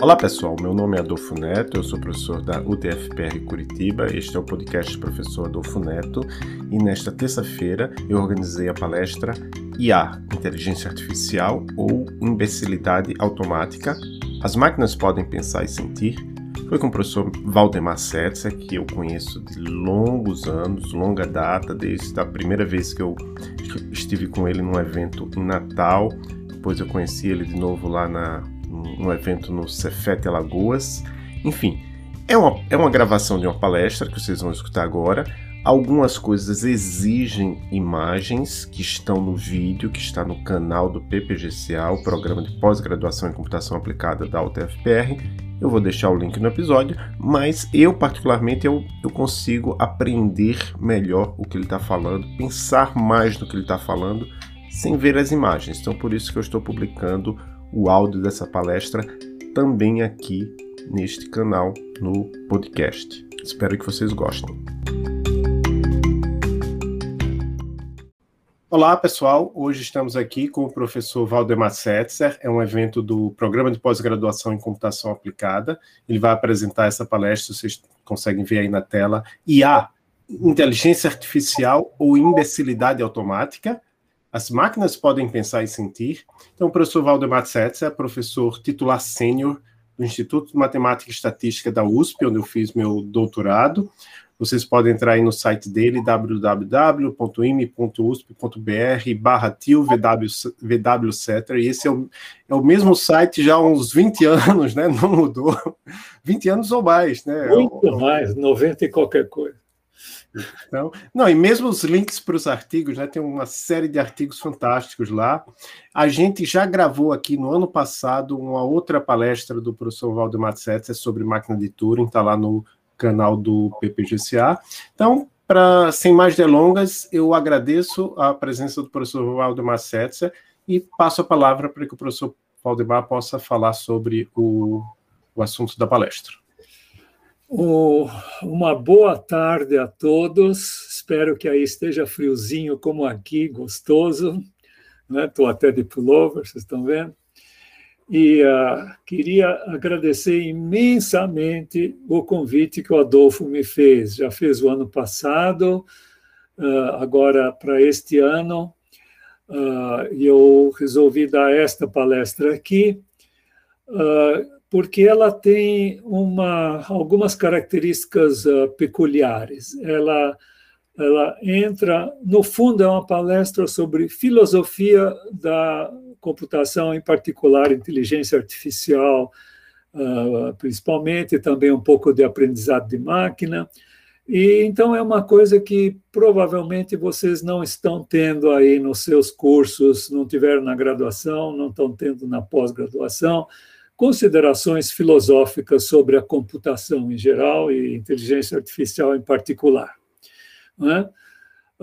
Olá pessoal, meu nome é Adolfo Neto, eu sou professor da UTFPR Curitiba. Este é o podcast Professor Adolfo Neto e nesta terça-feira eu organizei a palestra IA, Inteligência Artificial ou Imbecilidade Automática. As máquinas podem pensar e sentir. Foi com o professor Valdemar Setzer, que eu conheço de longos anos, longa data, desde a primeira vez que eu estive com ele num evento em Natal. Depois eu conheci ele de novo lá na um evento no Cefete Alagoas. Enfim, é uma, é uma gravação de uma palestra que vocês vão escutar agora. Algumas coisas exigem imagens que estão no vídeo, que está no canal do PPGCA, o Programa de Pós-Graduação em Computação Aplicada da UTFPR. Eu vou deixar o link no episódio, mas eu, particularmente, eu, eu consigo aprender melhor o que ele está falando, pensar mais no que ele está falando, sem ver as imagens. Então, por isso que eu estou publicando o áudio dessa palestra também aqui neste canal no podcast. Espero que vocês gostem. Olá, pessoal. Hoje estamos aqui com o professor Valdemar Setzer. É um evento do Programa de Pós-Graduação em Computação Aplicada. Ele vai apresentar essa palestra, vocês conseguem ver aí na tela. IA, Inteligência Artificial ou Imbecilidade Automática, as máquinas podem pensar e sentir. Então, o professor Valdemar Setz é professor titular sênior do Instituto de Matemática e Estatística da USP, onde eu fiz meu doutorado. Vocês podem entrar aí no site dele, www.ime.usp.br barra tio VW e esse é o, é o mesmo site já há uns 20 anos, né? Não mudou. 20 anos ou mais, né? Muito mais, 90 e qualquer coisa. Então, não, e mesmo os links para os artigos, né? Tem uma série de artigos fantásticos lá. A gente já gravou aqui no ano passado uma outra palestra do professor Valdemar Setzer sobre máquina de Turing, está lá no canal do PPGCA. Então, para sem mais delongas, eu agradeço a presença do professor Valdemar Setzer e passo a palavra para que o professor Valdemar possa falar sobre o, o assunto da palestra uma boa tarde a todos. Espero que aí esteja friozinho como aqui, gostoso. Estou né? até de pullover, vocês estão vendo. E uh, queria agradecer imensamente o convite que o Adolfo me fez. Já fez o ano passado, uh, agora para este ano, uh, eu resolvi dar esta palestra aqui. Uh, porque ela tem uma, algumas características uh, peculiares. Ela, ela entra, no fundo, é uma palestra sobre filosofia da computação, em particular inteligência artificial, uh, principalmente, também um pouco de aprendizado de máquina. E então é uma coisa que provavelmente vocês não estão tendo aí nos seus cursos, não tiveram na graduação, não estão tendo na pós-graduação considerações filosóficas sobre a computação em geral e inteligência artificial em particular. É?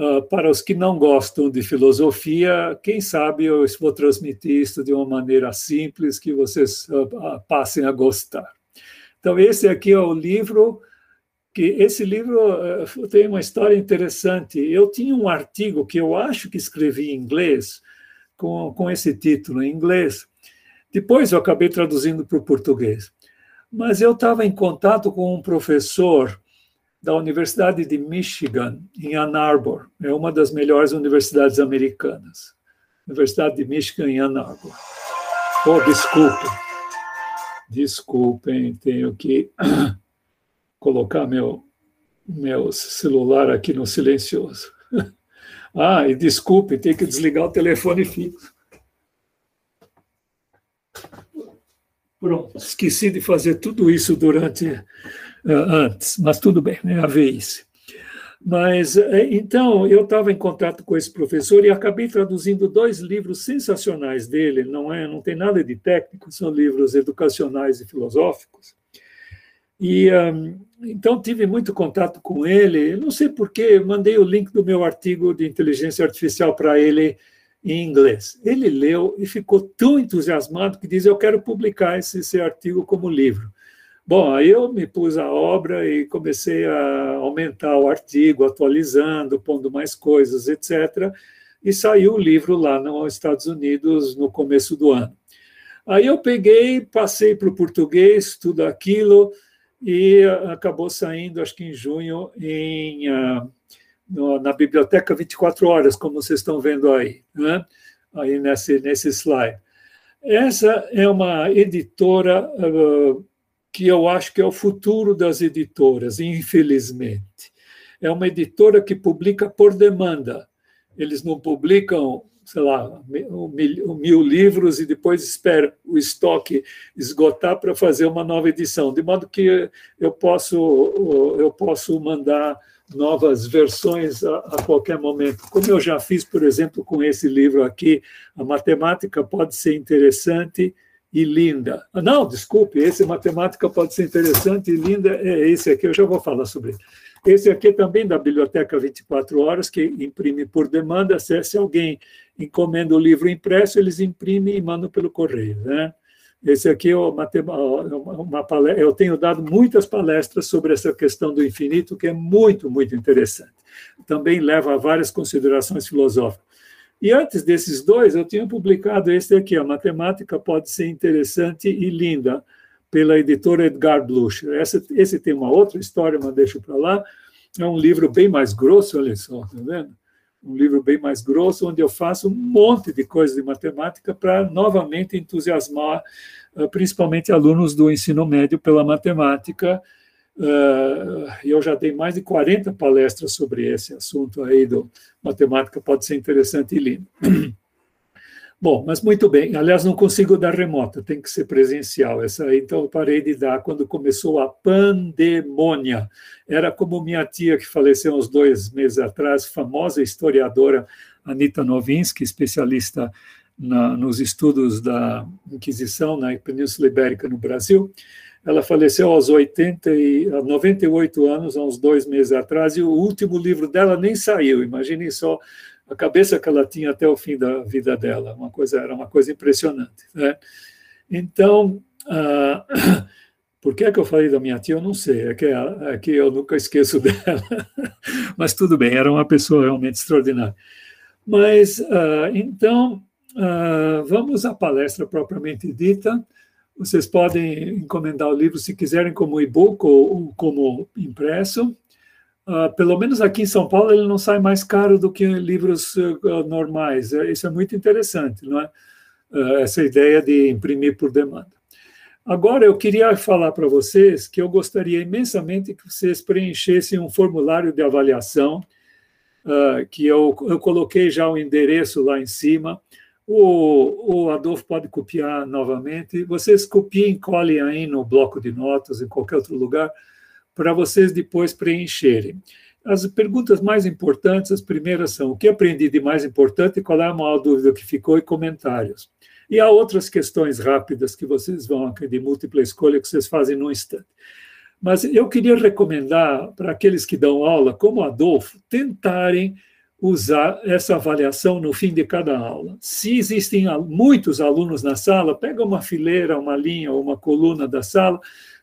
Uh, para os que não gostam de filosofia, quem sabe eu vou transmitir isso de uma maneira simples que vocês uh, uh, passem a gostar. Então, esse aqui é o livro que esse livro tem uma história interessante. Eu tinha um artigo que eu acho que escrevi em inglês com, com esse título em inglês depois eu acabei traduzindo para o português. Mas eu estava em contato com um professor da Universidade de Michigan, em Ann Arbor. É uma das melhores universidades americanas. Universidade de Michigan, em Ann Arbor. Oh, desculpem. Desculpem, tenho que colocar meu, meu celular aqui no silencioso. Ah, e desculpe, tem que desligar o telefone fixo. Pronto, esqueci de fazer tudo isso durante uh, antes, mas tudo bem, é a vez. Mas eh, então eu estava em contato com esse professor e acabei traduzindo dois livros sensacionais dele. Não é, não tem nada de técnico, são livros educacionais e filosóficos. E um, então tive muito contato com ele. não sei por que mandei o link do meu artigo de inteligência artificial para ele em inglês. Ele leu e ficou tão entusiasmado que diz: Eu quero publicar esse, esse artigo como livro. Bom, aí eu me pus à obra e comecei a aumentar o artigo, atualizando, pondo mais coisas, etc. E saiu o livro lá nos Estados Unidos no começo do ano. Aí eu peguei, passei para o português, tudo aquilo, e acabou saindo, acho que em junho, em, uh, na Biblioteca 24 Horas, como vocês estão vendo aí, né? aí nesse, nesse slide. Essa é uma editora uh, que eu acho que é o futuro das editoras, infelizmente. É uma editora que publica por demanda. Eles não publicam sei lá, mil, mil livros e depois espera o estoque esgotar para fazer uma nova edição, de modo que eu posso, eu posso mandar novas versões a, a, qualquer momento. Como eu já fiz, por exemplo, com esse livro aqui, A Matemática Pode Ser Interessante e Linda. Ah, não, desculpe, esse Matemática Pode Ser Interessante e Linda é esse aqui, eu já vou falar sobre ele. Esse aqui é também da Biblioteca 24 Horas, que imprime por demanda. Se, alguém encomenda o livro impresso, eles imprimem e mandam pelo correio. Né? Esse aqui é uma, uma palestra, eu tenho dado muitas palestras sobre essa questão do infinito, que é muito, muito interessante. Também leva a várias considerações filosóficas. E antes desses dois, eu tinha publicado esse aqui, A Matemática Pode Ser Interessante e Linda, pela editora Edgar Blucher. Essa, esse tem uma outra história, mas deixo para lá. É um livro bem mais grosso, olha só, tá vendo? Um livro bem mais grosso, onde eu faço um monte de coisas de matemática para novamente entusiasmar, ah, principalmente alunos do ensino médio pela matemática. Ah, eu já dei mais de 40 palestras sobre esse assunto aí do matemática pode ser interessante e lindo. Bom, mas muito bem. Aliás, não consigo dar remota, tem que ser presencial. Essa aí, então, parei de dar quando começou a pandemônia. Era como minha tia, que faleceu uns dois meses atrás, famosa historiadora Anita Novinsky, especialista na, nos estudos da Inquisição na Península Ibérica no Brasil. Ela faleceu aos 80 e, 98 anos, há uns dois meses atrás, e o último livro dela nem saiu. Imaginem só a cabeça que ela tinha até o fim da vida dela, uma coisa era uma coisa impressionante. Né? Então, ah, por que, é que eu falei da minha tia? Eu não sei, é que, é que eu nunca esqueço dela. Mas tudo bem, era uma pessoa realmente extraordinária. Mas, ah, então, ah, vamos à palestra propriamente dita. Vocês podem encomendar o livro se quiserem como e-book ou, ou como impresso. Uh, pelo menos aqui em São Paulo, ele não sai mais caro do que livros uh, normais. É, isso é muito interessante, não é? Uh, essa ideia de imprimir por demanda. Agora, eu queria falar para vocês que eu gostaria imensamente que vocês preenchessem um formulário de avaliação, que eu, eu coloquei já o endereço lá em cima. O, o Adolfo pode copiar novamente. Vocês copiem, colhem aí no bloco de notas, em qualquer outro lugar para vocês depois preencherem. As perguntas mais importantes, as primeiras são o que aprendi de mais importante qual é a maior dúvida que ficou e comentários. E há outras questões rápidas que vocês vão, de múltipla escolha, que vocês fazem num instante. Mas eu queria recomendar para aqueles que dão aula, como Adolfo, tentarem usar essa avaliação no fim de cada aula. Se existem muitos alunos na sala, pega uma fileira, uma linha ou uma coluna da sala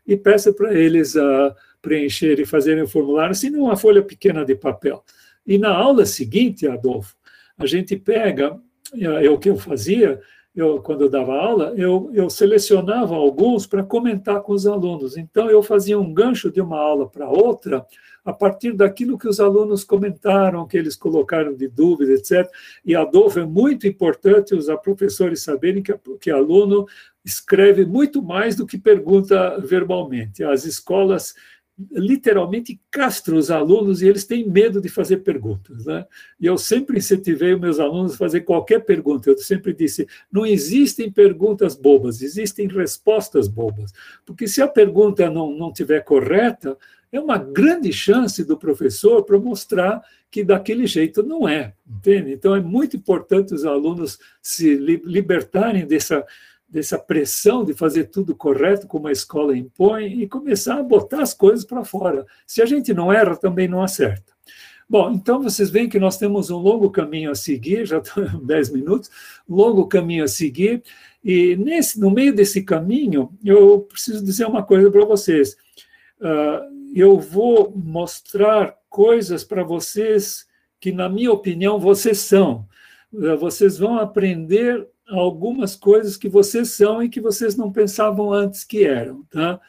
e peça para eles a uh, preencher e fazerem o formulário, se não uma folha pequena de papel. E na aula seguinte, Adolfo, a gente pega, é, é o que eu fazia, eu, quando eu dava aula, eu, eu selecionava alguns para comentar com os alunos. Então, eu fazia um gancho de uma aula para outra, a partir daquilo que os alunos comentaram, que eles colocaram de dúvida, etc. E, Adolfo, é muito importante os professores saberem que, que aluno escreve muito mais do que pergunta verbalmente. As escolas literalmente castra os alunos e eles têm medo de fazer perguntas. Né? E eu sempre incentivei os meus alunos a fazer qualquer pergunta. Eu sempre disse: não existem perguntas bobas, existem respostas bobas. Porque se a pergunta não, não tiver correta, é uma grande chance do professor para mostrar que daquele jeito não é, entende? Então é muito importante os alunos se libertarem dessa dessa pressão de fazer tudo correto, como a escola impõe, e começar a botar as coisas para fora. Se a gente não erra, também não acerta. Bom, então vocês veem que nós temos um longo caminho a seguir, já estão 10 minutos, longo caminho a seguir, e nesse, no meio desse caminho, eu preciso dizer uma coisa para vocês. Uh, eu vou mostrar coisas para vocês que, na minha opinião, vocês são. Uh, vocês vão aprender algumas coisas que vocês são e que vocês não pensavam antes que eram, tá?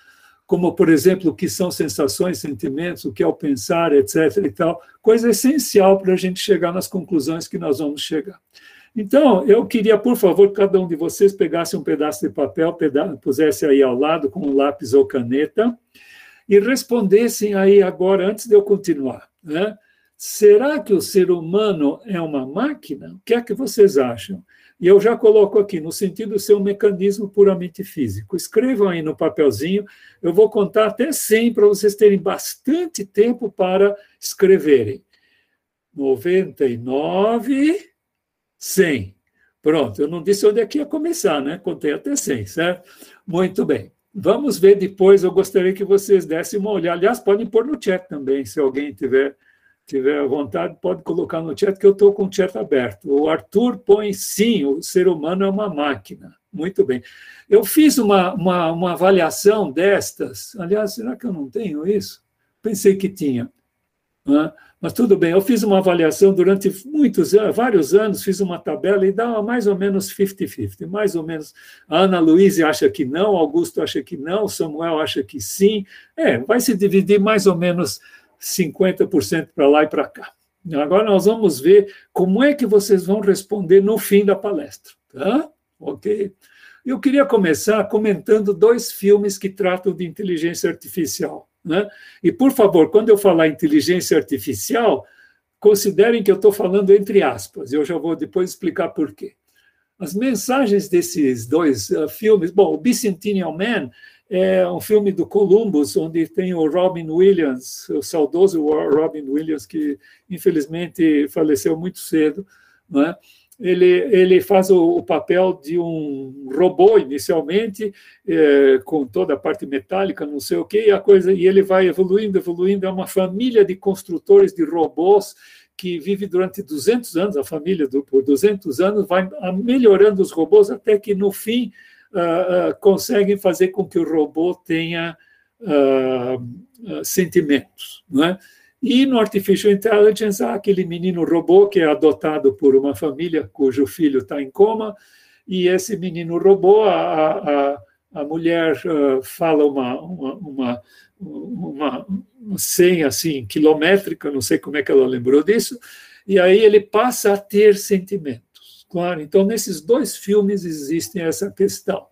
Como, por exemplo, o que são sensações, sentimentos, o que é o pensar, etc. e tal, coisa essencial para a gente chegar nas conclusões que nós vamos chegar. Então, eu queria, por favor, que cada um de vocês pegasse um pedaço de papel, pusesse aí ao lado com um lápis ou caneta e respondessem aí agora, antes de eu continuar, né? Será que o ser humano é uma máquina? O que é que vocês acham? E eu já coloco aqui, no sentido de ser um mecanismo puramente físico. Escrevam aí no papelzinho, eu vou contar até 100 para vocês terem bastante tempo para escreverem. 99, 100. Pronto, eu não disse onde é que ia começar, né? Contei até 100, certo? Muito bem. Vamos ver depois, eu gostaria que vocês dessem uma olhada. Aliás, podem pôr no chat também, se alguém tiver tiver vontade, pode colocar no chat, que eu estou com o chat aberto. O Arthur põe sim, o ser humano é uma máquina. Muito bem. Eu fiz uma, uma, uma avaliação destas. Aliás, será que eu não tenho isso? Pensei que tinha. Mas tudo bem, eu fiz uma avaliação durante muitos anos, vários anos, fiz uma tabela e dá mais ou menos 50-50. Mais ou menos. A Ana Luísa acha que não, Augusto acha que não, Samuel acha que sim. É, vai se dividir mais ou menos 50% para lá e para cá. Agora nós vamos ver como é que vocês vão responder no fim da palestra, tá? Ok? Eu queria começar comentando dois filmes que tratam de inteligência artificial. Né? E, por favor, quando eu falar inteligência artificial, considerem que eu estou falando entre aspas, eu já vou depois explicar por quê. As mensagens desses dois uh, filmes, bom, o Bicentennial Man é um filme do Columbus, onde tem o Robin Williams, o saudoso Robin Williams, que infelizmente faleceu muito cedo. Né? Ele, ele faz o, o, papel de um robô inicialmente, é, com toda a parte metálica, não sei o quê, e, a coisa, e ele vai evoluindo, evoluindo. É uma família de construtores de robôs que vive durante 200 anos, a família do, por 200 anos, vai melhorando os robôs até que, no fim, uh, conseguem fazer com que o robô tenha uh, sentimentos. Né? E no Artificial Intelligence há aquele menino robô que é adotado por uma família cujo filho está em coma, e esse menino robô, a, a, a mulher uh, fala uma, uma, uma, uma, uma senha assim, quilométrica, não sei como é que ela lembrou disso, e aí ele passa a ter sentimento. Claro, então nesses dois filmes existe essa questão.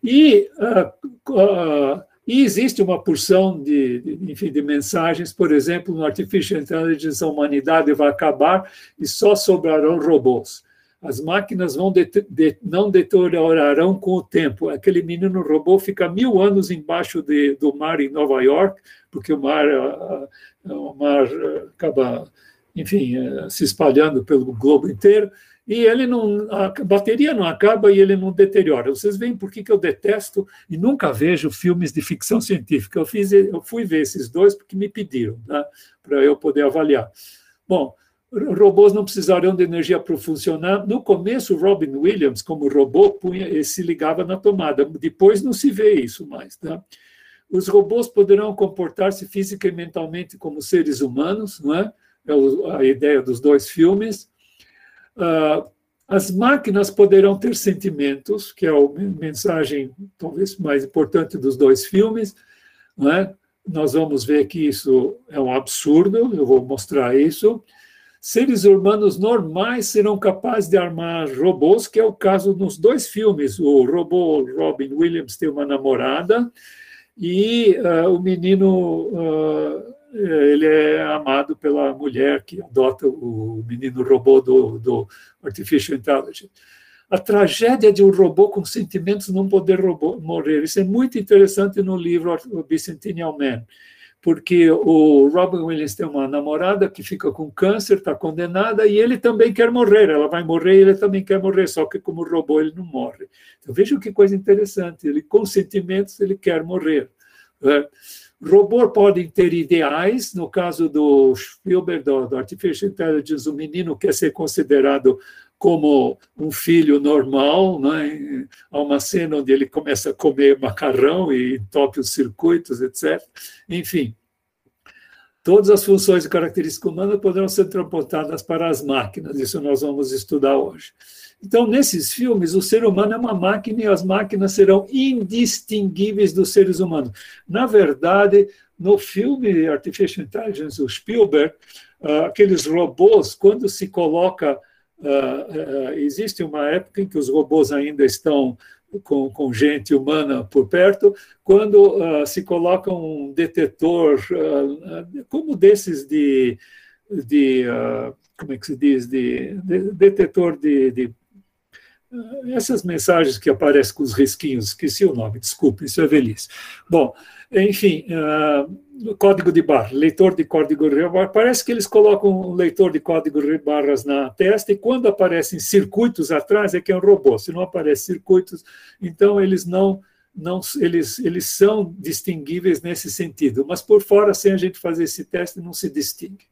E, uh, uh, e existe uma porção de, de, enfim, de mensagens, por exemplo, no Artificial Intelligence, a humanidade vai acabar e só sobrarão robôs. As máquinas vão de, de, não deteriorarão com o tempo. Aquele menino robô fica mil anos embaixo de, do mar em Nova York, porque o mar, uh, o mar acaba, enfim, se espalhando pelo globo inteiro e ele não, a bateria não acaba e ele não deteriora. Vocês veem por que, eu detesto e nunca vejo filmes de ficção científica. Eu, fiz, eu fui ver esses dois porque me pediram, tá? para eu poder avaliar. Bom, robôs não precisarão de energia para funcionar. No começo, Robin Williams, como robô, punha, se ligava na tomada. Depois não se vê isso mais. Tá? Os robôs poderão comportar-se física e mentalmente como seres humanos, não é? É a ideia dos dois filmes. Uh, as máquinas poderão ter sentimentos, que é a mensagem talvez mais importante dos dois filmes. Né? Nós vamos ver que isso é um absurdo, eu vou mostrar isso. Seres humanos normais serão capazes de armar robôs, que é o caso nos dois filmes. O robô Robin Williams tem uma namorada e uh, o menino uh, ele é amado pela mulher que adota o menino robô do, do Artificial Intelligence. A tragédia de um robô com sentimentos não poder robô, morrer. Isso é muito interessante no livro O Bicentennial Man, porque o Robin Williams tem uma namorada que fica com câncer, está condenada, e ele também quer morrer. Ela vai morrer e ele também quer morrer, só que como robô ele não morre. Então veja que coisa interessante. Ele com sentimentos ele quer morrer. Né? Robôs podem ter ideais, no caso do Spielberg, do, do Artificial Intelligence, o menino quer ser considerado como um filho normal, né? há uma cena onde ele começa a comer macarrão e entope os circuitos, etc. Enfim, todas as funções e características humanas poderão ser transportadas para as máquinas, isso nós vamos estudar hoje. Então, nesses filmes, o ser humano é uma máquina e as máquinas serão indistinguíveis dos seres humanos. Na verdade, no filme Artificial Intelligence, o Spielberg, uh, aqueles robôs, quando se coloca. Uh, uh, existe uma época em que os robôs ainda estão com, com gente humana por perto, quando se coloca um detetor, como desses de. de como é que se diz? De, de detetor de, de essas mensagens que aparecem com os risquinhos, esqueci o nome, desculpe, isso é velhice. Bom, enfim, uh, código de barra, leitor de código de barra, parece que eles colocam um leitor de código de barras na testa e quando aparecem circuitos atrás é que é um robô, se não aparecem circuitos, então eles não, não eles, eles são distinguíveis nesse sentido, mas por fora, sem a gente fazer esse teste, não se distingue.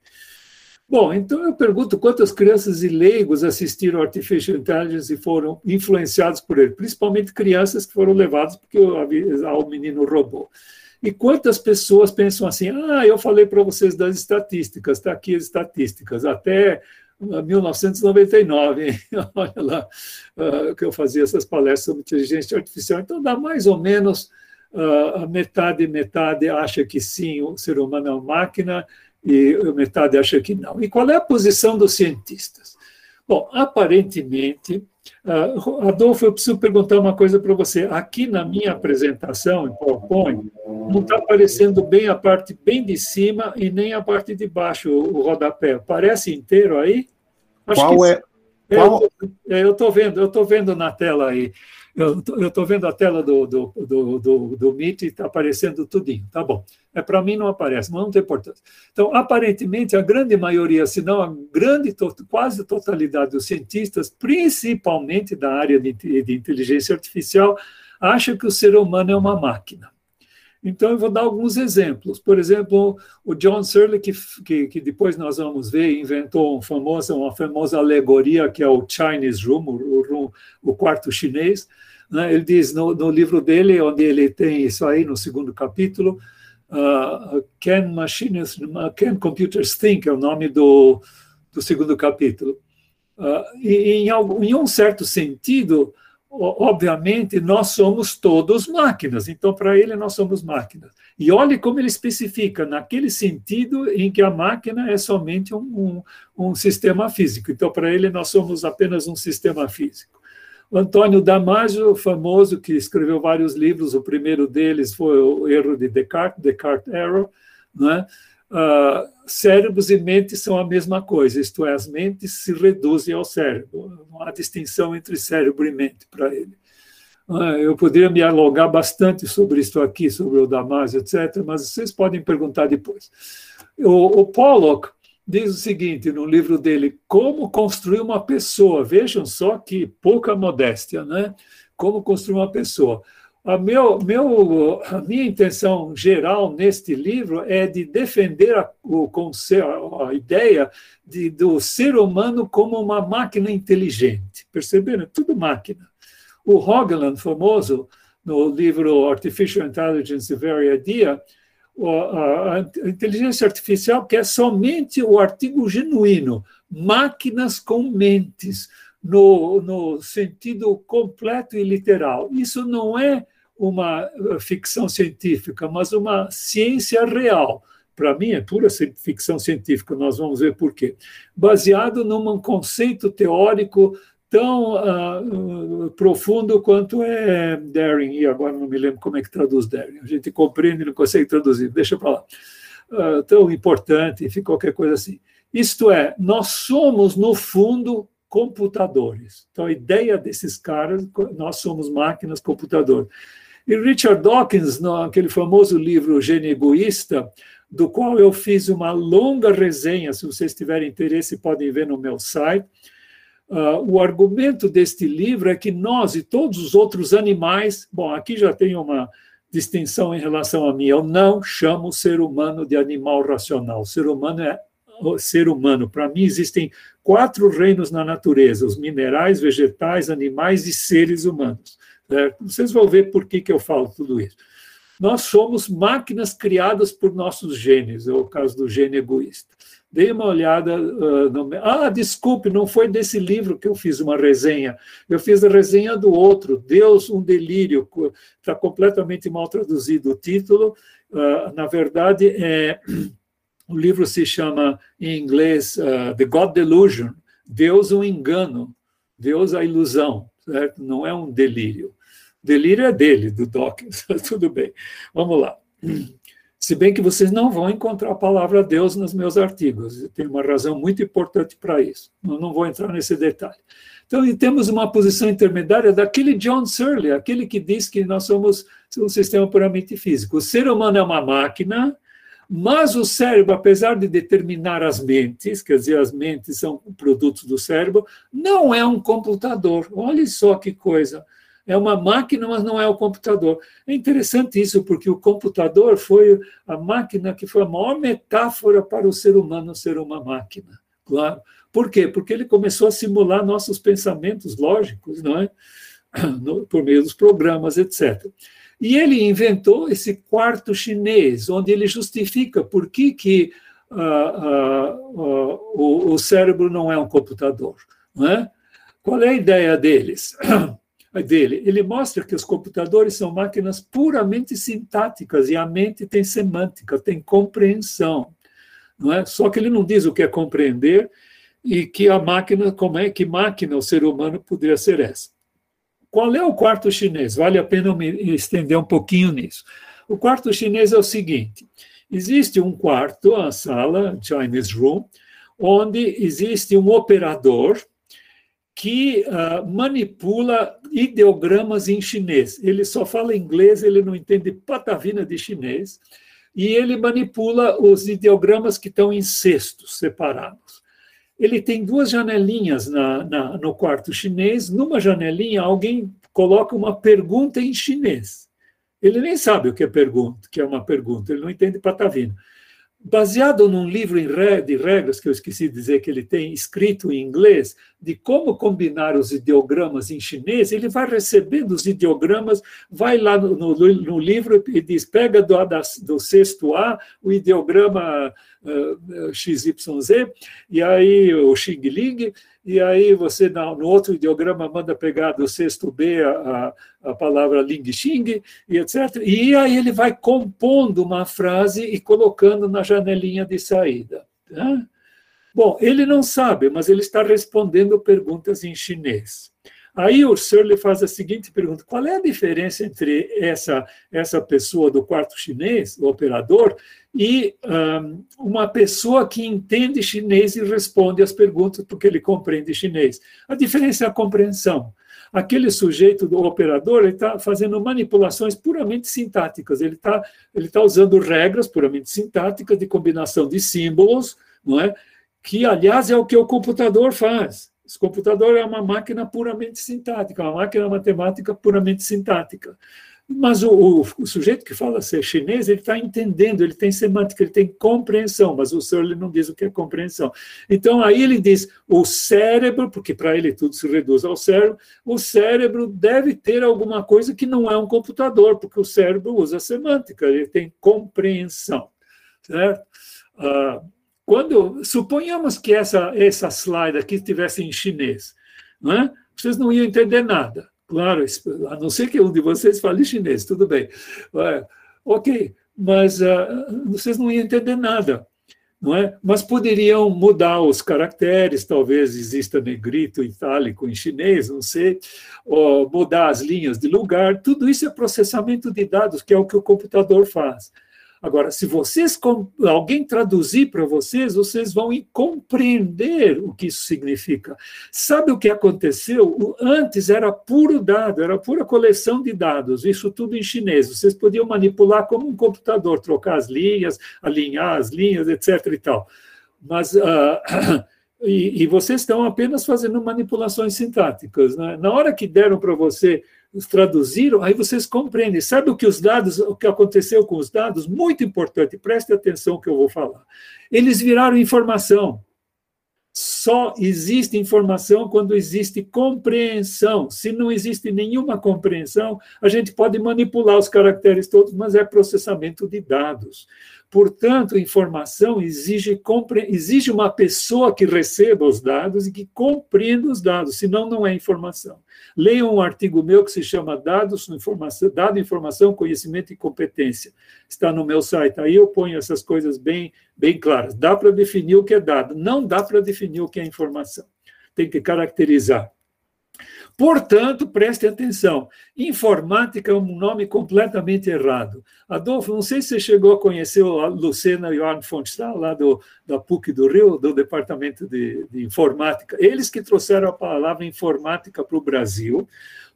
Bom, então eu pergunto quantas crianças e leigos assistiram Artificial Intelligence e foram influenciados por ele, principalmente crianças que foram levadas porque ao menino robô. E quantas pessoas pensam assim: ah, eu falei para vocês das estatísticas, está aqui as estatísticas, até 1999, hein? olha lá, uh, que eu fazia essas palestras sobre inteligência artificial. Então, dá mais ou menos uh, metade, metade acha que sim, o ser humano é uma máquina, e metade acha que não. E qual é a posição dos cientistas? Bom, aparentemente, uh, Adolfo, eu preciso perguntar uma coisa para você. Aqui na minha apresentação, em PowerPoint, não está aparecendo bem a parte bem de cima e nem a parte de baixo, o rodapé. Parece inteiro aí? Acho qual é? é qual... Eu estou vendo, eu estou vendo na tela aí. Eu estou vendo a tela do, do, do, do, do Meet e está aparecendo tudinho. Tá bom. É, Para mim não aparece, mas não tem importância. Então, aparentemente, a grande maioria, se não a grande, quase totalidade dos cientistas, principalmente da área de, de inteligência artificial, acha que o ser humano é uma máquina. Então, eu vou dar alguns exemplos. Por exemplo, o John Searle, que, que, que, depois nós vamos ver, inventou um famoso, uma famosa alegoria que é o Chinese Room, o, o, o quarto chinês, né? Ele diz no, no, livro dele, onde ele tem isso aí no segundo capítulo, uh, Can Machines, Can Computers Think, é o nome do, do segundo capítulo. Uh, e, em, algum, em um certo sentido, obviamente, nós somos todos máquinas, então, para ele, nós somos máquinas. E olhe como ele especifica, naquele sentido em que a máquina é somente um, um, um sistema físico. Então, para ele, nós somos apenas um sistema físico. Antônio Damasio, famoso, que escreveu vários livros, o primeiro deles foi o erro de Descartes, Descartes Error, né? Uh, cérebros e mentes são a mesma coisa, isto é, as mentes se reduzem ao cérebro, não há distinção entre cérebro e mente para ele. Uh, eu poderia me alongar bastante sobre isso aqui, sobre o Damasio, etc., mas vocês podem perguntar depois. O, o Pollock diz o seguinte no livro dele: Como construir uma pessoa. Vejam só que pouca modéstia, né? Como construir uma pessoa. A, meu, meu, a minha intenção geral neste livro é de defender a, o conceito, a ideia de, do ser humano como uma máquina inteligente. Perceberam? Tudo máquina. O Hoagland, famoso, no livro Artificial Intelligence Very Idea, a inteligência artificial que é somente o artigo genuíno, máquinas com mentes, no, no sentido completo e literal. Isso não é uma uh, ficção científica, mas uma ciência real. Para mim, é pura ficção científica, nós vamos ver por quê. Baseado num conceito teórico tão uh, profundo quanto é daring, e agora não me lembro como é que traduz daring. A gente compreende não consegue traduzir, deixa para lá. Uh, tão importante, enfim, qualquer coisa assim. Isto é, nós somos, no fundo, computadores. Então, a ideia desses caras, nós somos máquinas, computadores. E Richard Dawkins, naquele famoso livro Gênio Egoísta, do qual eu fiz uma longa resenha, se vocês tiverem interesse, podem ver no meu site, Uh, o argumento deste livro é que nós e todos os outros animais, bom, aqui já tem uma distinção em relação a mim, eu não chamo o ser humano de animal racional. O ser humano é o ser humano. Para mim, existem quatro reinos na natureza: os minerais, vegetais, animais e seres humanos. Certo? Vocês vão ver por que, que eu falo tudo isso. Nós somos máquinas criadas por nossos genes, é o caso do gene egoísta. Dei uma olhada. Uh, no... Ah, desculpe, não foi desse livro que eu fiz uma resenha. Eu fiz a resenha do outro, Deus, um Delírio. Está completamente mal traduzido o título. Uh, na verdade, é, o livro se chama, em inglês, uh, The God Delusion Deus, um engano. Deus, a ilusão. Certo? Não é um delírio. Delírio é dele, do Dawkins. Tudo bem. Vamos lá. Se bem que vocês não vão encontrar a palavra Deus nos meus artigos. Tem uma razão muito importante para isso. Eu não vou entrar nesse detalhe. Então, temos uma posição intermediária daquele John Searle, aquele que diz que nós somos um sistema puramente físico. O ser humano é uma máquina, mas o cérebro, apesar de determinar as mentes, quer dizer, as mentes são produtos do cérebro, não é um computador. Olha só que coisa é uma máquina, mas não é o computador. É interessante isso, porque o computador foi a máquina que foi a maior metáfora para o ser humano ser uma máquina. Claro. Por quê? Porque ele começou a simular nossos pensamentos lógicos, não é? Por meio dos programas, etc. E ele inventou esse quarto chinês, onde ele justifica por que, que uh, uh, uh, o, o, cérebro não é um computador. Não é? Qual é a ideia deles? dele. Ele mostra que os computadores são máquinas puramente sintáticas e a mente tem semântica, tem compreensão. Não é? Só que ele não diz o que é compreender e que a máquina, como é que máquina o ser humano poderia ser essa. Qual é o quarto chinês? Vale a pena me estender um pouquinho nisso. O quarto chinês é o seguinte: existe um quarto, a sala, Chinese Room, onde existe um operador que uh, manipula ideogramas em chinês. Ele só fala inglês, ele não entende patavina de chinês, e ele manipula os ideogramas que estão em cestos separados. Ele tem duas janelinhas na, na, no quarto chinês. Numa janelinha, alguém coloca uma pergunta em chinês. Ele nem sabe o que é pergunta, que é uma pergunta, ele não entende patavina baseado num livro de regras que eu esqueci de dizer que ele tem escrito em inglês de como combinar os ideogramas em chinês, ele vai recebendo os ideogramas, vai lá no, no, no livro e diz pega do, do sexto A o ideograma uh, XYZ e aí o Xing Ling e aí você, no outro ideograma, manda pegar do sexto B a, a palavra Ling Xing, e etc. E aí ele vai compondo uma frase e colocando na janelinha de saída. Tá? Bom, ele não sabe, mas ele está respondendo perguntas em chinês. Aí o Searle faz a seguinte pergunta: qual é a diferença entre essa, essa pessoa do quarto chinês, o operador, e um, uma pessoa que entende chinês e responde as perguntas porque ele compreende chinês? A diferença é a compreensão. Aquele sujeito do operador está fazendo manipulações puramente sintáticas, ele está ele tá usando regras puramente sintáticas de combinação de símbolos, não é? que, aliás, é o que o computador faz. O computador é uma máquina puramente sintática, uma máquina matemática puramente sintática. Mas o, o, o sujeito que fala ser chinês, ele está entendendo, ele tem semântica, ele tem compreensão, mas o senhor ele não diz o que é compreensão. Então, aí ele diz, o cérebro, porque para ele tudo se reduz ao cérebro, o cérebro deve ter alguma coisa que não é um computador, porque o cérebro usa semântica, ele tem compreensão, certo? Ah, quando suponhamos que essa essa slide aqui estivesse em chinês, não é? Vocês não iam entender nada. Claro, a não ser que um de vocês fale chinês, tudo bem. É, ok, mas uh, vocês não iam entender nada, não é? Mas poderiam mudar os caracteres, talvez exista negrito itálico em chinês, não sei, ou mudar as linhas de lugar. Tudo isso é processamento de dados, que é o que o computador faz. Agora, se vocês alguém traduzir para vocês, vocês vão compreender o que isso significa. Sabe o que aconteceu? Antes era puro dado, era pura coleção de dados, isso tudo em chinês. Vocês podiam manipular como um computador, trocar as linhas, alinhar as linhas, etc. e tal. Mas uh, e, e, vocês estão apenas fazendo manipulações sintáticas. Né? Na hora que deram para você traduziram, aí vocês compreendem. Sabe o que os dados, o que aconteceu com os dados? Muito importante, preste atenção que eu vou falar. Eles viraram informação. só existe informação quando existe compreensão. Se não existe nenhuma compreensão, a gente pode manipular os caracteres todos, mas é processamento de dados. Portanto, informação exige, exige uma pessoa que receba os dados e que compreenda os dados, senão não é informação. Leiam um artigo meu que se chama Dados, informação, Dado, Informação, Conhecimento e Competência. Está no meu site. Aí eu ponho essas coisas bem, bem claras. Dá para definir o que é dado, não dá para definir o que é informação. Tem que caracterizar. Portanto, preste atenção: informática é um nome completamente errado. Adolfo, não sei se você chegou a conhecer a Lucena e o Arno Fonstahl, lá do, da PUC do Rio, do Departamento de, de Informática. Eles que trouxeram a palavra informática para o Brasil,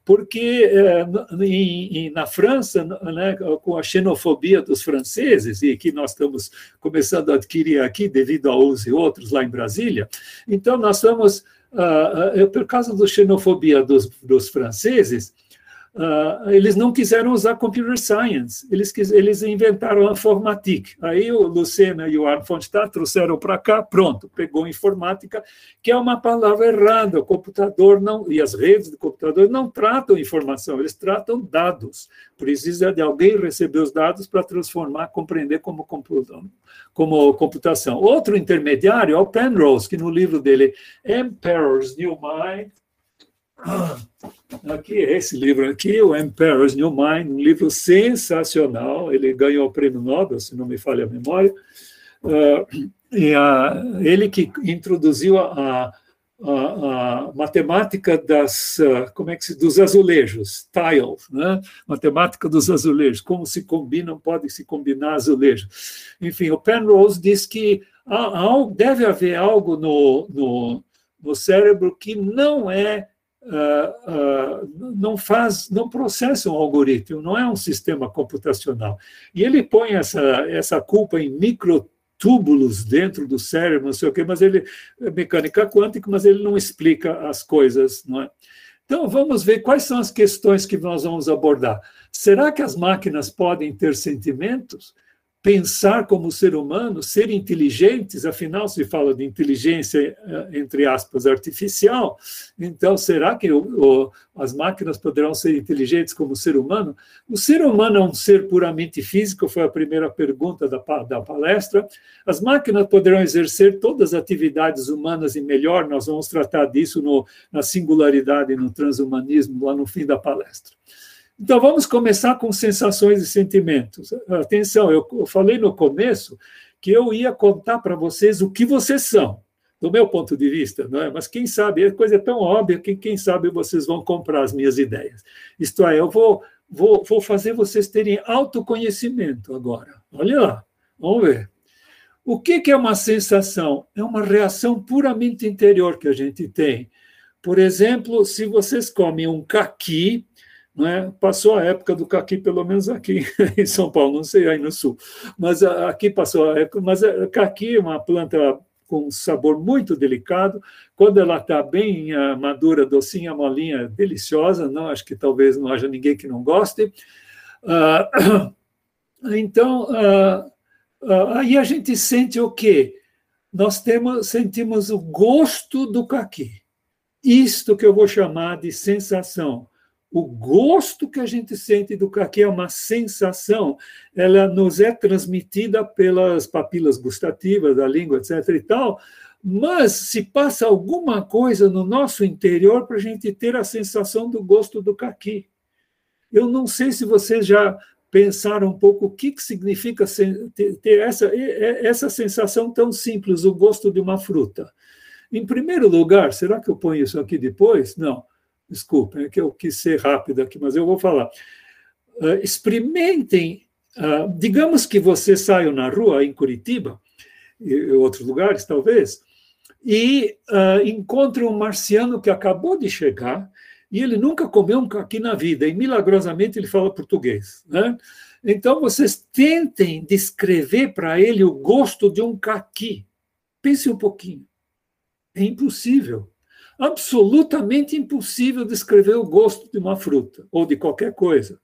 porque é, em, na França, né, com a xenofobia dos franceses, e que nós estamos começando a adquirir aqui devido a uns e outros lá em Brasília, então nós estamos uh, por causa da xenofobia dos, dos franceses, Uh, eles não quiseram usar computer science, eles, eles inventaram a informatique. Aí o Lucena e o Arno Fonstadt trouxeram para cá, pronto, pegou informática, que é uma palavra errada. O computador não, e as redes de computador não tratam informação, eles tratam dados. Precisa de alguém receber os dados para transformar, compreender como, como computação. Outro intermediário é o Penrose, que no livro dele, Emperor's New Mind, Aqui, esse livro aqui, o Emperor's New Mind, um livro sensacional. Ele ganhou o prêmio Nobel, se não me falha a memória. Uh, e ele que introduziu a, a, a matemática das, uh, como é que se, dos azulejos, tile, né? matemática dos azulejos, como se combinam, podem se combinar azulejos. Enfim, o Penrose diz que há, há, deve haver algo no, no, no cérebro que não é Uh, uh, não faz, não processa um algoritmo, não é um sistema computacional. E ele põe essa, essa culpa em microtúbulos dentro do cérebro, não sei o quê, mas ele é mecânica quântica, mas ele não explica as coisas, não é? Então vamos ver quais são as questões que nós vamos abordar. Será que as máquinas podem ter sentimentos? Pensar como ser humano, ser inteligentes, afinal se fala de inteligência, eh, entre aspas, artificial, então será que o, o, as máquinas poderão ser inteligentes como ser humano? O ser humano é um ser puramente físico, foi a primeira pergunta da, da palestra. As máquinas poderão exercer todas as atividades humanas e melhor, nós vamos tratar disso no, na singularidade, no transhumanismo, lá no fim da palestra. Então, vamos começar com sensações e sentimentos. Atenção, eu falei no começo que eu ia contar para vocês o que vocês são, do meu ponto de vista, não é? mas quem sabe, a coisa é tão óbvia que quem sabe vocês vão comprar as minhas ideias. Isto é, eu vou, vou, vou fazer vocês terem autoconhecimento agora. Olha lá, vamos ver. O que é uma sensação? É uma reação puramente interior que a gente tem. Por exemplo, se vocês comem um caqui, é? Passou a época do caqui, pelo menos aqui em São Paulo, não sei aí no sul, mas aqui passou a época. Mas caqui é uma planta com um sabor muito delicado. Quando ela está bem uh, madura, docinha, molinha, deliciosa, não acho que talvez não haja ninguém que não goste. Então, aí a gente sente o quê? Nós temos, sentimos o gosto do caqui. Isto que eu vou chamar de sensação o gosto que a gente sente do caqui é uma sensação, ela nos é transmitida pelas papilas gustativas da língua, etc. e tal, mas se passa alguma coisa no nosso interior para a gente ter a sensação do gosto do caqui. Eu não sei se vocês já pensaram um pouco o que, que significa ter essa, essa sensação tão simples, o gosto de uma fruta. Em primeiro lugar, será que eu ponho isso aqui depois? Não. Desculpem, é que eu quis ser rápido aqui, mas eu vou falar. Uh, experimentem, uh, digamos que você saiu na rua em Curitiba, e outros lugares talvez, e uh, encontre um marciano que acabou de chegar e ele nunca comeu um caqui na vida, e milagrosamente ele fala português. Né? Então, vocês tentem descrever para ele o gosto de um caqui. Pense um pouquinho. É impossível absolutamente impossível descrever o gosto de uma fruta ou de qualquer coisa.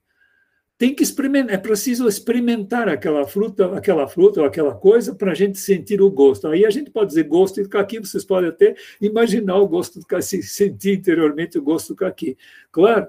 tem que experimentar, é preciso experimentar aquela fruta, aquela fruta ou aquela coisa para a gente sentir o gosto. Aí a gente pode dizer gosto de caqui, vocês podem até imaginar o gosto do caqui, sentir interiormente o gosto do caqui, claro.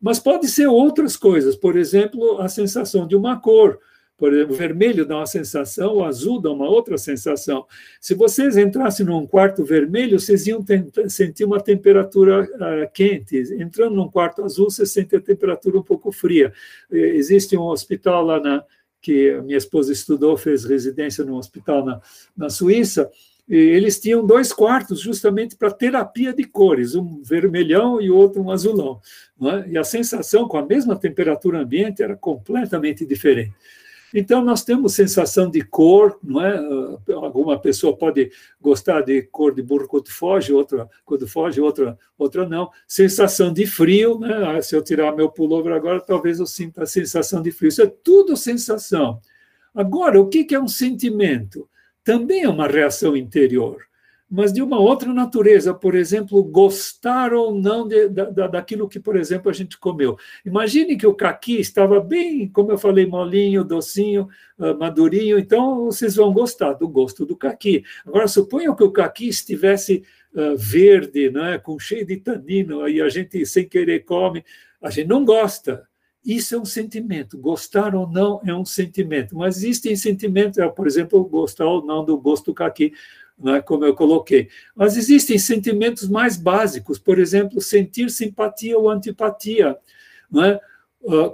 Mas pode ser outras coisas, por exemplo, a sensação de uma cor, por exemplo, o vermelho dá uma sensação, o azul dá uma outra sensação. Se vocês entrassem num quarto vermelho, vocês iam sentir uma temperatura uh, quente. Entrando num quarto azul, você sente a temperatura um pouco fria. Existe um hospital lá na que minha esposa estudou, fez residência num hospital na, na Suíça, eles tinham dois quartos justamente para terapia de cores, um vermelhão e outro um azulão. É? E a sensação, com a mesma temperatura ambiente, era completamente diferente. Então, nós temos sensação de cor, não é? Alguma pessoa pode gostar de cor de burro quando foge, outra quando foge, outra, outra não. Sensação de frio, né? Ah, se eu tirar meu pullover agora, talvez eu sinta a sensação de frio. Isso é tudo sensação. Agora, o que é um sentimento? Também é uma reação interior mas de uma outra natureza, por exemplo, gostar ou não de, da, daquilo que, por exemplo, a gente comeu. Imagine que o caqui estava bem, como eu falei, molinho, docinho, uh, madurinho, então vocês vão gostar do gosto do caqui. Agora, suponham que o caqui estivesse uh, verde, né, com cheio de tanino, aí a gente, sem querer, come, a gente não gosta. Isso é um sentimento. Gostar ou não é um sentimento. Mas existem sentimentos, por exemplo, gostar ou não do gosto do caqui né, como eu coloquei. Mas existem sentimentos mais básicos, por exemplo, sentir simpatia ou antipatia. Né?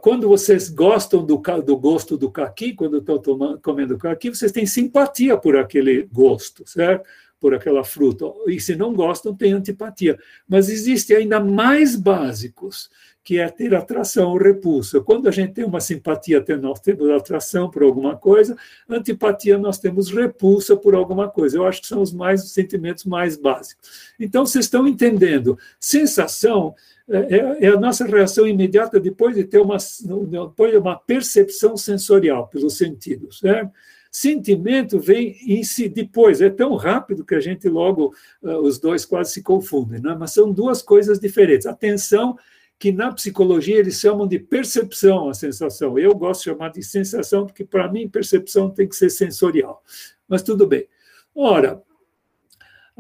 Quando vocês gostam do, do gosto do caqui, quando estão comendo caqui, vocês têm simpatia por aquele gosto, certo? Por aquela fruta. E se não gostam, têm antipatia. Mas existem ainda mais básicos, que é ter atração ou repulsa. Quando a gente tem uma simpatia, nós temos atração por alguma coisa, antipatia, nós temos repulsa por alguma coisa. Eu acho que são os mais os sentimentos mais básicos. Então, vocês estão entendendo. Sensação é, é, é a nossa reação imediata depois de ter uma, depois de uma percepção sensorial pelos sentidos. Certo? Sentimento vem em si depois, é tão rápido que a gente logo, uh, os dois quase se confundem, né? mas são duas coisas diferentes. Atenção que na psicologia eles chamam de percepção a sensação. Eu gosto de chamar de sensação, porque para mim percepção tem que ser sensorial. Mas tudo bem. Ora,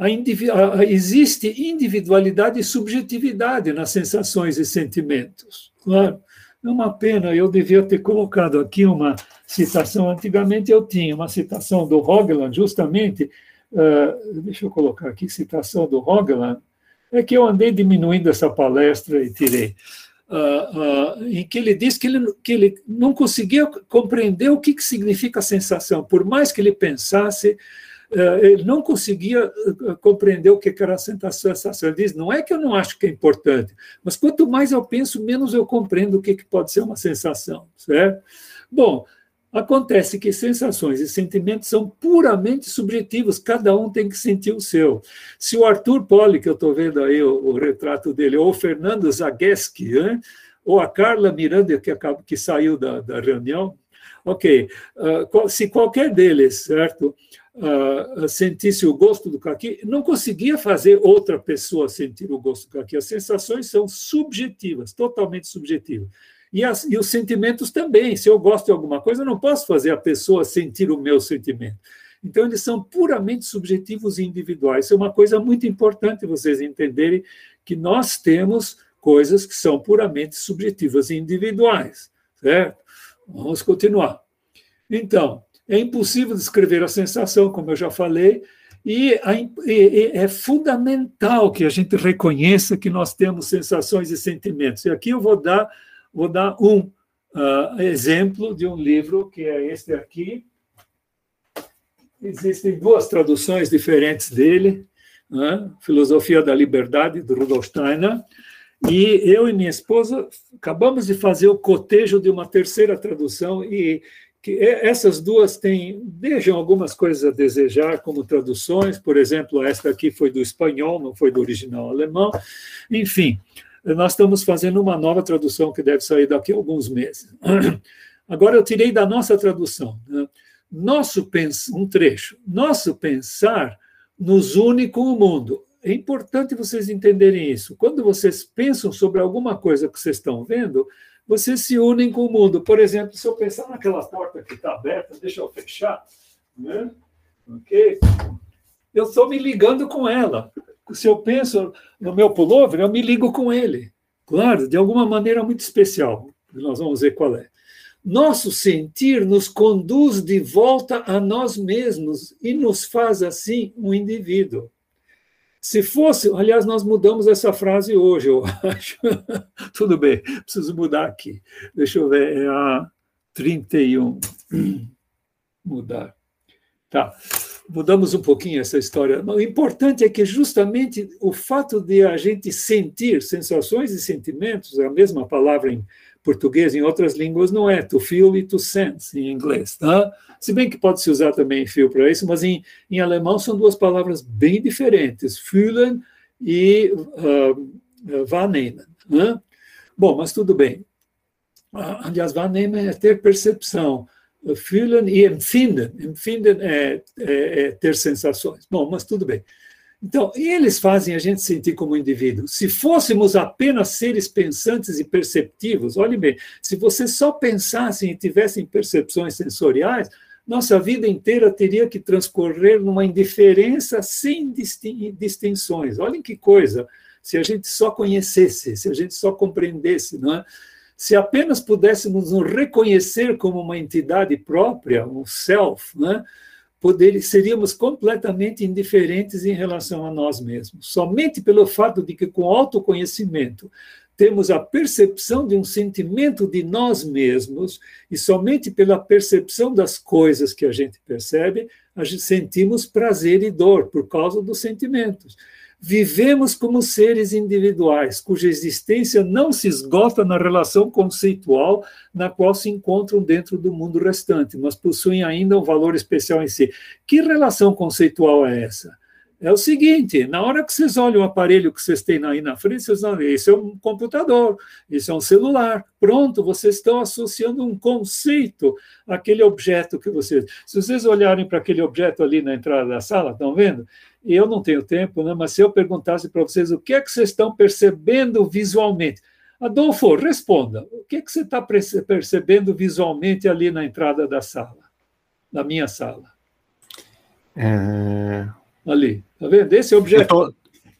indivi a, existe individualidade e subjetividade nas sensações e sentimentos. Claro. É uma pena, eu devia ter colocado aqui uma citação. Antigamente eu tinha uma citação do Hogland, justamente. Uh, deixa eu colocar aqui, citação do Hogland é que eu andei diminuindo essa palestra e tirei. Uh, uh, em que ele diz que ele, que ele não conseguia compreender o que, que significa sensação. Por mais que ele pensasse, uh, ele não conseguia compreender o que era a sensação. Ele diz: não é que eu não acho que é importante, mas quanto mais eu penso, menos eu compreendo o que, que pode ser uma sensação. Certo? Bom, Acontece que sensações e sentimentos são puramente subjetivos, cada um tem que sentir o seu. Se o Arthur Poli, que eu estou vendo aí o, o, retrato dele, ou o Fernando Zagueski, hein? ou a Carla Miranda, que, acaba, que saiu da, da reunião, ok, uh, se qualquer deles, certo, uh, sentisse o gosto do caqui, não conseguia fazer outra pessoa sentir o gosto do caqui. As sensações são subjetivas, totalmente subjetivas. E, as, e os sentimentos também. Se eu gosto de alguma coisa, eu não posso fazer a pessoa sentir o meu sentimento. Então, eles são puramente subjetivos e individuais. Isso é uma coisa muito importante vocês entenderem que nós temos coisas que são puramente subjetivas e individuais, certo? Vamos continuar. Então, é impossível descrever a sensação, como eu já falei, e é fundamental que a gente reconheça que nós temos sensações e sentimentos. E aqui eu vou dar Vou dar um uh, exemplo de um livro que é este aqui. Existem duas traduções diferentes dele, né? Filosofia da Liberdade, do Rudolf Steiner, e eu e minha esposa acabamos de fazer o cotejo de uma terceira tradução e que essas duas têm deixam algumas coisas a desejar como traduções, por exemplo, esta aqui foi do espanhol, não foi do original alemão. Enfim, nós estamos fazendo uma nova tradução que deve sair daqui a alguns meses. Agora, eu tirei da nossa tradução. Né? Nosso. Um trecho. Nosso pensar nos une com o mundo. É importante vocês entenderem isso. Quando vocês pensam sobre alguma coisa que vocês estão vendo, vocês se unem com o mundo. Por exemplo, se eu pensar naquela porta que está aberta, deixa eu fechar, né? ok? Eu estou me ligando com ela. Se eu penso no meu pullover, eu me ligo com ele. Claro, de alguma maneira muito especial. Nós vamos ver qual é. Nosso sentir nos conduz de volta a nós mesmos e nos faz assim um indivíduo. Se fosse, aliás, nós mudamos essa frase hoje, eu acho. Tudo bem, preciso mudar aqui. Deixa eu ver, é a 31. Mudar. Tá. Mudamos um pouquinho essa história. O importante é que justamente o fato de a gente sentir sensações e sentimentos, é a mesma palavra em português, em outras línguas não é to feel e to sense em inglês, tá? Se bem que pode se usar também feel para isso, mas em, em alemão são duas palavras bem diferentes, fühlen e uh, wahrnehmen. Né? Bom, mas tudo bem. Uh, aliás, wahrnehmen é ter percepção. Fühlen e empfinden. Empfinden é, é, é ter sensações. Bom, mas tudo bem. Então, eles fazem a gente sentir como indivíduo. Se fôssemos apenas seres pensantes e perceptivos, olhe bem, se vocês só pensassem e tivessem percepções sensoriais, nossa vida inteira teria que transcorrer numa indiferença sem distinções. Olhem que coisa, se a gente só conhecesse, se a gente só compreendesse, não é? Se apenas pudéssemos nos reconhecer como uma entidade própria, um self, não é? poder, seríamos completamente indiferentes em relação a nós mesmos. Somente pelo fato de que, com autoconhecimento, temos a percepção de um sentimento de nós mesmos, e somente pela percepção das coisas que a gente percebe, a gente sentimos prazer e dor por causa dos sentimentos. Vivemos como seres individuais, cuja existência não se esgota na relação conceitual na qual se encontram dentro do mundo restante, mas possuem ainda um valor especial em si. Que relação conceitual é essa? É o seguinte: na hora que vocês olham o aparelho que vocês têm aí na frente, vocês ver, isso é um computador, isso é um celular. Pronto, vocês estão associando um conceito àquele objeto que vocês. Se vocês olharem para aquele objeto ali na entrada da sala, estão vendo? Eu não tenho tempo, né? mas se eu perguntasse para vocês o que é que vocês estão percebendo visualmente, Adolfo, responda. O que, é que você está percebendo visualmente ali na entrada da sala, da minha sala? É... Ali, tá vendo? Esse objeto.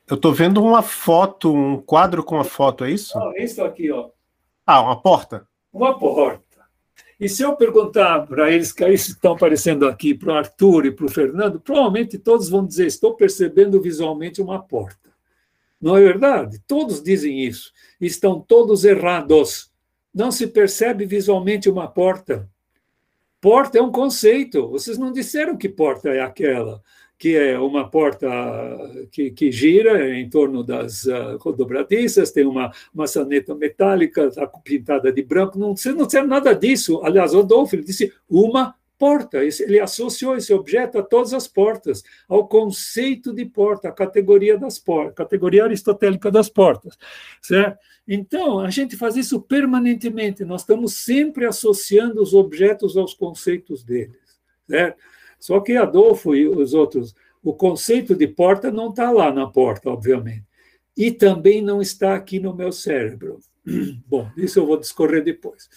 Eu estou vendo uma foto, um quadro com uma foto, é isso? Ah, isso aqui, ó. Ah, uma porta? Uma porta. E se eu perguntar para eles que estão aparecendo aqui, para o Arthur e para o Fernando, provavelmente todos vão dizer: estou percebendo visualmente uma porta. Não é verdade? Todos dizem isso. Estão todos errados. Não se percebe visualmente uma porta. Porta é um conceito. Vocês não disseram que porta é aquela que é uma porta que, que gira em torno das uh, dobradiças, tem uma maçaneta metálica, está pintada de branco. Não, você não disseram nada disso. Aliás, Rodolfo ele disse uma porta. Ele associou esse objeto a todas as portas, ao conceito de porta, a categoria das portas, categoria aristotélica das portas, certo? Então, a gente faz isso permanentemente, nós estamos sempre associando os objetos aos conceitos deles, certo? Só que Adolfo e os outros, o conceito de porta não está lá na porta, obviamente. E também não está aqui no meu cérebro. Bom, isso eu vou discorrer depois.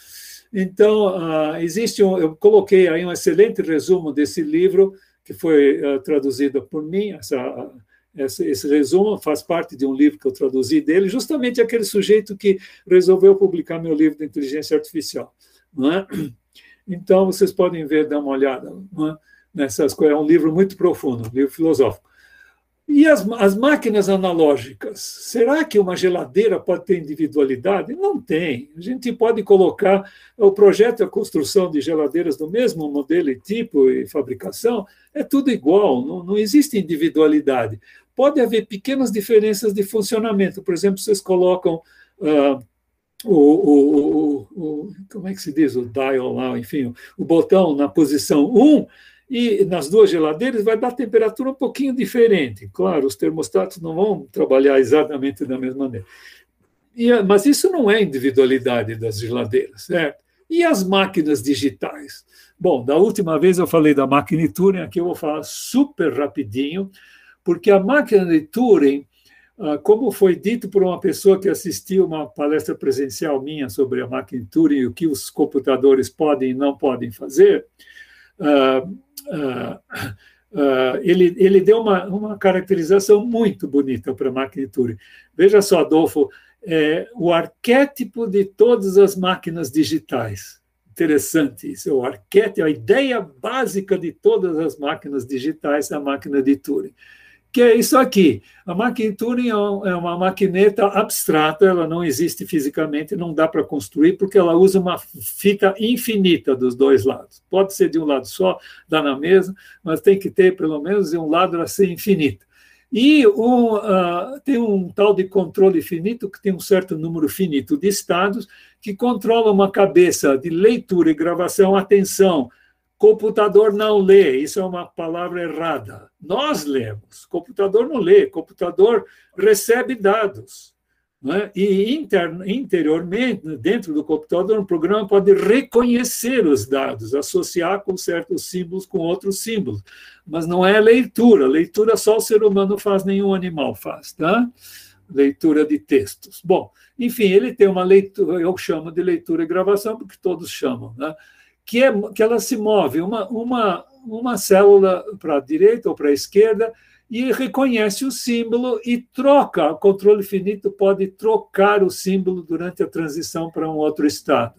Então, uh, existe um, eu coloquei aí um excelente resumo desse livro, que foi uh, traduzido por mim. Essa, esse, esse resumo faz parte de um livro que eu traduzi dele, justamente aquele sujeito que resolveu publicar meu livro de inteligência artificial. É? Então, vocês podem ver, dar uma olhada. Não é? Nessas coisas. É um livro muito profundo, um livro filosófico. E as, as máquinas analógicas? Será que uma geladeira pode ter individualidade? Não tem. A gente pode colocar o projeto e a construção de geladeiras do mesmo modelo e tipo e fabricação, é tudo igual, não, não existe individualidade. Pode haver pequenas diferenças de funcionamento. Por exemplo, vocês colocam. Uh, o, o, o, como é que se diz? O dial lá, enfim, o botão na posição 1, e nas duas geladeiras vai dar temperatura um pouquinho diferente. Claro, os termostatos não vão trabalhar exatamente da mesma maneira. E, mas isso não é individualidade das geladeiras, certo? E as máquinas digitais? Bom, da última vez eu falei da máquina Turing, aqui eu vou falar super rapidinho, porque a máquina de Turing, ah, como foi dito por uma pessoa que assistiu uma palestra presencial minha sobre a máquina de Turing e o que os computadores podem e não podem fazer, uh, uh, ele, ele deu uma, uma caracterização muito bonita para a máquina Turing. Veja só, Adolfo, é, o arquétipo de todas as máquinas digitais. Interessante isso, o arquétipo, a ideia básica de todas as máquinas digitais é a máquina de Turing que é isso aqui. A máquina Turing é, uma maquineta abstrata, ela não existe fisicamente, não dá para construir, porque ela usa uma fita infinita dos dois lados. Pode ser de um lado só, dá na mesma, mas tem que ter pelo menos de um lado ela ser infinita. E um, uh, tem um tal de controle finito, que tem um certo número finito de estados, que controla uma cabeça de leitura e gravação. Atenção, Computador não lê, isso é uma palavra errada. Nós lemos, computador não lê, computador recebe dados. É? E inter, interiormente, dentro do computador, um programa pode reconhecer os dados, associar com certos símbolos com outros símbolos, mas não é leitura. Leitura só o ser humano faz, nenhum animal faz, tá? Leitura de textos. Bom, enfim, ele tem uma leitura, eu chamo de leitura e gravação, porque todos chamam, né? Que, é, que ela se move uma, uma, uma célula para a direita ou para a esquerda e reconhece o símbolo e troca. O controle finito pode trocar o símbolo durante a transição para um outro estado.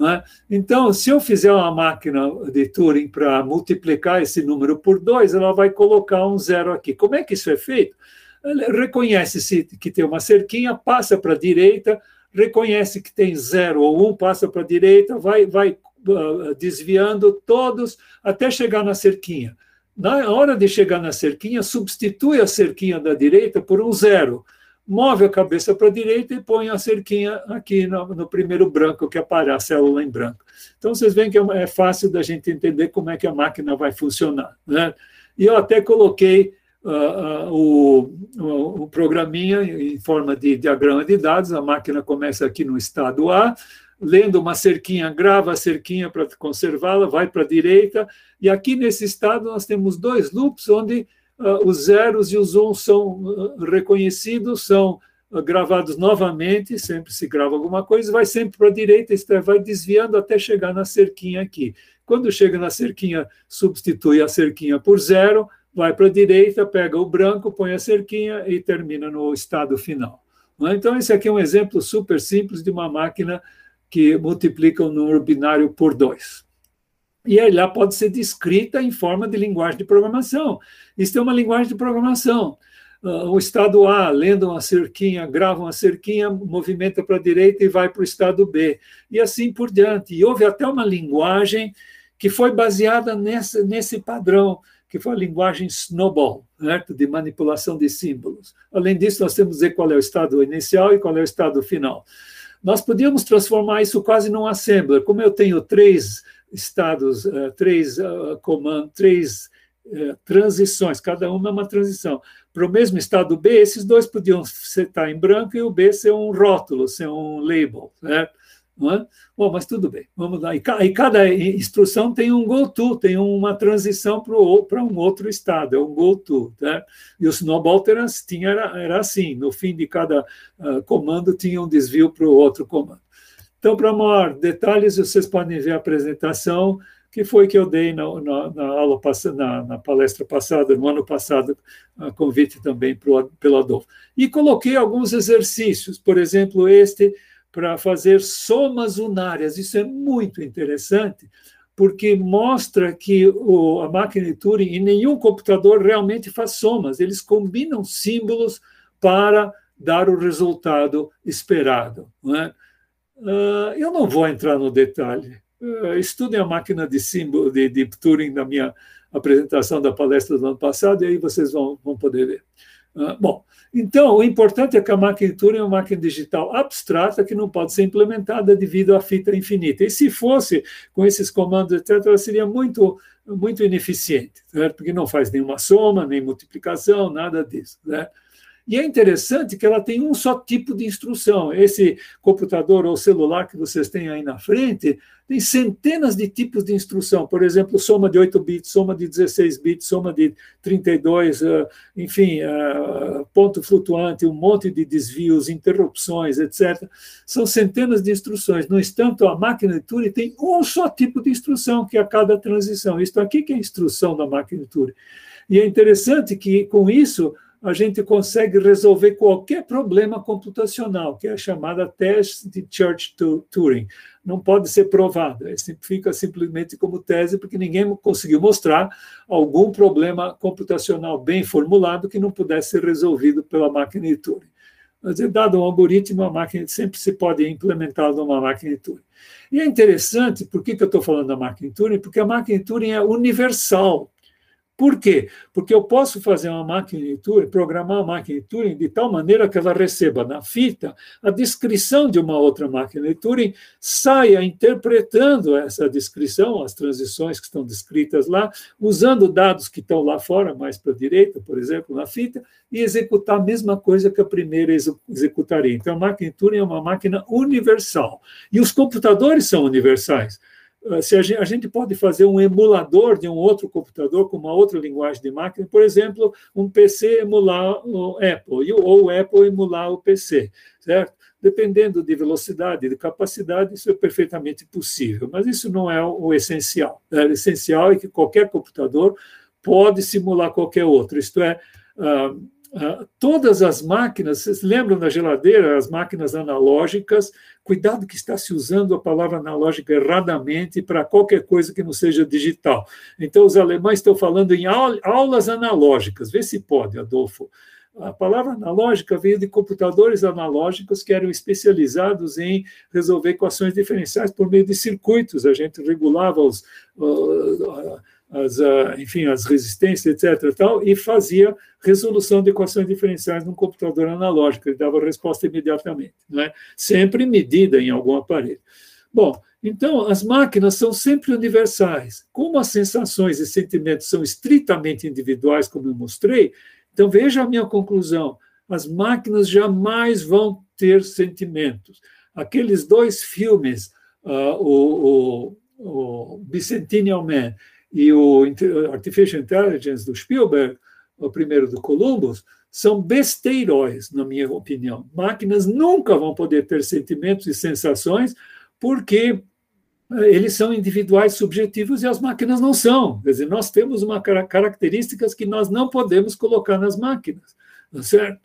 É? Então, se eu fizer uma máquina de Turing para multiplicar esse número por dois, ela vai colocar um zero aqui. Como é que isso é feito? Reconhece-se que tem uma cerquinha, passa para a direita, reconhece que tem zero ou um, passa para a direita, vai, vai desviando todos até chegar na cerquinha. Na hora de chegar na cerquinha, substitui a cerquinha da direita por um zero. Move a cabeça para a direita e põe a cerquinha aqui no, no, primeiro branco, que aparece a célula em branco. Então, vocês veem que é, é fácil da gente entender como é que a máquina vai funcionar. Né? E eu até coloquei uh, uh, o, o, o programinha em forma de diagrama de dados. A máquina começa aqui no estado A, lendo uma cerquinha, grava a cerquinha para conservá-la, vai para a direita, e aqui nesse estado nós temos dois loops onde uh, os zeros e os uns são uh, reconhecidos, são uh, gravados novamente, sempre se grava alguma coisa, vai sempre para a direita, vai desviando até chegar na cerquinha aqui. Quando chega na cerquinha, substitui a cerquinha por zero, vai para a direita, pega o branco, põe a cerquinha e termina no estado final. É? Então, esse aqui é um exemplo super simples de uma máquina que multiplica o número binário por 2. E lá pode ser descrita em forma de linguagem de programação. Isso é uma linguagem de programação. Uh, o estado A, lendo uma cerquinha, grava uma cerquinha, movimenta para a direita e vai para o estado B. E assim por diante. E houve até uma linguagem que foi baseada nessa, nesse padrão, que foi a linguagem Snowball, certo? de manipulação de símbolos. Além disso, nós temos que dizer qual é o estado inicial e qual é o estado final. Nós podíamos transformar isso quase num assembler. Como eu tenho três estados, eh, três eh, comandos, três eh, transições, cada uma é uma transição. Para o mesmo estado B, esses dois podiam estar em branco e o B ser um rótulo, ser um label, certo? Não é? Bom, mas tudo bem, vamos lá. E, cada instrução tem um go-to, tem uma transição para um outro estado, é um go-to. Né? E o Snowball tinha, era, era assim, no fim de cada uh, comando tinha um desvio para o outro comando. Então, para maior detalhes, vocês podem ver a apresentação que foi que eu dei na, na, na aula na, na, palestra passada, no ano passado, a convite também pro, pelo Adolfo. E coloquei alguns exercícios, por exemplo, este para fazer somas unárias. Isso é muito interessante, porque mostra que o, a máquina de Turing e nenhum computador realmente faz somas, eles combinam símbolos para dar o resultado esperado. Não é? uh, eu não vou entrar no detalhe. Uh, estudem a máquina de símbolo de, de Turing na minha apresentação da palestra do ano passado, e aí vocês vão, vão poder ver. Uh, bom, então, o importante é que a máquina de Turing é uma máquina digital abstrata que não pode ser implementada devido à fita infinita. E se fosse com esses comandos, etc., ela seria muito, muito ineficiente, certo? porque não faz nenhuma soma, nem multiplicação, nada disso. Né? E é interessante que ela tem um só tipo de instrução. Esse computador ou celular que vocês têm aí na frente tem centenas de tipos de instrução. Por exemplo, soma de 8 bits, soma de 16 bits, soma de 32, ah, enfim, ah, ponto flutuante, um monte de desvios, interrupções, etc. São centenas de instruções. No entanto, a máquina de Turing tem um só tipo de instrução, que é a cada transição. Isto aqui que é a instrução da máquina de Turing. E é interessante que, com isso, a gente consegue resolver qualquer problema computacional, que é a chamada teste de Church-Turing. Não pode ser provado, fica simplesmente como tese, porque ninguém conseguiu mostrar algum problema computacional bem formulado que não pudesse ser resolvido pela máquina de Turing. Mas, dado um algoritmo, a máquina sempre se pode implementar numa máquina de Turing. E é interessante, por que, que eu estou falando da máquina de Turing? Porque a máquina de Turing é universal. Por quê? Porque eu posso fazer uma máquina de Turing, programar uma máquina de Turing de tal maneira que ela receba na fita a descrição de uma outra máquina de Turing, saia interpretando essa descrição, as transições que estão descritas lá, usando dados que estão lá fora, mais para a direita, por exemplo, na fita, e executar a mesma coisa que a primeira executaria. Então, a máquina de Turing é uma máquina universal. E os computadores são universais. Ah, se a gente, a gente, pode fazer um emulador de um outro computador com uma outra linguagem de máquina, por exemplo, um PC emular o Apple ou o Apple emular o PC, certo? Dependendo de velocidade, de capacidade, isso é perfeitamente possível, mas isso não é o essencial. O essencial é que qualquer computador pode simular qualquer outro, isto é, ah, todas as máquinas, vocês lembram da geladeira, as máquinas analógicas, cuidado que está se usando a palavra analógica erradamente para qualquer coisa que não seja digital. Então, os alemães estão falando em aulas analógicas, vê se pode, Adolfo. A palavra analógica veio de computadores analógicos que eram especializados em resolver equações diferenciais por meio de circuitos. A gente regulava os, uh, as, enfim, as resistências, etc. Tal, e fazia resolução de equações diferenciais num computador analógico, ele dava resposta imediatamente, é? sempre medida em algum aparelho. Bom, então, as máquinas são sempre universais. Como as sensações e sentimentos são estritamente individuais, como eu mostrei, então veja a minha conclusão: as máquinas jamais vão ter sentimentos. Aqueles dois filmes, uh, o, o, o Bicentennial Man e o Artificial Intelligence do Spielberg, o primeiro do Columbus, são besteiróis, na minha opinião. Máquinas nunca vão poder ter sentimentos e sensações, porque eh, eles são individuais, subjetivos, e as máquinas não são. Quer dizer, nós temos uma características que nós não podemos colocar nas máquinas, tá certo?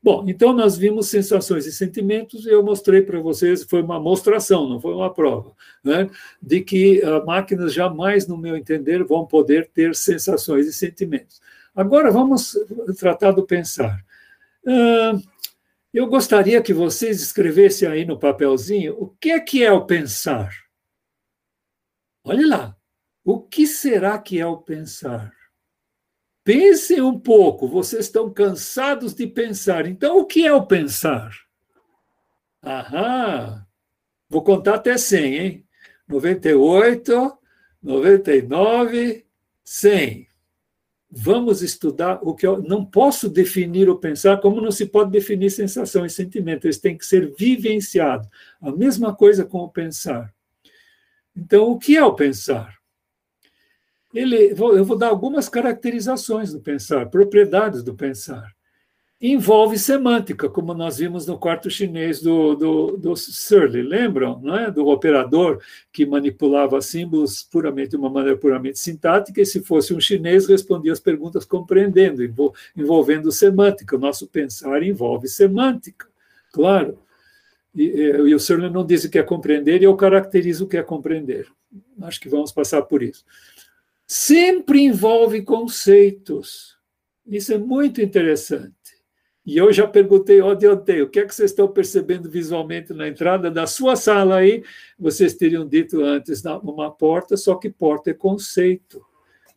Bom, então nós vimos sensações e sentimentos, e eu mostrei para vocês, foi uma mostração, não foi uma prova, né, de que uh, máquinas jamais, no meu entender, vão poder ter sensações e sentimentos. Agora vamos tratar do pensar. Uh, eu gostaria que vocês escrevessem aí no papelzinho o que é que é o pensar. Olhe lá, o que será que é o pensar? Pensem um pouco, vocês estão cansados de pensar. Então, o que é o pensar? Aham, vou contar até 100, hein? 98, 99, 100. Vamos estudar o que eu não posso definir o pensar, como não se pode definir sensação e sentimento, eles têm que ser vivenciados. A mesma coisa com o pensar. Então, o que é o pensar? Ele, eu vou dar algumas caracterizações do pensar, propriedades do pensar. Envolve semântica, como nós vimos no quarto chinês do, do, do lembram? Não é? Do operador que manipulava símbolos puramente de uma maneira puramente sintática, e se fosse um chinês, respondia as perguntas compreendendo, envolvendo semântica. O nosso pensar envolve semântica, claro. E, e o Searle não diz o que é compreender, e eu caracterizo o que é compreender. Acho que vamos passar por isso sempre envolve conceitos. Isso é muito interessante. E eu já perguntei ontem, ontem, o que é que vocês estão percebendo visualmente na entrada da sua sala aí? Vocês teriam dito antes, uma porta, só que porta é conceito.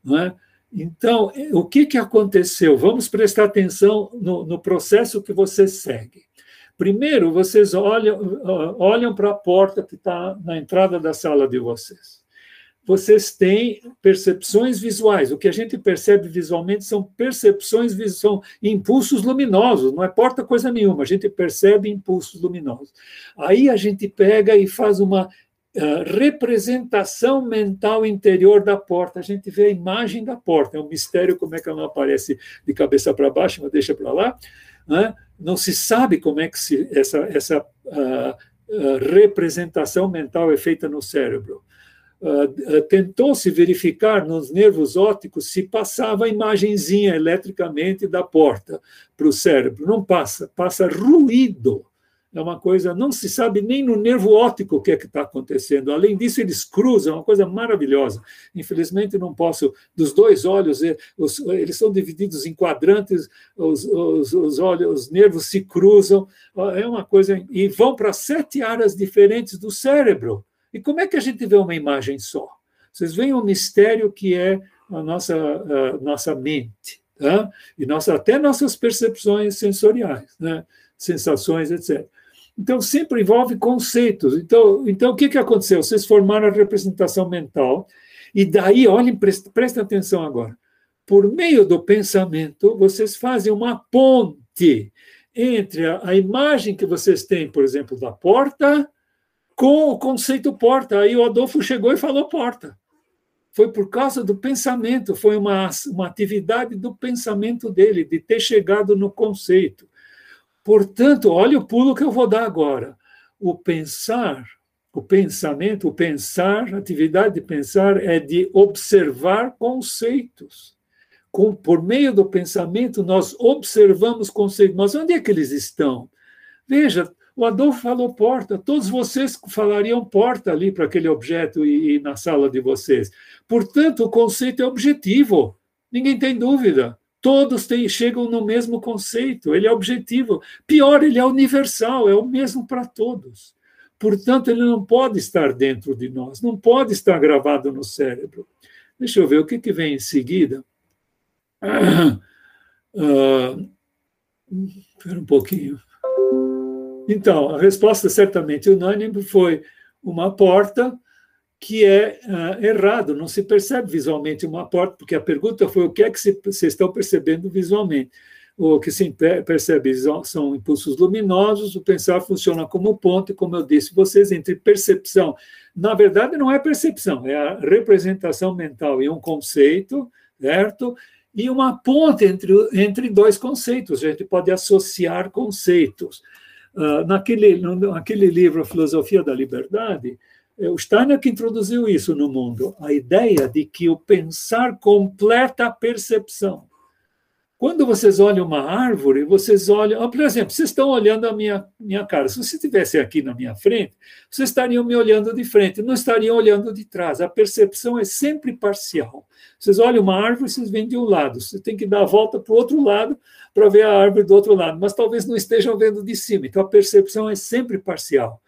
Não é? Então, o que, que aconteceu? Vamos prestar atenção no, no processo que você segue. Primeiro, vocês olham, olham para a porta que está na entrada da sala de vocês. Vocês têm percepções visuais. O que a gente percebe visualmente são percepções, são impulsos luminosos, não importa coisa nenhuma, a gente percebe impulsos luminosos. Aí a gente pega e faz uma uh, representação mental interior da porta, a gente vê a imagem da porta, é um mistério como é que ela não aparece de cabeça para baixo, mas deixa para lá. Né? Não se sabe como é que se, essa, essa uh, uh, representação mental é feita no cérebro. Uh, tentou-se verificar nos nervos ópticos se passava a imagenzinha eletricamente da porta para o cérebro. Não passa, passa ruído. É uma coisa, não se sabe nem no nervo óptico o que é que está acontecendo. Além disso, eles cruzam, é uma coisa maravilhosa. Infelizmente, não posso, dos dois olhos, eh, eles são divididos em quadrantes, os, os, os, olhos, os nervos se cruzam, é uma coisa, e vão para sete áreas diferentes do cérebro. E como é que a gente vê uma imagem só? Vocês veem o mistério que é a nossa, a nossa mente, tá? e nossa, até nossas percepções sensoriais, né? sensações, etc. Então, sempre envolve conceitos. Então, então o que, que aconteceu? Vocês formaram a representação mental, e daí, olhem, prestem presta atenção agora. Por meio do pensamento, vocês fazem uma ponte entre a, a imagem que vocês têm, por exemplo, da porta, com o conceito porta. Aí o Adolfo chegou e falou porta. Foi por causa do pensamento, foi uma, uma atividade do pensamento dele, de ter chegado no conceito. Portanto, olha o pulo que eu vou dar agora. O pensar, o pensamento, o pensar, a atividade de pensar é de observar conceitos. Com, por meio do pensamento, nós observamos conceitos. Mas onde é que eles estão? Veja, o Adolfo falou porta, todos vocês falariam porta ali para aquele objeto e, e na sala de vocês. Portanto, o conceito é objetivo, ninguém tem dúvida. Todos têm, chegam no mesmo conceito, ele é objetivo. Pior, ele é universal, é o mesmo para todos. Portanto, ele não pode estar dentro de nós, não pode estar gravado no cérebro. Deixa eu ver o que, que vem em seguida. Ah, uh, espera um pouquinho. Então, a resposta certamente unânime foi uma porta que é uh, errado, não se percebe visualmente uma porta, porque a pergunta foi o que é que vocês estão percebendo visualmente. O que se percebe são impulsos luminosos, o pensar funciona como ponte, como eu disse vocês, entre percepção. Na verdade, não é percepção, é a representação mental e um conceito, certo? E uma ponte entre, entre dois conceitos. A gente pode associar conceitos. Uh, naquele, naquele livro, A Filosofia da Liberdade, é, o Steiner que introduziu isso no mundo, a ideia de que o pensar completa a percepção. Quando vocês olham uma árvore, vocês olham. Por exemplo, vocês estão olhando a minha, minha cara. Se você estivesse aqui na minha frente, vocês estariam me olhando de frente, não estariam olhando de trás. A percepção é sempre parcial. Vocês olham uma árvore, vocês vêm de um lado. Você tem que dar a volta para o outro lado para ver a árvore do outro lado, mas talvez não estejam vendo de cima. Então a percepção é sempre parcial.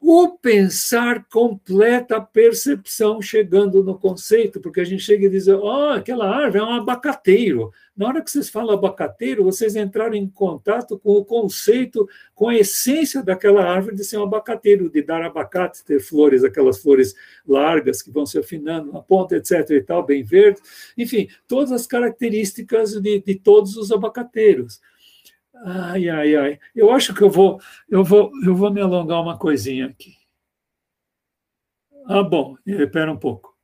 O pensar completa a percepção chegando no conceito, porque a gente chega e diz, ó, oh, aquela árvore é um abacateiro. Na hora que vocês falam abacateiro, vocês entraram em contato com o conceito, com a essência daquela árvore de ser um abacateiro, de dar abacate, ter flores, aquelas flores largas que vão se afinando na ponta, etc. e tal, bem verde. Enfim, todas as características de, de todos os abacateiros. Ai, ai, ai. Eu acho que eu vou, eu vou, eu vou me alongar uma coisinha aqui. Ah, bom, espera um pouco.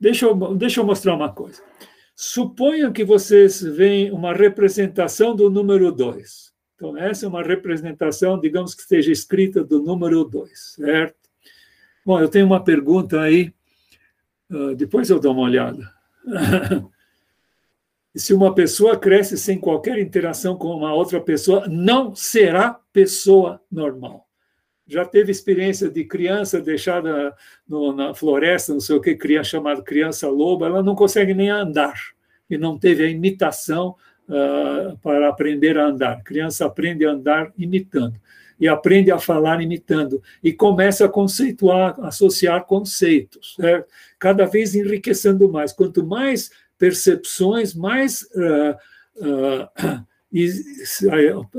Deixa eu, deixa eu mostrar uma coisa. Suponham que vocês veem uma representação do número 2. Então, essa é uma representação, digamos que esteja escrita do número 2, certo? Bom, eu tenho uma pergunta aí, uh, depois eu dou uma olhada. Se uma pessoa cresce sem qualquer interação com uma outra pessoa, não será pessoa normal. Já teve experiência de criança deixada no, na floresta, não sei o que, criança chamada criança loba, ela não consegue nem andar e não teve a imitação uh, para aprender a andar. criança aprende a andar imitando e aprende a falar imitando e começa a conceituar, associar conceitos, certo? cada vez enriquecendo mais. Quanto mais percepções, mais uh, uh,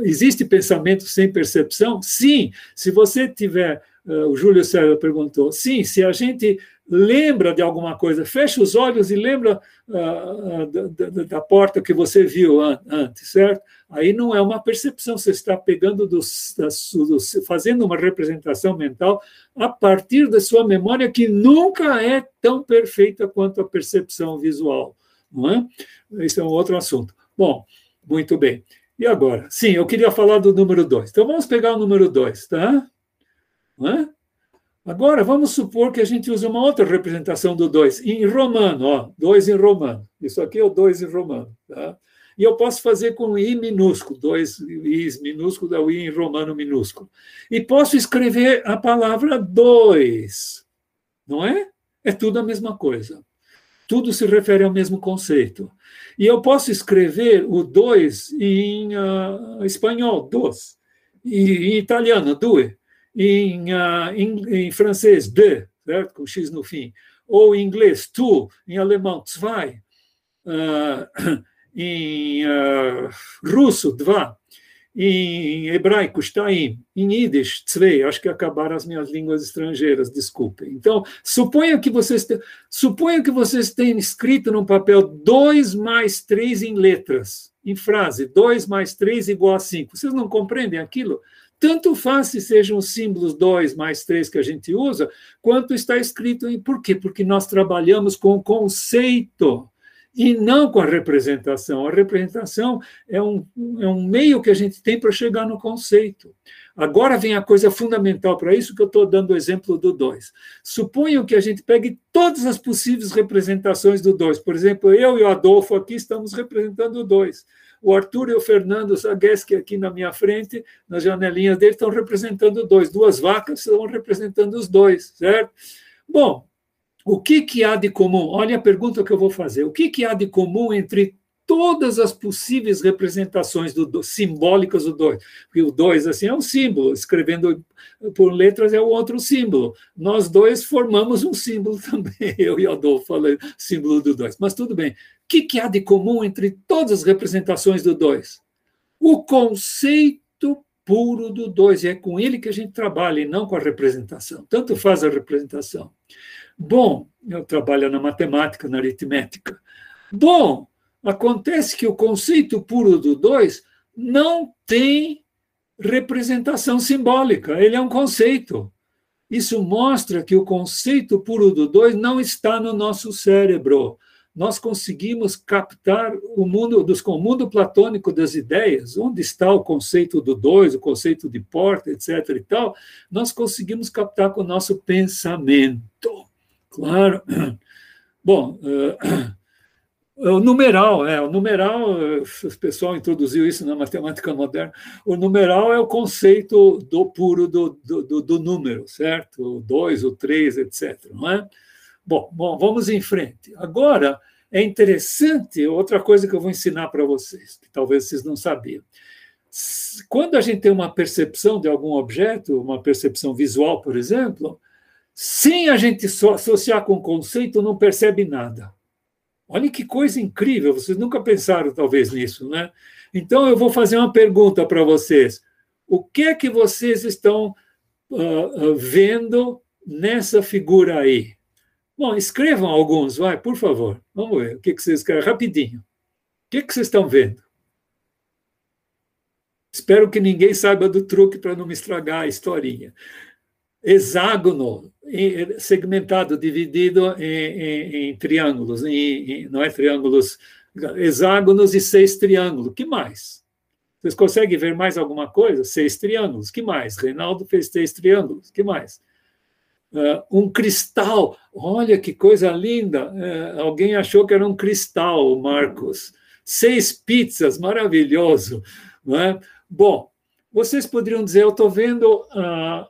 existe pensamento sem percepção? Sim, se você tiver o Júlio César perguntou. Sim, se a gente lembra de alguma coisa, fecha os olhos e lembra da, porta que você viu an antes, certo? Aí não é uma percepção, você está pegando, fazendo uma representação mental a partir da sua memória, que nunca é tão perfeita quanto a percepção visual, não é? Esse é um outro assunto. Bom, muito bem. E agora? Sim, eu queria falar do número 2. Então vamos pegar o número 2, tá? Não é? Agora, vamos supor que a gente use uma outra representação do 2, em romano, ó, 2 em romano. Isso aqui é o 2 em romano. Tá? E eu posso fazer com I minúsculo, dois I's minúsculo, é o I em romano minúsculo. E posso escrever a palavra dois, não é? É tudo a mesma coisa. Tudo se refere ao mesmo conceito. E eu posso escrever o dois em uh, espanhol, dos, e em italiano, due em, uh, em, em, francês, de, certo? com X no fim, ou em inglês, tu, em alemão, zwei, uh, em russo, dva, em hebraico, shtaim, em yiddish, tzvei, acho que acabaram as minhas línguas estrangeiras, desculpem. Então, suponha que vocês, suponha que vocês tenham escrito no papel 2 mais 3 em letras, em frase, 2 mais 3 igual a 5. Vocês não compreendem aquilo? Tanto faz se sejam os símbolos 2 mais 3 que a gente usa, quanto está escrito em. Por quê? Porque nós trabalhamos com conceito e não com a representação. A representação é um, é um meio que a gente tem para chegar no conceito. Agora vem a coisa fundamental para isso, que eu estou dando o exemplo do 2. Suponham que a gente pegue todas as possíveis representações do 2. Por exemplo, eu e o Adolfo aqui estamos representando o 2 o Arthur e o Fernando Sagueschi aqui na minha frente, nas janelinhas dele, estão representando dois. Duas vacas estão representando os dois, certo? Bom, o que, que há de comum? Olha a pergunta que eu vou fazer. O que, que há de comum entre todas as possíveis representações do, do, simbólicas do 2. Porque o 2 assim, é um símbolo, escrevendo por letras é o outro símbolo. Nós dois formamos um símbolo também, eu e Adolfo falando símbolo do 2. Mas tudo bem. O que, que há de comum entre todas as representações do 2? O conceito puro do 2. E é com ele que a gente trabalha e não com a representação. Tanto faz a representação. Bom, eu trabalho na matemática, na aritmética. Bom, Acontece que o conceito puro do dois não tem representação simbólica, ele é um conceito. Isso mostra que o conceito puro do dois não está no nosso cérebro. Nós conseguimos captar o mundo dos o mundo platônico das ideias, onde está o conceito do dois, o conceito de porta, etc. e tal, nós conseguimos captar com o nosso pensamento. Claro. Bom, uh, o numeral, é, o numeral, o pessoal introduziu isso na matemática moderna. O numeral é o conceito do puro do, do, do número, certo? O 2, o 3, etc. Não é? Bom, bom, vamos em frente. Agora, é interessante, outra coisa que eu vou ensinar para vocês, que talvez vocês não sabiam. Quando a gente tem uma percepção de algum objeto, uma percepção visual, por exemplo, sem a gente associar com conceito, não percebe nada. Olha que coisa incrível, vocês nunca pensaram talvez nisso, né? Então eu vou fazer uma pergunta para vocês. O que é que vocês estão uh, vendo nessa figura aí? Bom, escrevam alguns, vai, por favor. Vamos ver o que, que vocês escrevem rapidinho. O que, que vocês estão vendo? Espero que ninguém saiba do truque para não me estragar a historinha hexágono segmentado, dividido em, em, em triângulos, em, não é triângulos, hexágonos e seis triângulos. que mais? Vocês conseguem ver mais alguma coisa? Seis triângulos. que mais? Reinaldo fez seis triângulos. que mais? Uh, um cristal. Olha que coisa linda. Uh, alguém achou que era um cristal, Marcos. Seis pizzas, maravilhoso. Não é? Bom, vocês poderiam dizer, eu estou vendo uh,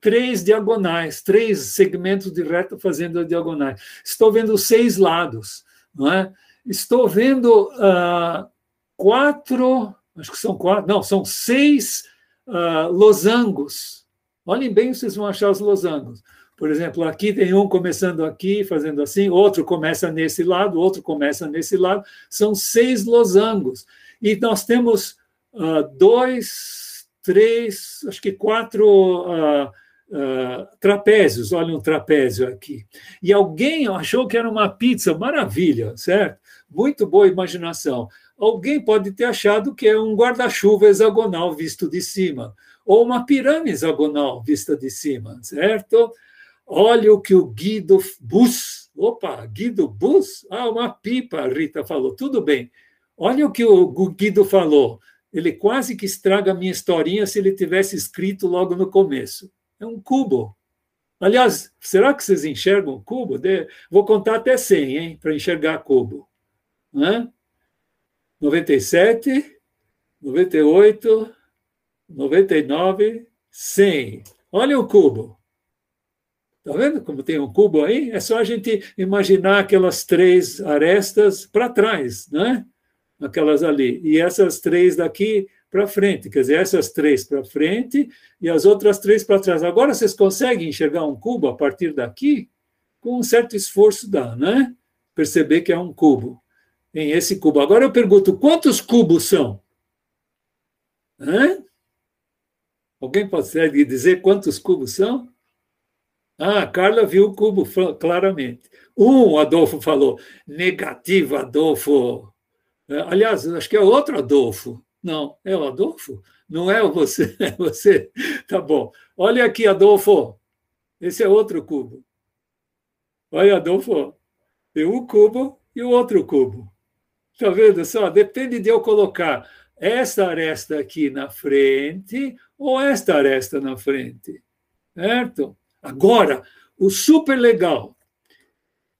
três diagonais, três segmentos de reta fazendo a diagonais. Estou vendo seis lados, não é? Estou vendo uh, quatro, acho que são quatro, não, são seis uh, losangos. Olhem bem, vocês vão achar os losangos. Por exemplo, aqui tem um começando aqui, fazendo assim, outro começa nesse lado, outro começa nesse lado. São seis losangos. E nós temos uh, dois, três, acho que quatro uh, uh, trapézios, olha um trapézio aqui. E alguém achou que era uma pizza, maravilha, certo? Muito boa imaginação. Alguém pode ter achado que é um guarda-chuva hexagonal visto de cima, ou uma pirâmide hexagonal vista de cima, certo? Olha o que o Guido Bus, opa, Guido Bus, ah, uma pipa, a Rita falou, tudo bem. Olha o que o Guido falou, ele quase que estraga a minha historinha se ele tivesse escrito logo no começo. É um cubo. Aliás, será que vocês enxergam cubo? Vou contar até 100, hein, para enxergar cubo. Né? 97, 98, 99, 100. Olha o cubo. Está vendo como tem um cubo aí? É só a gente imaginar aquelas três arestas para trás, né? Aquelas ali. E essas três daqui para frente, quer dizer, essas três para frente e as outras três para trás. Agora vocês conseguem enxergar um cubo a partir daqui? Com um certo esforço dá, né? Perceber que é um cubo. Em esse cubo. Agora eu pergunto, quantos cubos são? Hã? Alguém pode dizer quantos cubos são? Ah, a Carla viu o cubo claramente. Um, Adolfo falou. Negativo, Adolfo. Aliás, acho que é outro Adolfo. Não, é o Adolfo? Não é você, é você. Tá bom. Olha aqui, Adolfo. Esse é outro cubo. Olha, Adolfo. Tem um cubo e o outro cubo. Tá vendo só? Depende de eu colocar esta aresta aqui na frente ou esta aresta na frente. Certo? Agora, o super legal.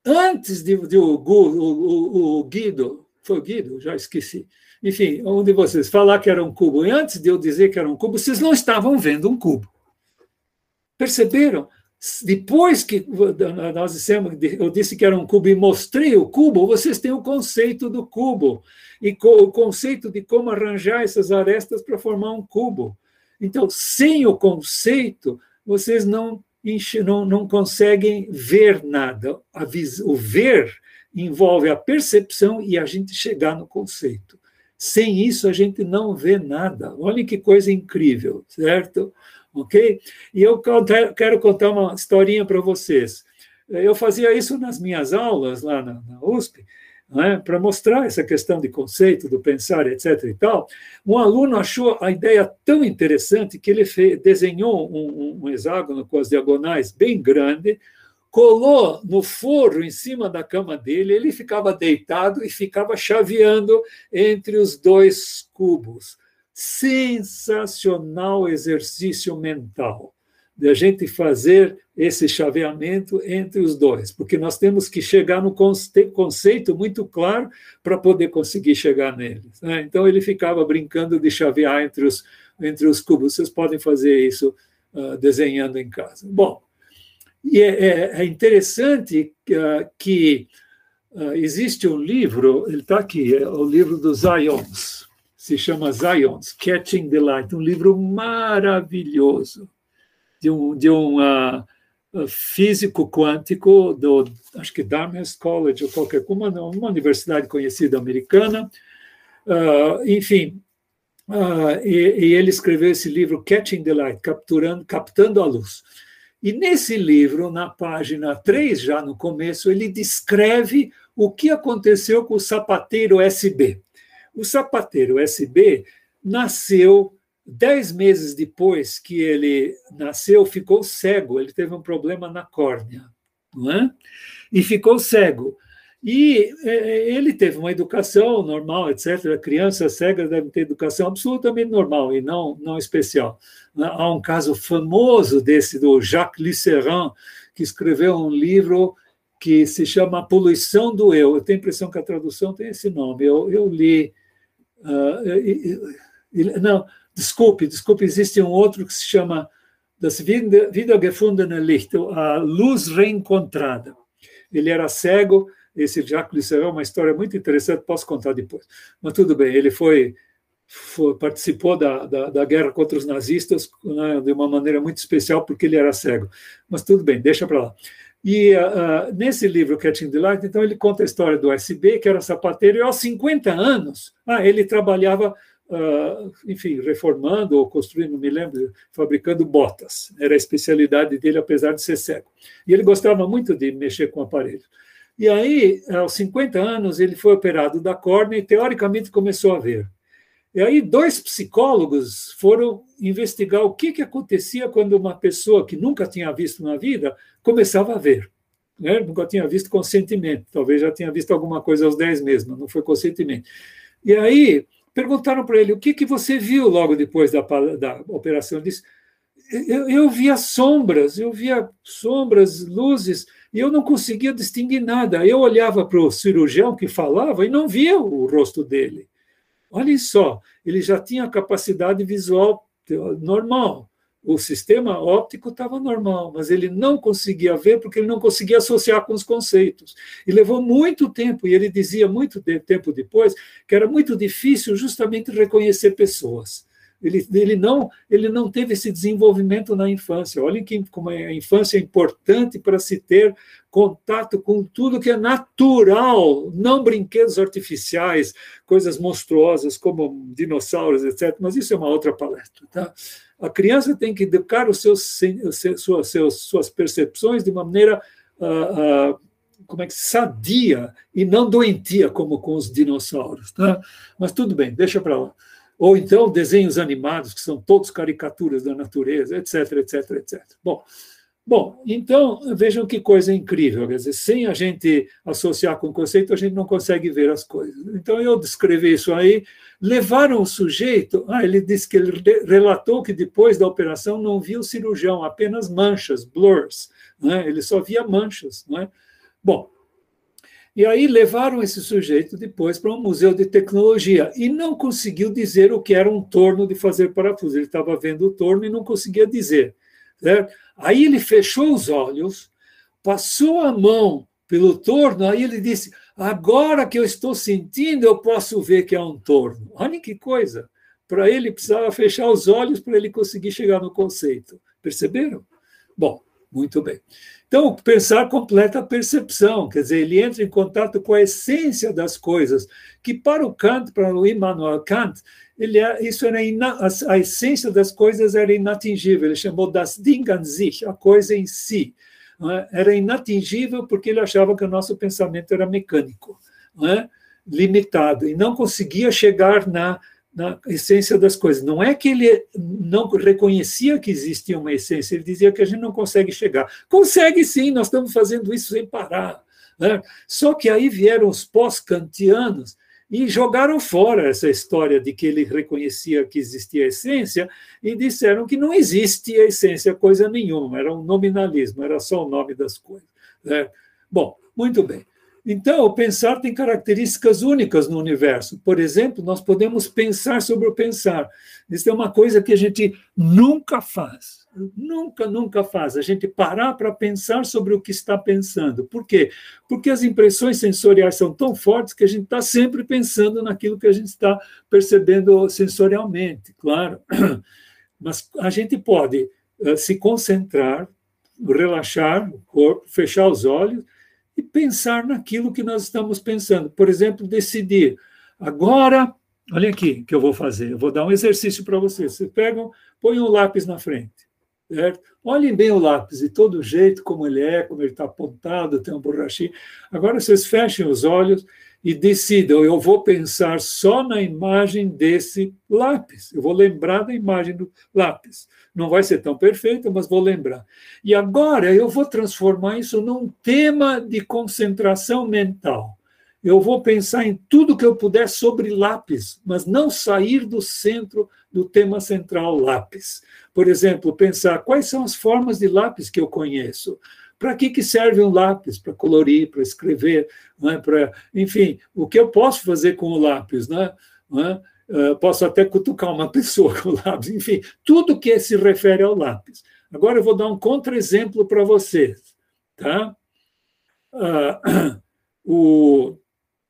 Antes de, de o, o, o, Guido, foi o Guido? Já esqueci enfim, um de vocês falar que era um cubo, e antes de eu dizer que era um cubo, vocês não estavam vendo um cubo. Perceberam? Depois que nós dissemos, eu disse que era um cubo e mostrei o cubo, vocês têm o conceito do cubo e o conceito de como arranjar essas arestas para formar um cubo. Então, sem o conceito, vocês não, não, não conseguem ver nada. O ver envolve a percepção e a gente chegar no conceito. Sem isso, a gente não vê nada. Olha que coisa incrível, certo? Ok? E eu quero contar uma historinha para vocês. Eu fazia isso nas minhas aulas lá na, USP, né, para mostrar essa questão de conceito, do pensar, etc. e tal. Um aluno achou a ideia tão interessante que ele fez, desenhou um, um hexágono com as diagonais bem grande, colou no forro em cima da cama dele, ele ficava deitado e ficava chaveando entre os dois cubos. Sensacional exercício mental de a gente fazer esse chaveamento entre os dois, porque nós temos que chegar no conceito muito claro para poder conseguir chegar neles. Né? Então ele ficava brincando de chavear entre os, entre os cubos. Vocês podem fazer isso uh, desenhando em casa. Bom, e é, é, é interessante uh, que uh, existe um livro, ele está aqui, é o livro dos Zions, se chama Zions, Catching the Light, um livro maravilhoso de um, de um uh, físico quântico do, acho que Dartmouth College ou qualquer uma, uma universidade conhecida americana, enfim, e, e ele escreveu esse livro Catching the Light, capturando, captando a luz. E nesse livro, na página 3, já no começo, ele descreve o que aconteceu com o sapateiro SB. O sapateiro SB nasceu dez meses depois que ele nasceu, ficou cego, ele teve um problema na córnea, não é? e ficou cego. E é, ele teve uma educação normal, etc. Crianças cegas devem ter educação absolutamente normal e não, não especial. Há um caso famoso desse do Jacques Lisserin, que escreveu um livro que se chama Poluição do Eu. Eu tenho a impressão que a tradução tem esse nome. Eu, eu li. Uh, não, desculpe, desculpe, existe um outro que se chama Das Wiedergefundene Licht, a luz reencontrada. Ele era cego esse Jacques Lucero é uma história muito interessante, posso contar depois. Mas tudo bem, ele foi, foi participou da, da, da, guerra contra os nazistas né, de uma maneira muito especial, porque ele era cego. Mas tudo bem, deixa para lá. E uh, nesse livro, Catching the Light, então ele conta a história do SB, que era sapateiro, e aos 50 anos, ah, ele trabalhava uh, enfim, reformando ou construindo, me lembro, fabricando botas. Era a especialidade dele, apesar de ser cego. E ele gostava muito de mexer com aparelhos. E aí, aos 50 anos, ele foi operado da córnea e, teoricamente, começou a ver. E aí, dois psicólogos foram investigar o que, que acontecia quando uma pessoa que nunca tinha visto na vida começava a ver. Né? Nunca tinha visto consentimento, talvez já tinha visto alguma coisa aos 10 meses, mas não foi consentimento. E aí, perguntaram para ele: o que, que você viu logo depois da, da operação? Ele disse: eu, eu via sombras, eu via sombras, luzes, e eu não conseguia distinguir nada. Eu olhava para o cirurgião que falava e não via o rosto dele. Olhem só, ele já tinha capacidade visual normal. O sistema óptico estava normal, mas ele não conseguia ver porque ele não conseguia associar com os conceitos. E levou muito tempo, e ele dizia muito tempo depois, que era muito difícil justamente reconhecer pessoas. Ele, ele, não, ele não teve esse desenvolvimento na infância. Olhem que, como a infância é importante para se ter contato com tudo que é natural, não brinquedos artificiais, coisas monstruosas como dinossauros, etc. Mas isso é uma outra palestra. Tá? A criança tem que educar os seus, suas, seus, suas percepções de uma maneira uh, uh, como é que sadia e não doentia como com os dinossauros. Tá? Mas tudo bem, deixa para lá ou então desenhos animados, que são todos caricaturas da natureza, etc, etc, etc. Bom, bom, então vejam que coisa incrível, quer dizer, sem a gente associar com o conceito, a gente não consegue ver as coisas. Então eu descrevi isso aí, levaram o sujeito, ah, ele disse que ele relatou que depois da operação não via o cirurgião, apenas manchas, blurs, né? ele só via manchas. Né? Bom, e aí levaram esse sujeito depois para um museu de tecnologia e não conseguiu dizer o que era um torno de fazer parafuso. Ele estava vendo o torno e não conseguia dizer. Aí ele fechou os olhos, passou a mão pelo torno, aí ele disse: Agora que eu estou sentindo, eu posso ver que é um torno. Olha que coisa! Para ele precisava fechar os olhos para ele conseguir chegar no conceito. Perceberam? Bom, muito bem. Então, pensar completa a percepção, quer dizer, ele entra em contato com a essência das coisas, que para o Kant, para o Immanuel Kant, ele é, isso era ina, a, a, essência das coisas era inatingível, ele chamou das Ding an sich, a coisa em si. É? Era inatingível porque ele achava que o nosso pensamento era mecânico, é? limitado, e não conseguia chegar na na essência das coisas. Não é que ele não reconhecia que existia uma essência, ele dizia que a gente não consegue chegar. Consegue sim, nós estamos fazendo isso sem parar. Né? Só que aí vieram os pós-kantianos e jogaram fora essa história de que ele reconhecia que existia essência e disseram que não existe a essência coisa nenhuma, era um nominalismo, era só o nome das coisas. Né? Bom, muito bem. Então, o pensar tem características únicas no universo. Por exemplo, nós podemos pensar sobre o pensar. Isso é uma coisa que a gente nunca faz. Nunca, nunca faz. A gente parar para pensar sobre o que está pensando. Por quê? Porque as impressões sensoriais são tão fortes que a gente está sempre pensando naquilo que a gente está percebendo sensorialmente, claro. Mas a gente pode uh, se concentrar, relaxar o corpo, fechar os olhos e pensar naquilo que nós estamos pensando. Por exemplo, decidir. Agora, olha aqui que eu vou fazer. Eu vou dar um exercício para vocês. Vocês pegam, põem um lápis na frente. Certo? Olhem bem o lápis, de todo jeito, como ele é, como ele está apontado, tem um borrachinho. Agora vocês fechem os olhos e decidam, eu vou pensar só na imagem desse lápis, eu vou lembrar da imagem do lápis. Não vai ser tão perfeita, mas vou lembrar. E agora eu vou transformar isso num tema de concentração mental. Eu vou pensar em tudo que eu puder sobre lápis, mas não sair do centro do tema central lápis. Por exemplo, pensar quais são as formas de lápis que eu conheço. Para que, que serve um lápis? Para colorir, para escrever, não é? para, enfim, o que eu posso fazer com o lápis? Não é? Não é? Uh, posso até cutucar uma pessoa com o lápis, enfim, tudo que se refere ao lápis. Agora eu vou dar um contra-exemplo para vocês. Tá? Uh, o,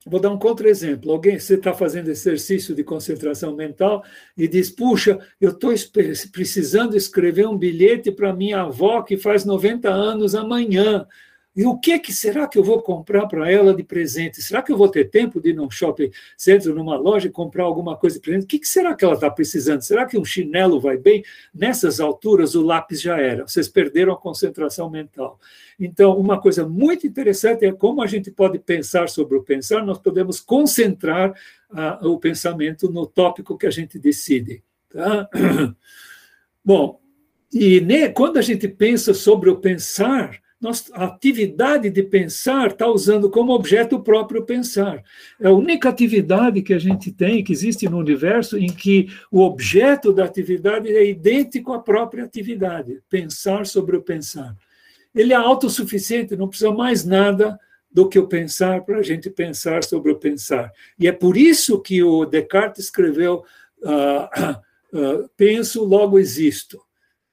Vou dar um contra-exemplo. Alguém, você está fazendo exercício de concentração mental e diz: Puxa, eu estou precisando escrever um bilhete para minha avó que faz 90 anos amanhã. E o que, que será que eu vou comprar para ela de presente? Será que eu vou ter tempo de ir num shopping center, numa loja e comprar alguma coisa de presente? O que, que será que ela está precisando? Será que um chinelo vai bem? Nessas alturas, o lápis já era. Vocês perderam a concentração mental. Então, uma coisa muito interessante é como a gente pode pensar sobre o pensar, nós podemos concentrar uh, o pensamento no tópico que a gente decide. Tá? Bom, e né, quando a gente pensa sobre o pensar, nós, a atividade de pensar está usando como objeto o próprio pensar. É a única atividade que a gente tem, que existe no universo, em que o objeto da atividade é idêntico à própria atividade. Pensar sobre o pensar. Ele é autossuficiente, não precisa mais nada do que o pensar para a gente pensar sobre o pensar. E é por isso que o Descartes escreveu: uh, uh, penso, logo existo.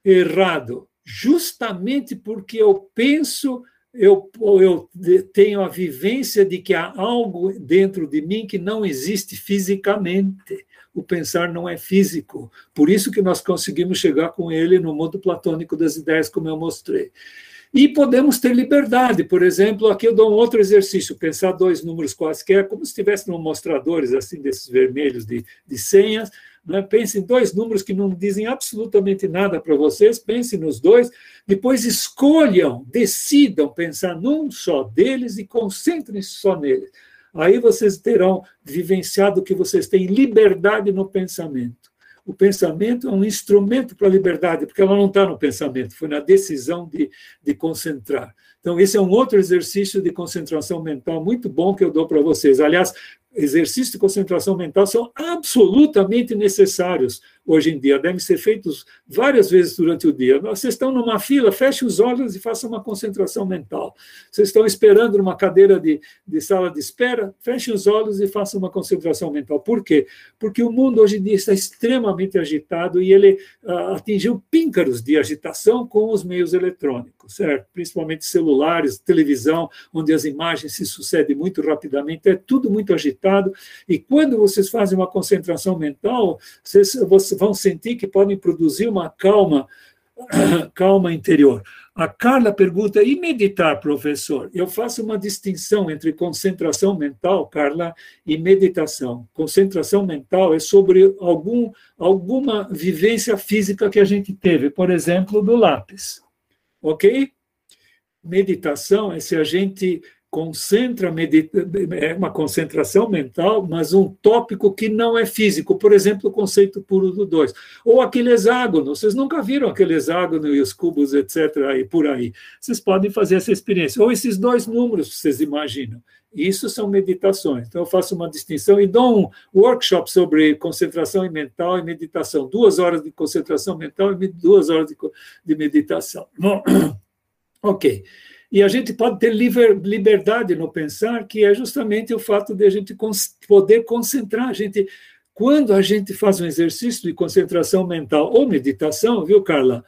Errado justamente porque eu penso, eu, eu tenho a vivência de que há algo dentro de mim que não existe fisicamente. O pensar não é físico. Por isso que nós conseguimos chegar com ele no mundo platônico das ideias, como eu mostrei. E podemos ter liberdade. Por exemplo, aqui eu dou um outro exercício: pensar dois números quaisquer, como se estivesse num mostradores assim desses vermelhos de, de senhas né? Pense em dois números que não dizem absolutamente nada para vocês, pense nos dois, depois escolham, decidam pensar num só deles e concentrem-se só neles. Aí vocês terão vivenciado que vocês têm liberdade no pensamento. O pensamento é um instrumento para a liberdade, porque ela não está no pensamento, foi na decisão de, de concentrar. Então, esse é um outro exercício de concentração mental muito bom que eu dou para vocês. Aliás, exercícios de concentração mental são absolutamente necessários hoje em dia, devem ser feitos várias vezes durante o dia. Vocês estão numa fila, fechem os olhos e façam uma concentração mental. Vocês estão esperando numa cadeira de, de sala de espera, fechem os olhos e façam uma concentração mental. Por quê? Porque o mundo hoje em dia está extremamente agitado e ele uh, atingiu píncaros de agitação com os meios eletrônicos, certo? Principalmente celulares, televisão, onde as imagens se sucedem muito rapidamente, é tudo muito agitado. E quando vocês fazem uma concentração mental, vocês, vocês vão sentir que podem produzir uma calma, calma interior. A Carla pergunta: e meditar, professor? Eu faço uma distinção entre concentração mental, Carla, e meditação. Concentração mental é sobre algum, alguma vivência física que a gente teve, por exemplo, do lápis. Ok? Meditação é se a gente concentra, é uma concentração mental, mas um tópico que não é físico, por exemplo, o conceito puro do dois. Ou aquele hexágono, vocês nunca viram aquele hexágono e os cubos, etc., aí, por aí. Vocês podem fazer essa experiência. Ou esses dois números, vocês imaginam. Isso são meditações. Então, eu faço uma distinção e dou um workshop sobre concentração mental e meditação. Duas horas de concentração mental e duas horas de, de meditação. Bom, ok. E a gente pode ter liberdade no pensar, que é justamente o fato de a gente poder concentrar. A gente, quando a gente faz um exercício de concentração mental ou meditação, viu, Carla?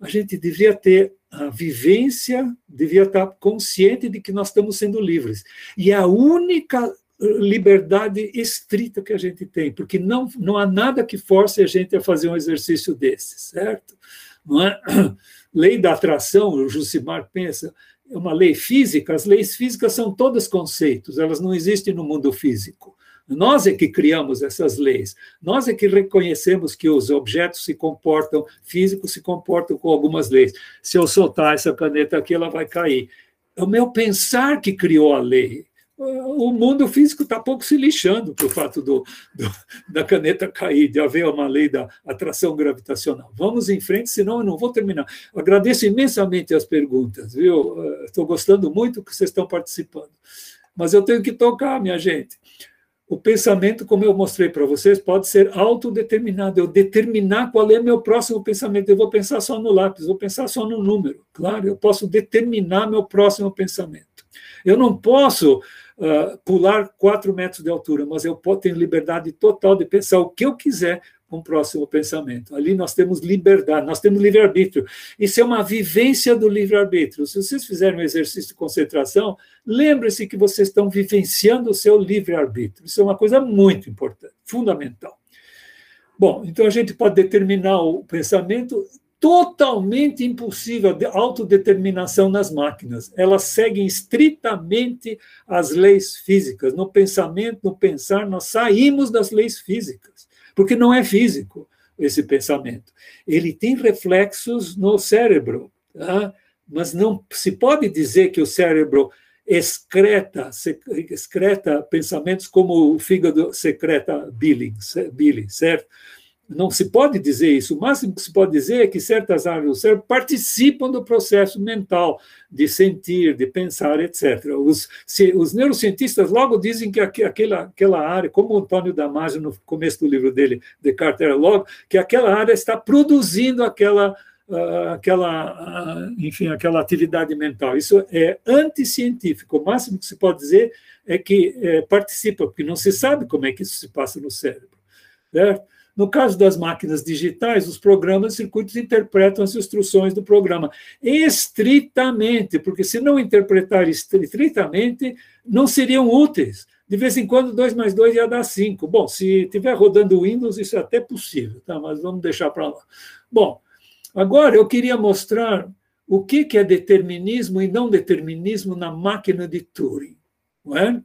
A gente devia ter a vivência, devia estar consciente de que nós estamos sendo livres. E a única liberdade estrita que a gente tem, porque não, não há nada que force a gente a fazer um exercício desse, certo? Não é? Lei da atração, o Jusimar pensa, é uma lei física, as leis físicas são todas conceitos, elas não existem no mundo físico. Nós é que criamos essas leis. Nós é que reconhecemos que os objetos se comportam, físicos se comportam com algumas leis. Se eu soltar essa caneta aqui, ela vai cair. É o meu pensar que criou a lei o mundo físico está pouco se lixando para o fato do, do, da caneta cair, de haver uma lei da atração gravitacional. Vamos em frente, senão eu não vou terminar. Agradeço imensamente as perguntas, viu? Estou gostando muito que vocês estão participando. Mas eu tenho que tocar, minha gente. O pensamento, como eu mostrei para vocês, pode ser autodeterminado. Eu determinar qual é meu próximo pensamento. Eu vou pensar só no lápis, vou pensar só no número. Claro, eu posso determinar meu próximo pensamento. Eu não posso uh, pular quatro metros de altura, mas eu tenho liberdade total de pensar o que eu quiser com o próximo pensamento. Ali nós temos liberdade, nós temos livre-arbítrio. Isso é uma vivência do livre-arbítrio. Se vocês fizerem um exercício de concentração, lembre-se que vocês estão vivenciando o seu livre-arbítrio. Isso é uma coisa muito importante, fundamental. Bom, então a gente pode determinar o pensamento totalmente impossível de autodeterminação nas máquinas. Elas seguem estritamente as leis físicas. No pensamento, no pensar, nós saímos das leis físicas, porque não é físico esse pensamento. Ele tem reflexos no cérebro, tá? mas não se pode dizer que o cérebro excreta, excreta pensamentos como o fígado secreta bile, bile certo? Não se pode dizer isso. O máximo que se pode dizer é que certas áreas do cérebro participam do processo mental de sentir, de pensar, etc. Os, se, os neurocientistas logo dizem que aquela, aquela área, como o Antônio Damasio, no começo do livro dele, Descartes era logo, que aquela área está produzindo aquela, uh, aquela uh, enfim, aquela atividade mental. Isso é anticientífico. O máximo que se pode dizer é que é, participa, porque não se sabe como é que isso se passa no cérebro. Certo? No caso das máquinas digitais, os programas e circuitos interpretam as instruções do programa estritamente, porque se não interpretar estritamente, não seriam úteis. De vez em quando, 2 mais 2 ia dar 5. Bom, se estiver rodando Windows, isso é até possível, tá? mas vamos deixar para lá. Bom, agora eu queria mostrar o que é determinismo e não determinismo na máquina de Turing. Não é?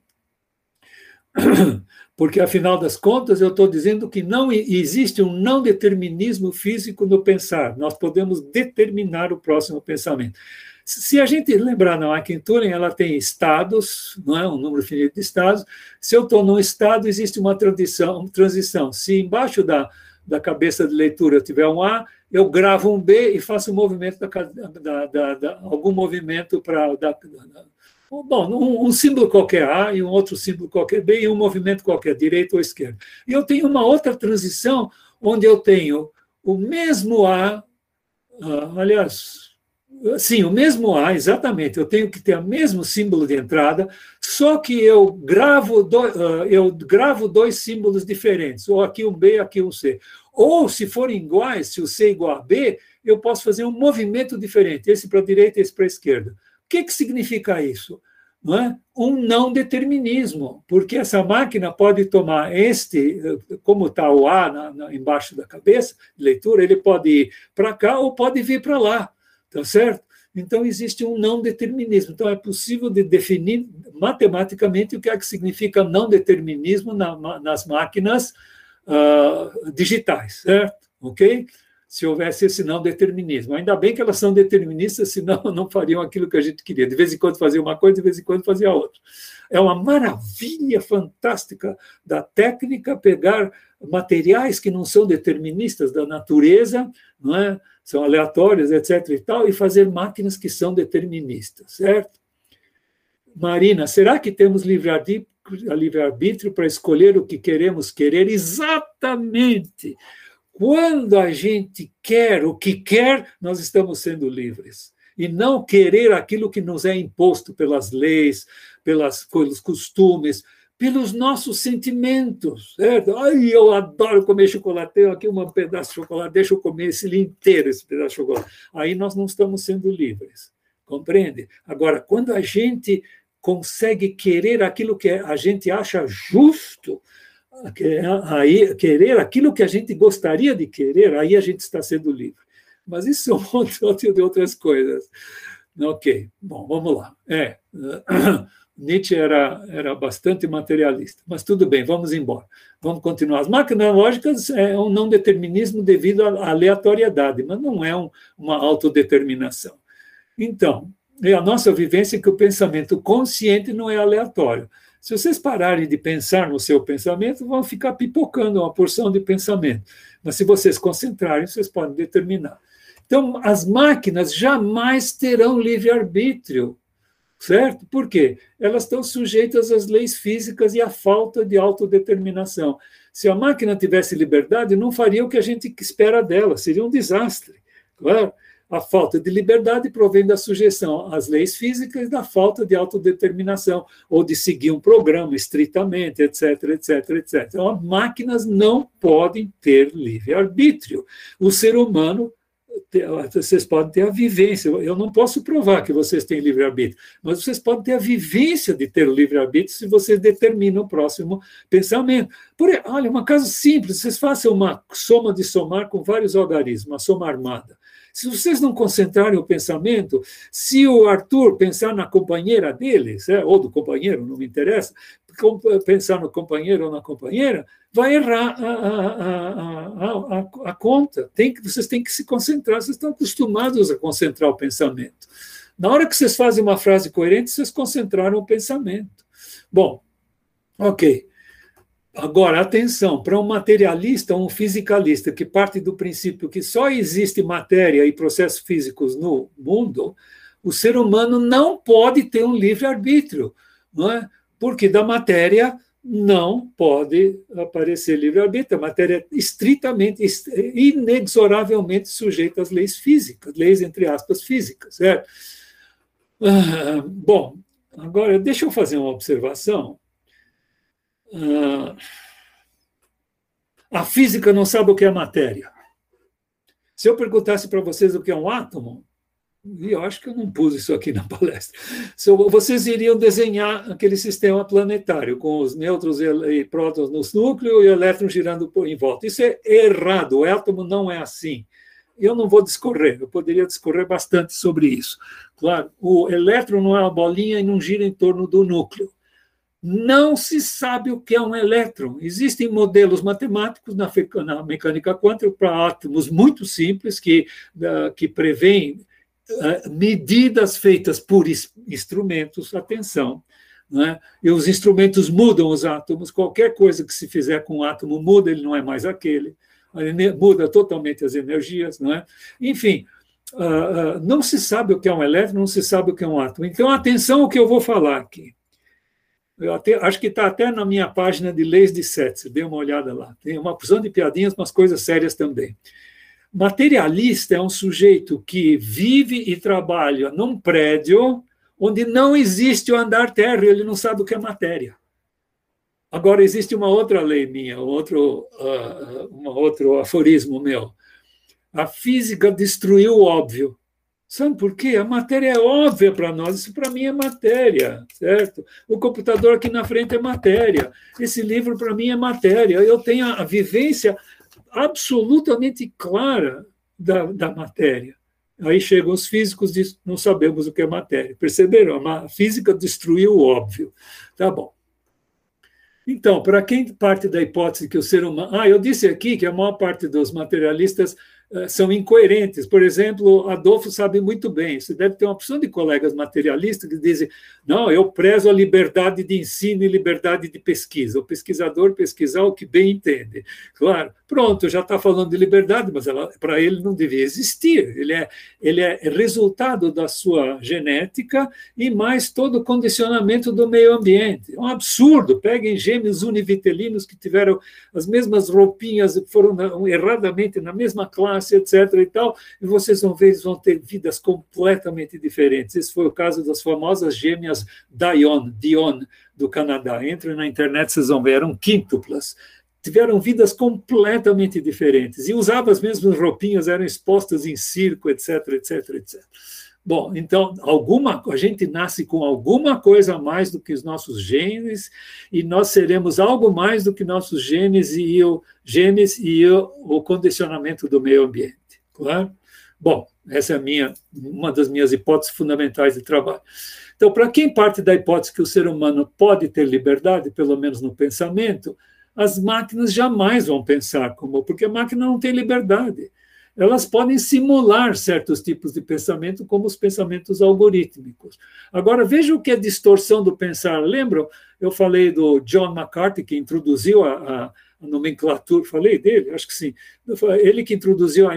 Porque, afinal das contas, eu estou dizendo que não existe um não determinismo físico no pensar. Nós podemos determinar o próximo pensamento. Se a gente lembrar na Turing, ela tem estados, não é um número finito de estados. Se eu estou num estado, existe uma transição, uma transição. Se embaixo da, da cabeça de leitura eu tiver um A, eu gravo um B e faço um movimento da, da, da algum movimento para Bom, um, um, símbolo qualquer A e um outro símbolo qualquer B e um movimento qualquer, direita ou esquerda. E eu tenho uma outra transição onde eu tenho o mesmo A, uh, aliás, sim, o mesmo A, exatamente, eu tenho que ter o mesmo símbolo de entrada, só que eu gravo, do, uh, eu gravo dois símbolos diferentes, ou aqui um B, aqui um C. Ou, se forem iguais, se o C é igual a B, eu posso fazer um movimento diferente, esse para a direita, esse para a esquerda que, que significa isso? Não é? Um não determinismo, porque essa máquina pode tomar este, como está o A na, na, embaixo da cabeça, leitura, ele pode ir para cá ou pode vir para lá, tá certo? Então existe um não determinismo. Então é possível de definir matematicamente o que é que significa não determinismo na, nas máquinas uh, digitais, certo? Ok? Se houvesse esse não determinismo. Ainda bem que elas são deterministas, senão não fariam aquilo que a gente queria. De vez em quando fazia uma coisa, de vez em quando fazia outra. É uma maravilha fantástica da técnica pegar materiais que não são deterministas da natureza, não é? são aleatórios, etc. e tal, e fazer máquinas que são deterministas, certo? Marina, será que temos livre-arbítrio para escolher o que queremos querer? Exatamente! Quando a gente quer o que quer, nós estamos sendo livres. E não querer aquilo que nos é imposto pelas leis, pelas, pelos costumes, pelos nossos sentimentos. Certo? Ai, eu adoro comer chocolate, tenho aqui um pedaço de chocolate, deixa eu comer esse inteiro, esse pedaço de chocolate. Aí nós não estamos sendo livres. Compreende? Agora, quando a gente consegue querer aquilo que a gente acha justo, aí querer aquilo que a gente gostaria de querer, aí a gente está sendo livre. Mas isso é um monte de outras coisas. Ok, bom, vamos lá. É, Nietzsche era, era bastante materialista, mas tudo bem, vamos embora. Vamos continuar. As máquinas lógicas é um não determinismo devido à aleatoriedade, mas não é um, uma autodeterminação. Então, é a nossa vivência que o pensamento consciente não é aleatório. Se vocês pararem de pensar no seu pensamento, vão ficar pipocando uma porção de pensamento. Mas se vocês concentrarem, vocês podem determinar. Então, as máquinas jamais terão livre-arbítrio, certo? Por quê? Elas estão sujeitas às leis físicas e à falta de autodeterminação. Se a máquina tivesse liberdade, não faria o que a gente espera dela, seria um desastre, claro. A falta de liberdade provém da sujeição às leis físicas e da falta de autodeterminação, ou de seguir um programa estritamente, etc, etc, etc. Então, máquinas não podem ter livre-arbítrio. O ser humano vocês podem ter a vivência. Eu não posso provar que vocês têm livre-arbítrio, mas vocês podem ter a vivência de ter o livre-arbítrio se vocês determinam o próximo pensamento. Por, olha, uma caso simples: vocês façam uma soma de somar com vários algarismos, uma soma armada. Se vocês não concentrarem o pensamento, se o Arthur pensar na companheira dele, é, ou do companheiro, não me interessa, pensar no companheiro ou na companheira, vai errar a, a, a, a, conta. Tem que, vocês têm que se concentrar, vocês estão acostumados a concentrar o pensamento. Na hora que vocês fazem uma frase coerente, vocês concentraram o pensamento. Bom, ok. Agora, atenção, para um materialista um fisicalista que parte do princípio que só existe matéria e processos físicos no mundo, o ser humano não pode ter um livre-arbítrio, é? porque da matéria não pode aparecer livre-arbítrio. A matéria é estritamente, inexoravelmente sujeita às leis físicas, leis, entre aspas, físicas. Certo? Ah, bom, agora deixa eu fazer uma observação a física não sabe o que é matéria. Se eu perguntasse para vocês o que é um átomo, e eu acho que eu não pus isso aqui na palestra, vocês iriam desenhar aquele sistema planetário, com os nêutrons e prótons nos núcleos e o elétron girando em volta. Isso é errado, o átomo não é assim. Eu não vou discorrer, eu poderia discorrer bastante sobre isso. Claro, o elétron não é uma bolinha e não gira em torno do núcleo não se sabe o que é um elétron. Existem modelos matemáticos na, mecânica quântica para átomos muito simples que, uh, que prevêem uh, medidas feitas por instrumentos, atenção, né? e os instrumentos mudam os átomos, qualquer coisa que se fizer com o átomo muda, ele não é mais aquele, muda totalmente as energias, né? enfim, uh, não se sabe o que é um elétron, não se sabe o que é um átomo. Então, atenção ao que eu vou falar aqui. Eu até, acho que está até na minha página de leis de Setzer, dê uma olhada lá. Tem uma porção de piadinhas, mas coisas sérias também. Materialista é um sujeito que vive e trabalha num prédio onde não existe o andar térreo, ele não sabe o que é matéria. Agora, existe uma outra lei minha, outro, uh, um outro aforismo meu. A física destruiu o óbvio. Sabe por quê? A matéria é óbvia para nós, isso para mim é matéria, certo? O computador aqui na frente é matéria, esse livro para mim é matéria. Eu tenho a vivência absolutamente clara da, da matéria. Aí chegam os físicos e não sabemos o que é matéria. Perceberam? A física destruiu o óbvio. Tá bom. Então, para quem parte da hipótese que o ser humano. Ah, eu disse aqui que a maior parte dos materialistas são incoerentes. Por exemplo, Adolfo sabe muito bem, você deve ter uma opção de colegas materialistas que dizem: não, eu prezo a liberdade de ensino e liberdade de pesquisa. O pesquisador pesquisar o que bem entende. Claro, pronto, já está falando de liberdade, mas para ele não devia existir. Ele é, ele é resultado da sua genética e mais todo o condicionamento do meio ambiente. É um absurdo. Peguem gêmeos univitelinos que tiveram as mesmas roupinhas, foram erradamente na mesma classe etc. e tal, e vocês vão ver, eles vão ter vidas completamente diferentes. Esse foi o caso das famosas gêmeas Dion, Dion do Canadá. Entrem na internet, vocês vão ver, eram quíntuplas tiveram vidas completamente diferentes e usavam as mesmas roupinhas, eram expostas em circo, etc, etc, etc. Bom, então, alguma, a gente nasce com alguma coisa a mais do que os nossos genes, e nós seremos algo mais do que nossos genes e o, genes e o, o condicionamento do meio ambiente. Claro? Bom, essa é minha, uma das minhas hipóteses fundamentais de trabalho. Então, para quem parte da hipótese que o ser humano pode ter liberdade, pelo menos no pensamento, as máquinas jamais vão pensar como, porque a máquina não tem liberdade elas podem simular certos tipos de pensamento, como os pensamentos algorítmicos. Agora, veja o que é distorção do pensar. Lembram? Eu falei do John McCarthy, que introduziu a, a, nomenclatura, falei dele? Acho que sim. Ele que introduziu,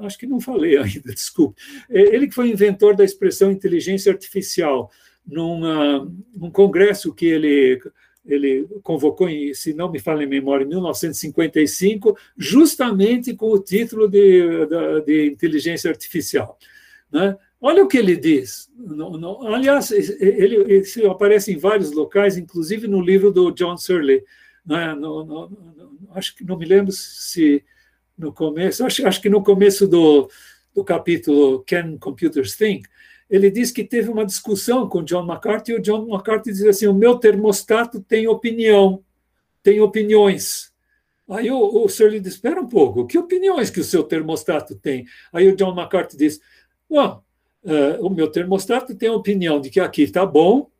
acho que não falei ainda, desculpe. É, ele que foi inventor da expressão inteligência artificial, numa, num congresso que ele ele convocou, se não me falha em memória, em 1955, justamente com o título de, de, de inteligência artificial. Né? Olha o que ele diz. No, no, aliás, ele, ele, aparece em vários locais, inclusive no livro do John Searle. Né? No, acho que não me lembro se no começo, acho, acho que no começo do, do capítulo Can Computers Think, ele diz que teve uma discussão com John McCarthy e o John McCarthy diz assim: o meu termostato tem opinião, tem opiniões. Aí o, o lhe diz: espera um pouco, que opiniões que o seu termostato tem? Aí o John McCarthy diz: Bom, uh, o meu termostato tem a opinião de que aqui está bom,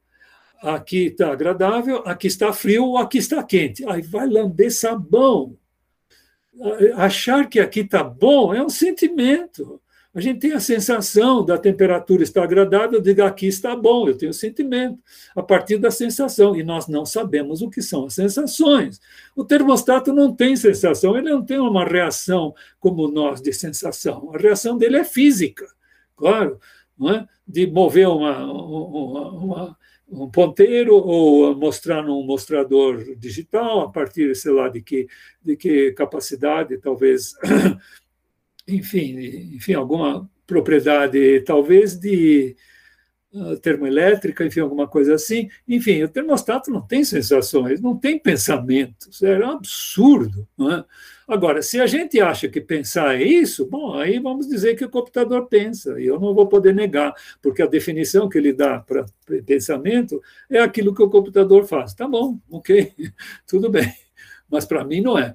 aqui está agradável, aqui está frio ou aqui está quente. Aí vai lamber sabão. Achar que aqui está bom é um sentimento. A gente tem a sensação da temperatura estar agradável, eu digo aqui está bom, eu tenho sentimento, a partir da sensação, e nós não sabemos o que são as sensações. O termostato não tem sensação, ele não tem uma reação como nós de sensação, a reação dele é física, claro, é? de mover uma, uma, uma um ponteiro ou mostrar num mostrador digital a partir, sei lá, de que, de que capacidade, talvez, enfim, enfim, alguma propriedade, talvez de uh, termoelétrica, enfim, alguma coisa assim. Enfim, o termostato não tem sensações, não tem pensamentos, é um absurdo, é? Agora, se a gente acha que pensar é isso, bom, aí vamos dizer que o computador pensa, e eu não vou poder negar, porque a definição que ele dá para pensamento é aquilo que o computador faz. Tá bom, ok, tudo bem, mas para mim não é.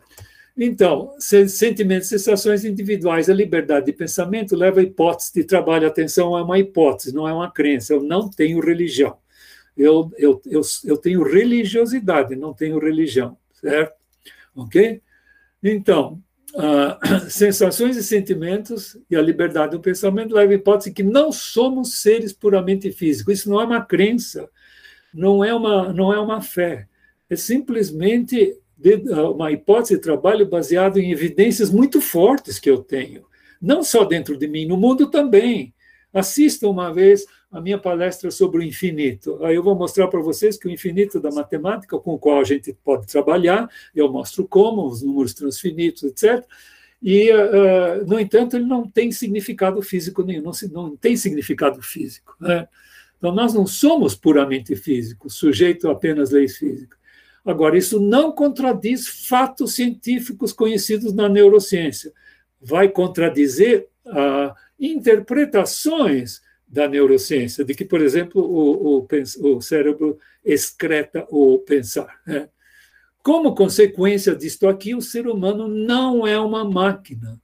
Então, sentimentos, sensações individuais, a liberdade de pensamento leva a hipótese de trabalho. Atenção, é uma hipótese, não é uma crença. Eu não tenho religião. Eu, eu, eu, eu tenho religiosidade, não tenho religião, certo? Ok? Então, uh, sensações e sentimentos e a liberdade do pensamento leva à hipótese que não somos seres puramente físicos. Isso não é uma crença, não é uma, não é uma fé. É simplesmente uma hipótese de trabalho baseado em evidências muito fortes que eu tenho. Não só dentro de mim, no mundo também. Assista uma vez a minha palestra sobre o infinito. Aí eu vou mostrar para vocês que o infinito da matemática, com o qual a gente pode trabalhar, eu mostro como, os números transfinitos, etc. E, uh, no entanto, ele não tem significado físico nenhum, não, não tem significado físico. Né? Então, nós não somos puramente físicos, sujeito a apenas leis físicas. Agora, isso não contradiz fatos científicos conhecidos na neurociência. Vai contradizer uh, interpretações da neurociência, de que, por exemplo, o, o, o cérebro excreta o pensar. Né? Como consequência disto aqui, o ser humano não é uma máquina.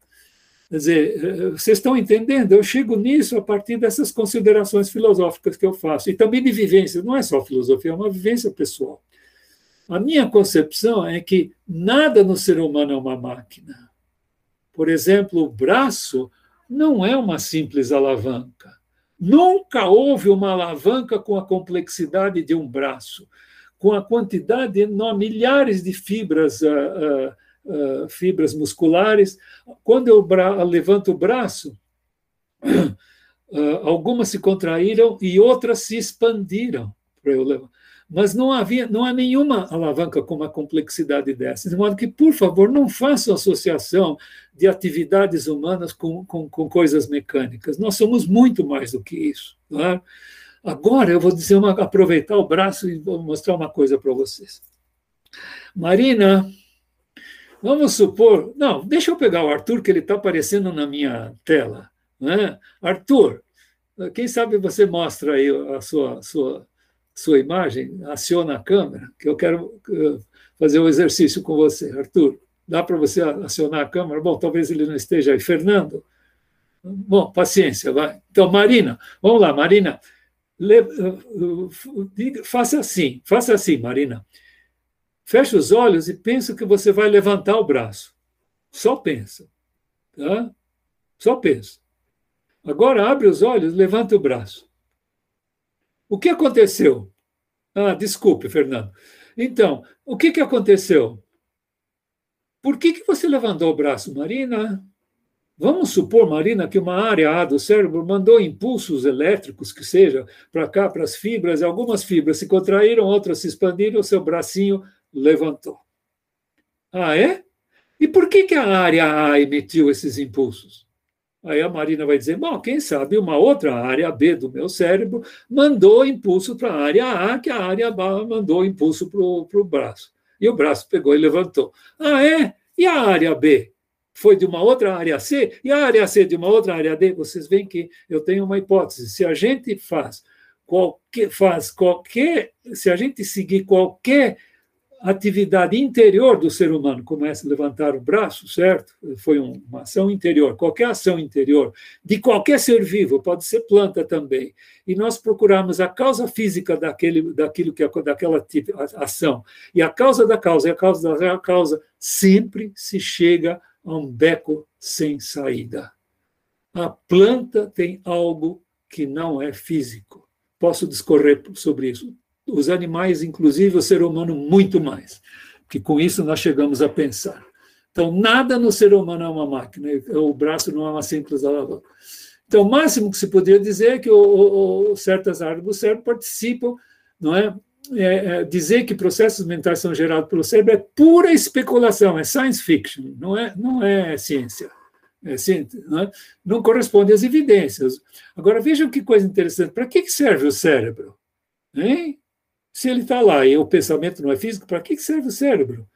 Quer dizer, vocês estão entendendo? Eu chego nisso a partir dessas considerações filosóficas que eu faço, e também de vivência, não é só filosofia, é uma vivência pessoal. A minha concepção é que nada no ser humano é uma máquina. Por exemplo, o braço não é uma simples alavanca. Nunca houve uma alavanca com a complexidade de um braço, com a quantidade enorme, milhares de fibras, uh, uh, uh, fibras musculares. Quando eu levanto o braço, algumas se contraíram e outras se expandiram para eu levantar mas não havia, não há nenhuma alavanca com uma complexidade dessa. De modo que, por favor, não façam associação de atividades humanas com, com, com coisas mecânicas. Nós somos muito mais do que isso. Tá? Agora eu vou dizer uma, aproveitar o braço e vou mostrar uma coisa para vocês. Marina, vamos supor. Não, deixa eu pegar o Arthur, que ele está aparecendo na minha tela. Né? Arthur, quem sabe você mostra aí a sua, sua sua imagem, aciona a câmera, que eu quero eh, fazer um exercício com você. Arthur, dá para você acionar a câmera? Bom, talvez ele não esteja aí. Fernando? Bom, paciência, vai. Então, Marina, vamos lá, Marina. Le... Eh, faça assim, faça assim, Marina. Feche os olhos e pensa que você vai levantar o braço. Só pensa. Tá? Só pensa. Agora abre os olhos, levanta o braço. O que aconteceu? Ah, desculpe, Fernando. Então, o que, que aconteceu? Por que, que você levantou o braço, Marina? Vamos supor, Marina, que uma área A do cérebro mandou impulsos elétricos, que seja, para cá, para as fibras, algumas fibras se contraíram, outras se expandiram, o seu bracinho levantou. Ah, é? E por que, que a área A emitiu esses impulsos? Aí a Marina vai dizer: bom, quem sabe uma outra área B do meu cérebro mandou impulso para a área A, que a área B mandou impulso para o braço. E o braço pegou e levantou. Ah, é? E a área B? Foi de uma outra área C? E a área C de uma outra área D? Vocês veem que eu tenho uma hipótese. Se a gente faz qualquer, faz qualquer se a gente seguir qualquer atividade interior do ser humano, como essa levantar o braço, certo? Foi uma ação interior, qualquer ação interior, de qualquer ser vivo, pode ser planta também. E nós procuramos a causa física daquele, daquilo que é daquela ação. E a causa da causa e a causa da causa sempre se chega a um beco sem saída. A planta tem algo que não é físico. Posso discorrer sobre isso os animais, inclusive o ser humano, muito mais. Que com isso nós chegamos a pensar. Então, nada no ser humano é uma máquina, o braço não é uma simples lavadora. Então, o máximo que se poderia dizer é que o, o, certas áreas do cérebro participam, não é? É, é, dizer que processos mentais são gerados pelo cérebro é pura especulação, é science fiction, não é, não é ciência. É ciência não, é? não corresponde às evidências. Agora, vejam que coisa interessante. Para que serve o cérebro? Hein? Se ele está lá e o pensamento não é físico, para que serve o cérebro?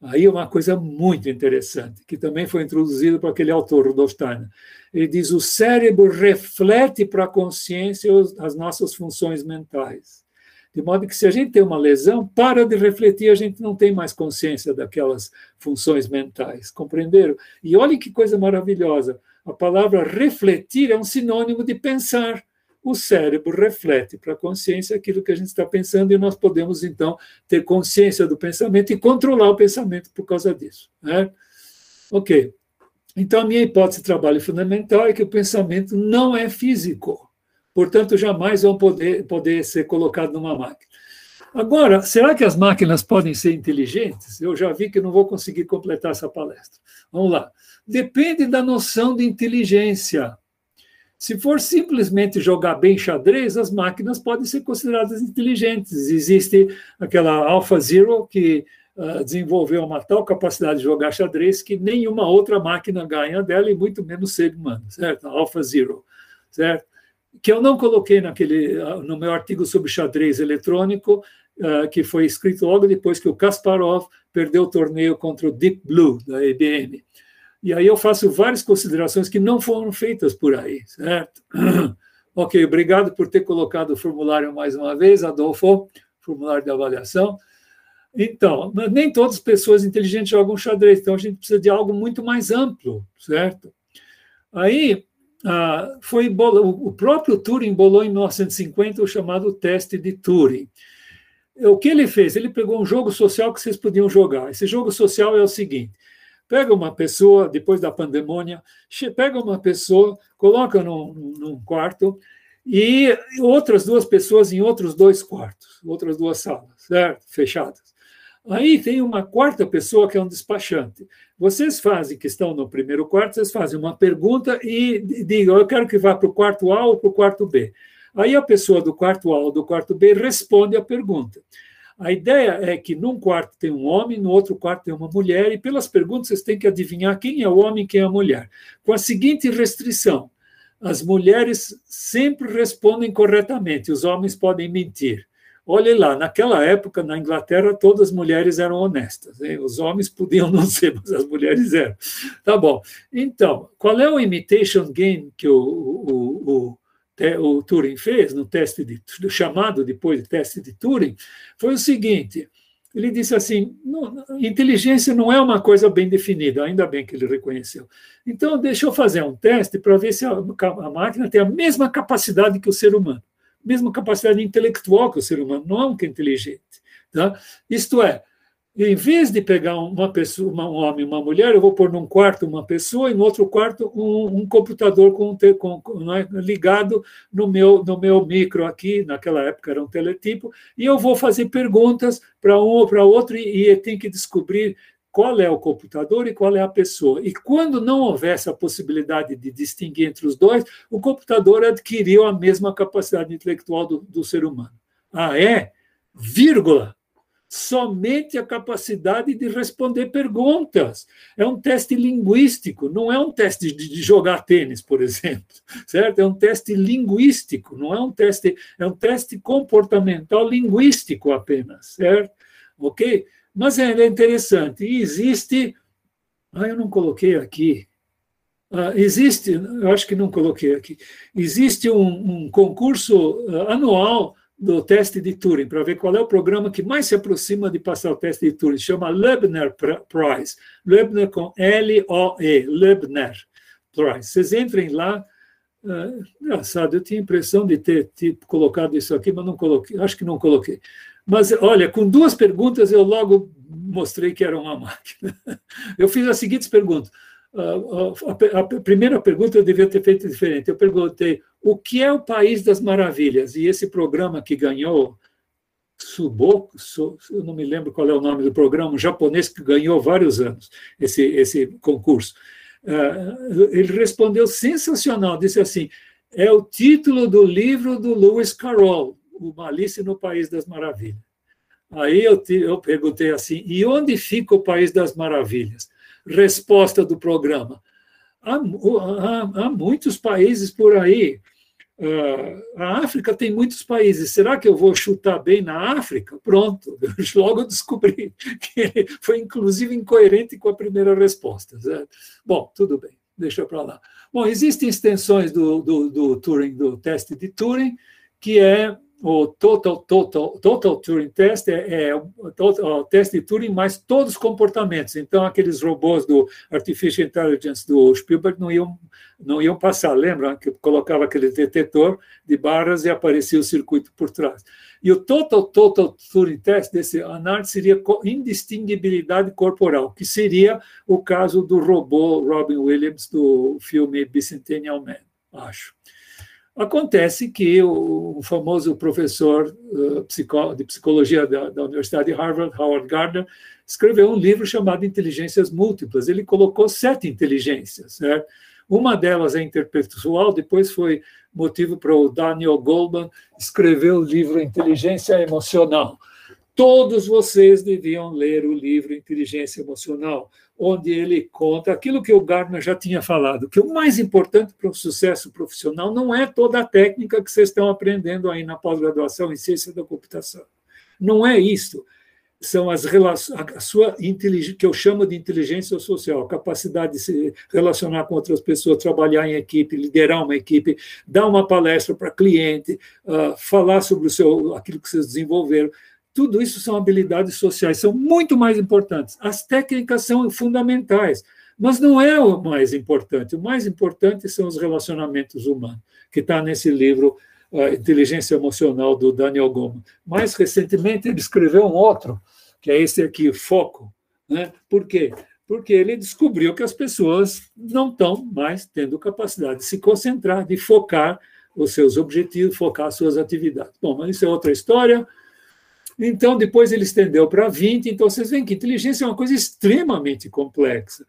Aí é uma coisa muito interessante, que também foi introduzida por aquele autor, Rudolf Steiner. Ele diz: o cérebro reflete para a consciência as nossas funções mentais. De modo que, se a gente tem uma lesão, para de refletir, a gente não tem mais consciência daquelas funções mentais. Compreenderam? E olhe que coisa maravilhosa. A palavra refletir é um sinônimo de pensar o cérebro reflete para a consciência aquilo que a gente está pensando e nós podemos, então, ter consciência do pensamento e controlar o pensamento por causa disso. Né? Ok. Então, a minha hipótese de trabalho fundamental é que o pensamento não é físico. Portanto, jamais vão poder, poder ser colocado numa máquina. Agora, será que as máquinas podem ser inteligentes? Eu já vi que não vou conseguir completar essa palestra. Vamos lá. Depende da noção de inteligência. Se for simplesmente jogar bem xadrez, as máquinas podem ser consideradas inteligentes. Existe aquela AlphaZero que uh, desenvolveu uma tal capacidade de jogar xadrez que nenhuma outra máquina ganha dela, e muito menos ser humano, certo? AlphaZero, certo? Que eu não coloquei naquele, uh, no meu artigo sobre xadrez eletrônico, uh, que foi escrito logo depois que o Kasparov perdeu o torneio contra o Deep Blue, da IBM. E aí eu faço várias considerações que não foram feitas por aí, certo? ok, obrigado por ter colocado o formulário mais uma vez, Adolfo, formulário de avaliação. Então, nem todas as pessoas inteligentes jogam xadrez, então a gente precisa de algo muito mais amplo, certo? Aí, ah, foi o próprio Turing bolou em 1950 o chamado teste de Turing. O que ele fez? Ele pegou um jogo social que vocês podiam jogar. Esse jogo social é o seguinte: Pega uma pessoa, depois da pandemônia, pega uma pessoa, coloca num, num quarto e outras duas pessoas em outros dois quartos, outras duas salas, certo? fechadas. Aí tem uma quarta pessoa que é um despachante. Vocês fazem, que estão no primeiro quarto, vocês fazem uma pergunta e digam, eu quero que vá para o quarto A ou para o quarto B. Aí a pessoa do quarto A ou do quarto B responde a pergunta. A ideia é que num quarto tem um homem, no outro quarto tem uma mulher, e pelas perguntas vocês têm que adivinhar quem é o homem e quem é a mulher. Com a seguinte restrição: as mulheres sempre respondem corretamente, os homens podem mentir. Olhe lá, naquela época, na Inglaterra, todas as mulheres eram honestas. Os homens podiam não ser, mas as mulheres eram. Tá bom. Então, qual é o imitation game que o, o, o o Turing fez no teste de, chamado depois de teste de Turing foi o seguinte: ele disse assim, não, inteligência não é uma coisa bem definida, ainda bem que ele reconheceu. Então, deixa eu fazer um teste para ver se a, a, máquina tem a mesma capacidade que o ser humano, mesma capacidade intelectual que o ser humano, não que é inteligente. Tá? Isto é, em vez de pegar uma pessoa, um homem e uma mulher, eu vou pôr num quarto uma pessoa e no outro quarto um, um computador com, com é, ligado no meu, no meu micro aqui, naquela época era um teletipo, e eu vou fazer perguntas para um ou para outro e, e tem que descobrir qual é o computador e qual é a pessoa. E quando não houvesse a possibilidade de distinguir entre os dois, o computador adquiriu a mesma capacidade intelectual do, do ser humano. Ah, é? Vírgula somente a capacidade de responder perguntas. É um teste linguístico, não é um teste de jogar tênis, por exemplo, certo? É um teste linguístico, não é um teste, é um teste comportamental linguístico apenas, certo? Ok? Mas é, é interessante. E existe. Ah, eu não coloquei aqui. Ah, existe, eu acho que não coloquei aqui. Existe um, um concurso ah, anual do teste de Turing, para ver qual é o programa que mais se aproxima de passar o teste de Turing. Chama Leibniz Prize. Leibniz com L-O-E, Leibniz Prize. Vocês entrem lá. Uh, engraçado, eu tinha a impressão de ter tipo, colocado isso aqui, mas não coloquei. Acho que não coloquei. Mas, olha, com duas perguntas eu logo mostrei que era uma máquina. Eu fiz as seguintes perguntas. A, primeira pergunta eu devia ter feito diferente. Eu perguntei o que é o País das Maravilhas? E esse programa que ganhou, Suboku, eu não me lembro qual é o nome do programa, um japonês que ganhou vários anos esse, esse concurso. Ele respondeu sensacional, disse assim: é o título do livro do Lewis Carroll, o Malice no País das Maravilhas. Aí eu, te, eu perguntei assim: e onde fica o País das Maravilhas? Resposta do programa: há, há, há muitos países por aí. Uh, a África tem muitos países. Será que eu vou chutar bem na África? Pronto, logo descobri que foi inclusive incoerente com a primeira resposta. Certo? Bom, tudo bem, deixa para lá. Bom, existem extensões do, do, do Turing, do teste de Turing, que é o Total, Total, Total Turing Test é, é o, o, teste de Turing mais todos os comportamentos. Então, aqueles robôs do Artificial Intelligence do Spielberg não iam, não iam passar. Lembra que colocava aquele detetor de barras e aparecia o circuito por trás. E o Total, Total Turing Test desse análise seria indistinguibilidade corporal, que seria o caso do robô Robin Williams do filme Bicentennial Man, acho. Acontece que o, famoso professor uh, de psicologia da, da, Universidade de Harvard, Howard Gardner, escreveu um livro chamado Inteligências Múltiplas. Ele colocou sete inteligências. Uma delas é interpessoal, depois foi motivo para o Daniel Goldman escrever o livro Inteligência Emocional. Todos vocês deviam ler o livro Inteligência Emocional, onde ele conta aquilo que o Gardner já tinha falado, que o mais importante para o sucesso profissional não é toda a técnica que vocês estão aprendendo aí na pós-graduação em ciência da computação. Não é isso. São as relações, a sua inteligência, que eu chamo de inteligência social, capacidade de se relacionar com outras pessoas, trabalhar em equipe, liderar uma equipe, dar uma palestra para cliente, uh, falar sobre o seu, aquilo que vocês desenvolveram tudo isso são habilidades sociais, são muito mais importantes. As técnicas são fundamentais, mas não é o mais importante. O mais importante são os relacionamentos humanos, que está nesse livro uh, Inteligência Emocional, do Daniel Goleman. Mais recentemente, ele escreveu um outro, que é esse aqui, Foco. Né? Por quê? Porque ele descobriu que as pessoas não estão mais tendo capacidade de se concentrar, de focar os seus objetivos, focar as suas atividades. Bom, mas isso é outra história. Então, depois ele estendeu para 20. Então, vocês veem que inteligência é uma coisa extremamente complexa.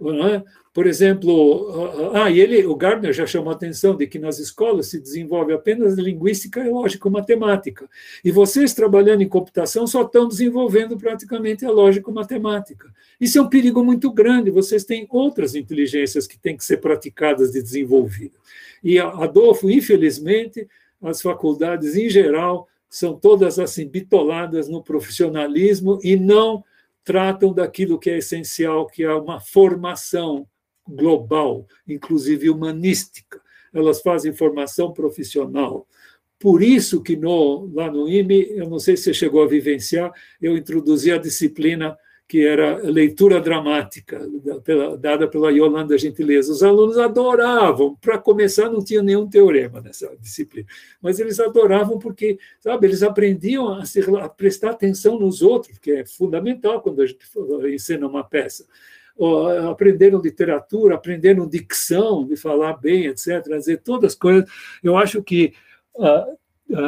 É? Por exemplo, ah, e ele, o Gardner já chamou a atenção de que nas escolas se desenvolve apenas linguística e lógico-matemática. E vocês, trabalhando em computação, só estão desenvolvendo praticamente a lógico-matemática. Isso é um perigo muito grande. Vocês têm outras inteligências que têm que ser praticadas e desenvolvidas. E, Adolfo, infelizmente, as faculdades, em geral, são todas assim bitoladas no profissionalismo e não tratam daquilo que é essencial, que é uma formação global, inclusive humanística. Elas fazem formação profissional. Por isso que no, lá no IME, eu não sei se você chegou a vivenciar, eu introduzi a disciplina que era leitura dramática, dada pela Yolanda Gentileza. Os alunos adoravam, para começar, não tinha nenhum teorema nessa disciplina, mas eles adoravam porque, sabe, eles aprendiam a, se, a prestar atenção nos outros, que é fundamental quando a gente ensina uma peça. Aprenderam literatura, aprenderam dicção, de falar bem, etc., dizer todas as coisas. Eu acho que a,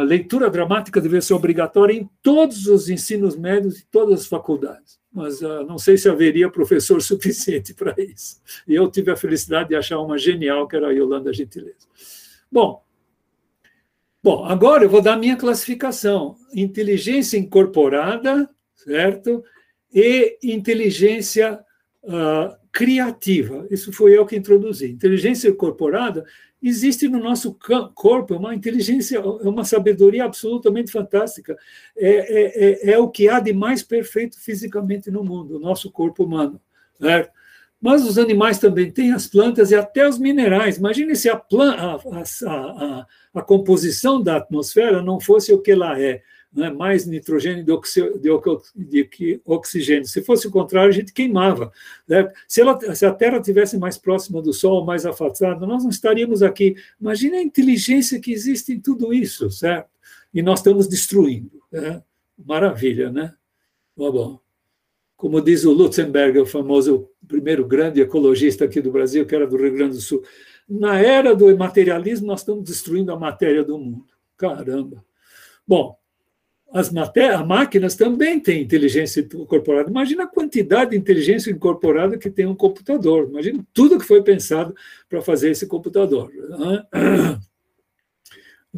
leitura dramática deve ser obrigatória em todos os ensinos médios e todas as faculdades mas uh, não sei se haveria professor suficiente para isso. E eu tive a felicidade de achar uma genial, que era a Yolanda Gentileza. Bom, bom, agora eu vou dar minha classificação: inteligência incorporada, certo? E inteligência uh, criativa. Isso foi eu que introduzi. Inteligência incorporada existe no nosso corpo uma inteligência, uma sabedoria absolutamente fantástica. É, é, é, é, o que há de mais perfeito fisicamente no mundo, o nosso corpo humano. Certo? Mas os animais também têm as plantas e até os minerais. Imagine se a, a, a, a composição da atmosfera não fosse o que ela é né, mais nitrogênio do que oxigênio. Se fosse o contrário, a gente queimava. Né? Se, ela, se, a Terra tivesse mais próxima do Sol, mais afastada, nós não estaríamos aqui. Imagine a inteligência que existe em tudo isso, certo? E nós estamos destruindo. Né? Maravilha, né? Bom, bom. Como diz o Lutzenberger, o famoso primeiro grande ecologista aqui do Brasil, que era do Rio Grande do Sul, na era do materialismo, nós estamos destruindo a matéria do mundo. Caramba! Bom, as máquinas também têm inteligência incorporada. Imagina a quantidade de inteligência incorporada que tem um computador. Imagina tudo que foi pensado para fazer esse computador. Né?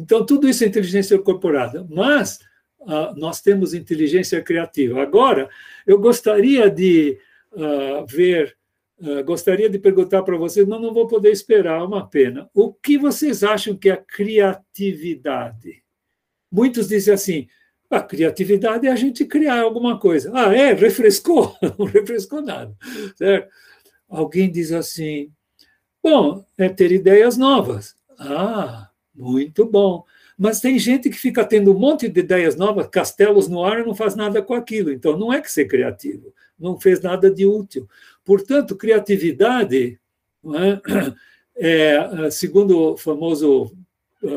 Então, tudo isso é inteligência incorporada. Mas uh, nós temos inteligência criativa. Agora, eu gostaria de uh, ver, uh, gostaria de perguntar para vocês, mas não vou poder esperar, é uma pena. O que vocês acham que é a criatividade? Muitos dizem assim, a criatividade é a gente criar alguma coisa. Ah, é? Refrescou? Não refrescou nada. Certo? Alguém diz assim: bom, é ter ideias novas. Ah, muito bom. Mas tem gente que fica tendo um monte de ideias novas, castelos no ar e não faz nada com aquilo. Então, não é que ser criativo, não fez nada de útil. Portanto, criatividade, é, é, segundo o famoso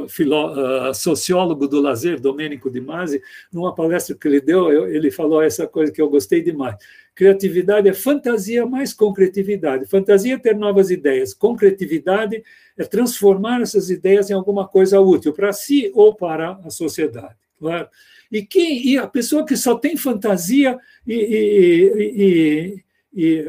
filó, sociólogo do lazer, Domênico Di Masi, numa palestra que ele deu, ele falou essa coisa que eu gostei demais. Criatividade é fantasia mais concretividade. Fantasia é ter novas ideias. Concretividade é transformar essas ideias em alguma coisa útil para si ou para a sociedade. Claro? E, quem, e a pessoa que só tem fantasia e, e, e e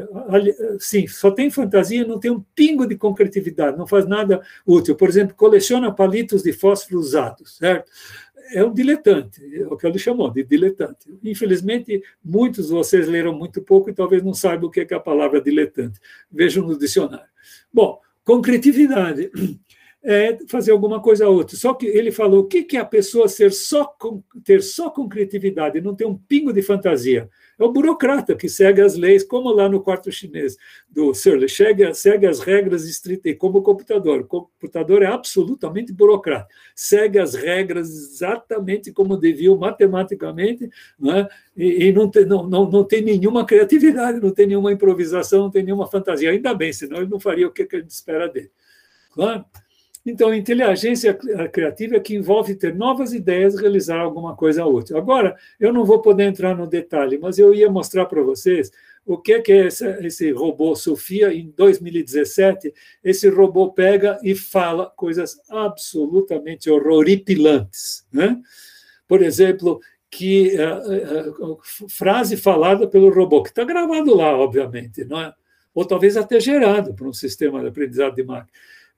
sim, só tem fantasia, não tem um pingo de concretividade, não faz nada útil. Por exemplo, coleciona palitos de fósforo usados, certo? É um diletante, é o que ele chamou de diletante. Infelizmente, muitos de vocês leram muito pouco e talvez não saibam o que é a palavra diletante. Vejam no dicionário. Bom, concretividade é fazer alguma coisa outra. Só que ele falou o que é a pessoa ser só, ter só concretividade, não ter um pingo de fantasia. É o burocrata que segue as leis, como lá no quarto chinês do Searle, segue, segue as regras estritas, como o computador. O computador é absolutamente burocrata, segue as regras exatamente como deviam, matematicamente, né? e, e não, tem, não, não, não tem nenhuma criatividade, não tem nenhuma improvisação, não tem nenhuma fantasia. Ainda bem, senão ele não faria o que a gente espera dele. Claro? Então, inteligência criativa é que envolve ter novas ideias e realizar alguma coisa útil. Agora, eu não vou poder entrar no detalhe, mas eu ia mostrar para vocês o que é esse, esse robô Sofia em 2017. Esse robô pega e fala coisas absolutamente horroripilantes. Né? Por exemplo, que uh, uh, frase falada pelo robô, que está gravado lá, obviamente, não é? ou talvez até gerado por um sistema de aprendizado de máquina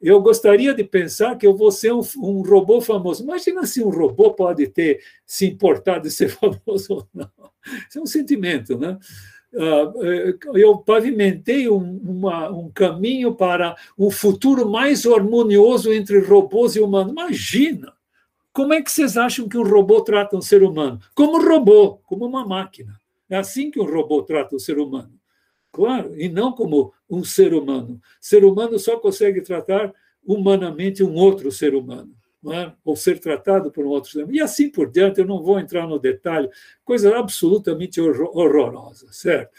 eu gostaria de pensar que eu vou ser um, um, robô famoso. Imagina se um robô pode ter se importado de ser famoso ou não. Isso é um sentimento, né? Ah, eu pavimentei um, uma, um caminho para um futuro mais harmonioso entre robôs e humanos. Imagina! Como é que vocês acham que um robô trata um ser humano? Como robô, como uma máquina. É assim que um robô trata o ser humano. Claro, e não como um ser humano. Ser humano só consegue tratar humanamente um outro ser humano, é? ou ser tratado por um outro ser humano. E assim por diante, eu não vou entrar no detalhe, coisa absolutamente horrorosa, certo?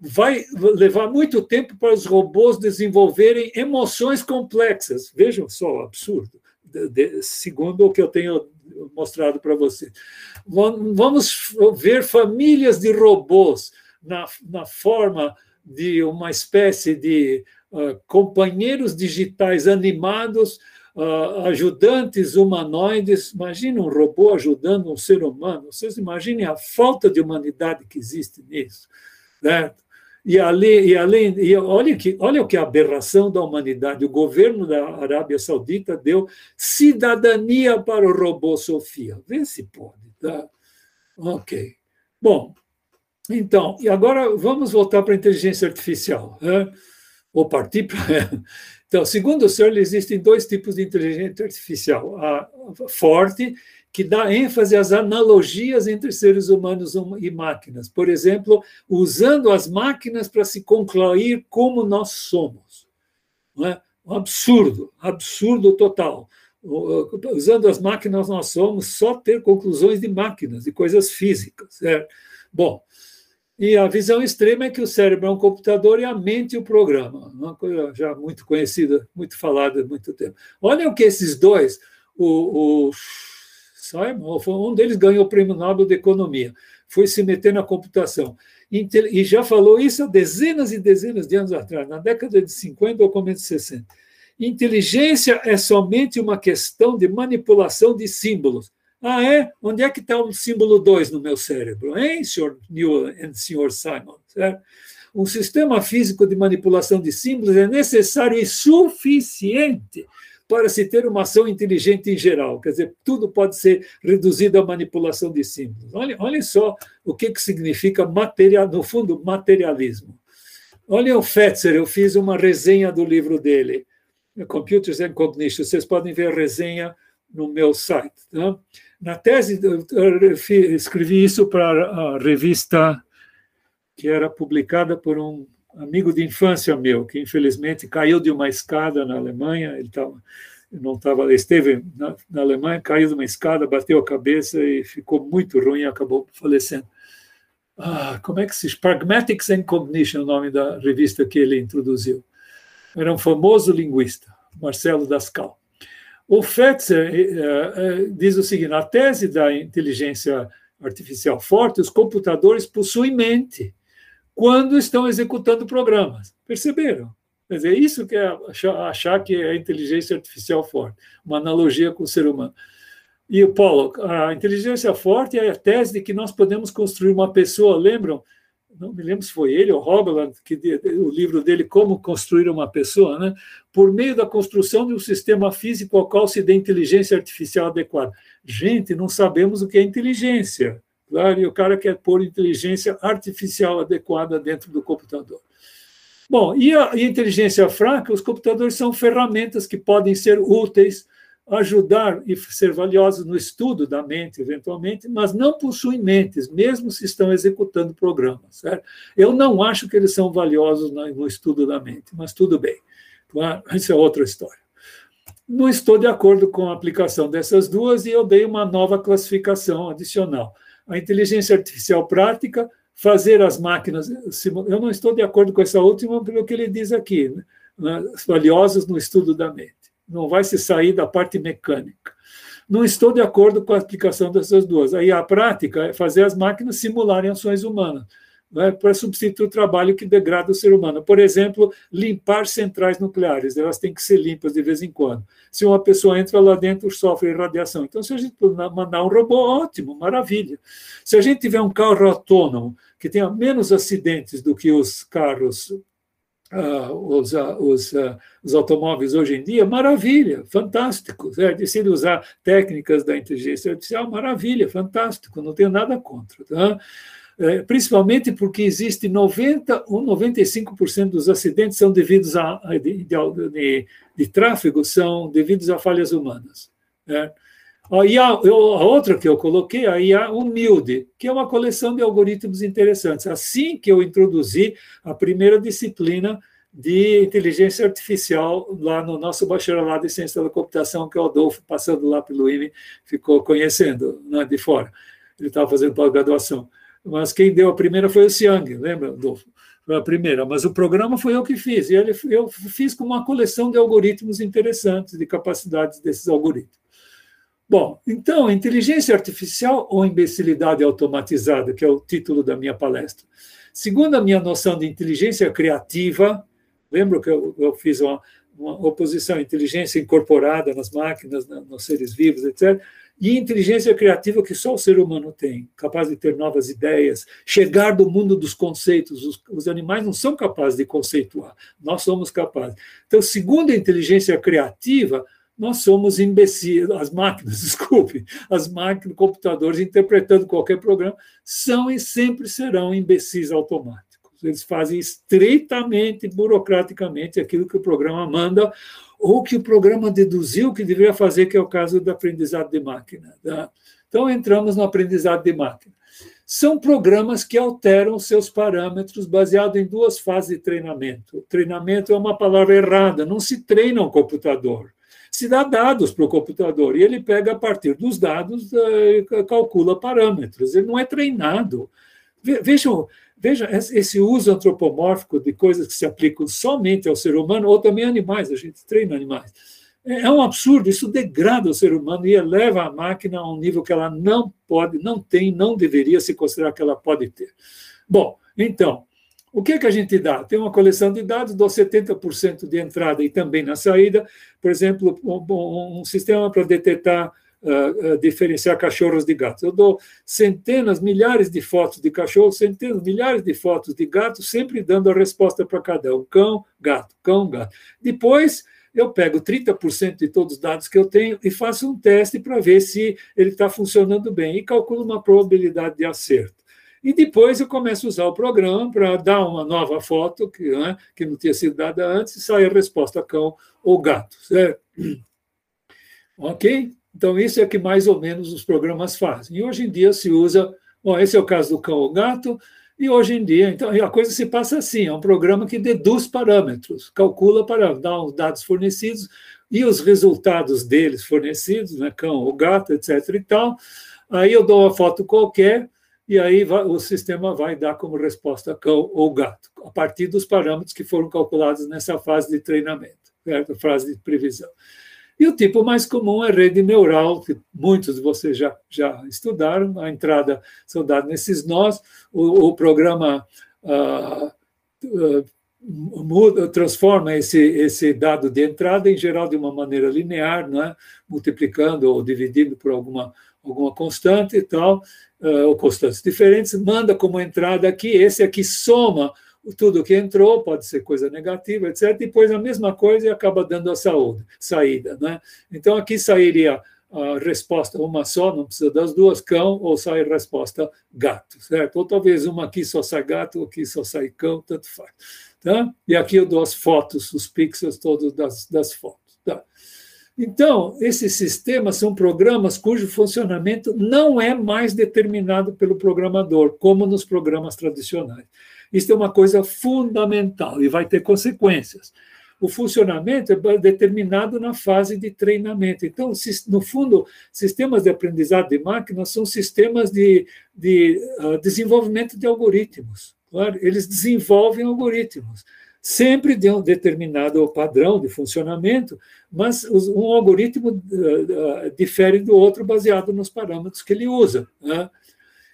Vai levar muito tempo para os robôs desenvolverem emoções complexas. Vejam só o absurdo, segundo o que eu tenho mostrado para vocês. Vamos ver famílias de robôs na, na forma de uma espécie de uh, companheiros digitais animados, uh, ajudantes humanoides. Imagina um robô ajudando um ser humano. Vocês imaginem a falta de humanidade que existe nisso. Certo? E, ali, e além, e olha, que, olha que aberração da humanidade. O governo da Arábia Saudita deu cidadania para o robô Sofia. Vê se pode. Tá? Ok. Bom, então, e agora vamos voltar para a inteligência artificial, né? ou partir para Então, segundo o Searle, existem dois tipos de inteligência artificial: a forte, que dá ênfase às analogias entre seres humanos e máquinas. Por exemplo, usando as máquinas para se concluir como nós somos. Não é? Um absurdo, absurdo total. Usando as máquinas, nós somos só ter conclusões de máquinas, de coisas físicas. Bom, e a visão extrema é que o cérebro é um computador e a mente o programa. Uma coisa já muito conhecida, muito falada há muito tempo. Olha o que esses dois, o, o Simon, um deles ganhou o prêmio Nobel de Economia, foi se meter na computação. E já falou isso há dezenas e dezenas de anos atrás, na década de 50 ou começo de 60. Inteligência é somente uma questão de manipulação de símbolos. Ah, é? Onde é que está o símbolo 2 no meu cérebro, hein, senhor Newell e senhor Simon? Certo? Um sistema físico de manipulação de símbolos é necessário e suficiente para se ter uma ação inteligente em geral. Quer dizer, tudo pode ser reduzido à manipulação de símbolos. Olha, olha só o que, que significa, material, no fundo, materialismo. Olha o Fetzer, eu fiz uma resenha do livro dele, Computers and Cognition. Vocês podem ver a resenha no meu site. Tá? Na tese, eu escrevi isso para a revista que era publicada por um amigo de infância meu, que infelizmente caiu de uma escada na Alemanha. Ele tava, não estava, esteve na, na, Alemanha, caiu de uma escada, bateu a cabeça e ficou muito ruim acabou falecendo. Ah, como é que se chama? Pragmatics and Cognition, o nome da revista que ele introduziu. Era um famoso linguista, Marcelo Dascal. O Fetzer eh, eh, diz o seguinte: na tese da inteligência artificial forte, os computadores possuem mente quando estão executando programas. Perceberam? Quer dizer, isso que é achar, achar que é inteligência artificial forte, uma analogia com o ser humano. E o Paulo, a inteligência forte é a tese de que nós podemos construir uma pessoa, lembram? não me lembro se foi ele ou Hogland, que o livro dele Como Construir uma Pessoa, né? Por meio da construção de um sistema físico ao qual se dê inteligência artificial adequada. Gente, não sabemos o que é inteligência. Claro, e o cara quer pôr inteligência artificial adequada dentro do computador. Bom, e a, inteligência fraca? Os computadores são ferramentas que podem ser úteis ajudar e ser valiosos no estudo da mente, eventualmente, mas não possuem mentes, mesmo se estão executando programas. Certo? Eu não acho que eles são valiosos no estudo da mente, mas tudo bem. Isso é outra história. Não estou de acordo com a aplicação dessas duas e eu dei uma nova classificação adicional. A inteligência artificial prática, fazer as máquinas. Eu não estou de acordo com essa última, pelo que ele diz aqui, né? valiosos no estudo da mente não vai se sair da parte mecânica. Não estou de acordo com a aplicação dessas duas. Aí a prática é fazer as máquinas simularem ações humanas, né, para substituir o trabalho que degrada o ser humano. Por exemplo, limpar centrais nucleares, elas têm que ser limpas de vez em quando. Se uma pessoa entra lá dentro, sofre radiação. Então, se a gente mandar um robô, ótimo, maravilha. Se a gente tiver um carro autônomo que tenha menos acidentes do que os carros uh, os, uh, os, uh, os, automóveis hoje em dia, maravilha, fantástico. É, se ele usar técnicas da inteligência artificial, maravilha, fantástico, não tenho nada contra. Tá? É, principalmente porque existe 90 ou 95% dos acidentes são devidos a, a de, de, de, tráfego, são devidos a falhas humanas. Né? A, a, outra que eu coloquei, a IA Humilde, que é uma coleção de algoritmos interessantes. Assim que eu introduzi a primeira disciplina de inteligência artificial lá no nosso bacharelado de ciência da computação, que o Adolfo, passando lá pelo IME, ficou conhecendo né, de fora. Ele estava fazendo pós-graduação. Mas quem deu a primeira foi o Siang, lembra, Adolfo? Foi a primeira, mas o programa foi eu que fiz. E ele, eu fiz com uma coleção de algoritmos interessantes, de capacidades desses algoritmos. Bom, então, inteligência artificial ou imbecilidade automatizada, que é o título da minha palestra. Segundo a minha noção de inteligência criativa, lembro que eu, eu fiz uma, uma, oposição à inteligência incorporada nas máquinas, nos seres vivos, etc., e inteligência criativa que só o ser humano tem, capaz de ter novas ideias, chegar do mundo dos conceitos. Os, os animais não são capazes de conceituar, nós somos capazes. Então, segundo a inteligência criativa, nós somos imbecis, as máquinas, desculpe, as máquinas, computadores interpretando qualquer programa, são e sempre serão imbecis automáticos. Eles fazem estreitamente, burocraticamente, aquilo que o programa manda ou que o programa deduziu que deveria fazer, que é o caso do aprendizado de máquina. Tá? Então, entramos no aprendizado de máquina. São programas que alteram seus parâmetros baseado em duas fases de treinamento. Treinamento é uma palavra errada, não se treina um computador. Se dá dados para o computador e ele pega a partir dos dados, eh, calcula parâmetros. Ele não é treinado. Vejam, Veja, esse uso antropomórfico de coisas que se aplicam somente ao ser humano, ou também animais, a gente treina animais. É, é um absurdo, isso degrada o ser humano e eleva a máquina a um nível que ela não pode, não tem, não deveria se considerar que ela pode ter. Bom, então, o que, é que a gente dá? Tem uma coleção de dados, dou 70% de entrada e também na saída, por exemplo, um sistema para detectar uh, diferenciar cachorros de gatos. Eu dou centenas, milhares de fotos de cachorros, centenas, milhares de fotos de gatos, sempre dando a resposta para cada um: cão, gato, cão, gato. Depois eu pego 30% de todos os dados que eu tenho e faço um teste para ver se ele está funcionando bem e calculo uma probabilidade de acerto. E depois eu começo a usar o programa para dar uma nova foto que, né, que não tinha sido dada antes e sai a resposta cão ou gato. Certo? Ok? Então, isso é que mais ou menos os programas fazem. E hoje em dia se usa, bom, esse é o caso do cão ou gato, e hoje em dia, então, a coisa se passa assim: é um programa que deduz parâmetros, calcula parâmetros, dá os dados fornecidos e os resultados deles fornecidos, né, cão ou gato, etc. e tal. Aí eu dou uma foto qualquer e aí vai, o sistema vai dar como resposta cão ou gato, a partir dos parâmetros que foram calculados nessa fase de treinamento, certo? fase de previsão. E o tipo mais comum é rede neural, que muitos de vocês já, já estudaram, a entrada são dados nesses nós, o, o programa uh, uh, muda, transforma esse, esse dado de entrada, em geral, de uma maneira linear, né? multiplicando ou dividindo por alguma, alguma constante e tal, uh, ou constantes diferentes, manda como entrada aqui, esse aqui soma tudo que entrou, pode ser coisa negativa, etc. Depois a mesma coisa e acaba dando a saúde, saída. Né? Então aqui sairia a resposta uma só, não precisa das duas, cão, ou sai a resposta gato, certo? Ou talvez uma aqui só sai gato, aqui só sai cão, tanto faz. Tá? E aqui eu dou as fotos, os pixels todos das, das fotos. Tá? Então, esses sistemas são programas cujo funcionamento não é mais determinado pelo programador, como nos programas tradicionais. Isso é uma coisa fundamental e vai ter consequências. O funcionamento é determinado na fase de treinamento. Então, no fundo, sistemas de aprendizado de máquinas são sistemas de, de uh, desenvolvimento de algoritmos. Claro? Eles desenvolvem algoritmos sempre de um determinado padrão de funcionamento, mas um algoritmo uh, difere do outro baseado nos parâmetros que ele usa. Né?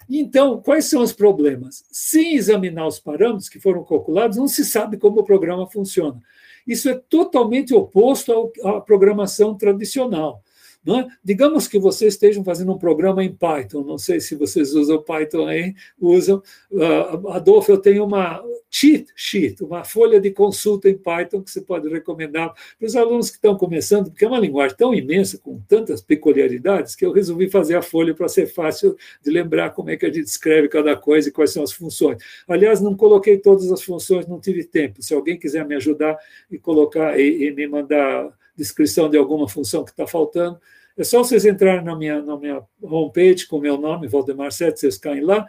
Então, quais são os problemas? Sem examinar os parâmetros que foram calculados, não se sabe como o programa funciona. Isso é totalmente oposto à programação tradicional. É? Digamos que vocês estejam fazendo um programa em Python, não sei se vocês usam Python aí, usam. Uh, Adolfo, eu tenho uma cheat sheet, uma folha de consulta em Python que você pode recomendar para os alunos que estão começando, porque é uma linguagem tão imensa, com tantas peculiaridades, que eu resolvi fazer a folha para ser fácil de lembrar como é que a gente escreve cada coisa e quais são as funções. Aliás, não coloquei todas as funções, não tive tempo. Se alguém quiser me ajudar e colocar e, e me mandar descrição de alguma função que está faltando, é só vocês entrarem na minha, na minha homepage com meu nome, Valdemar Sete, vocês caem lá,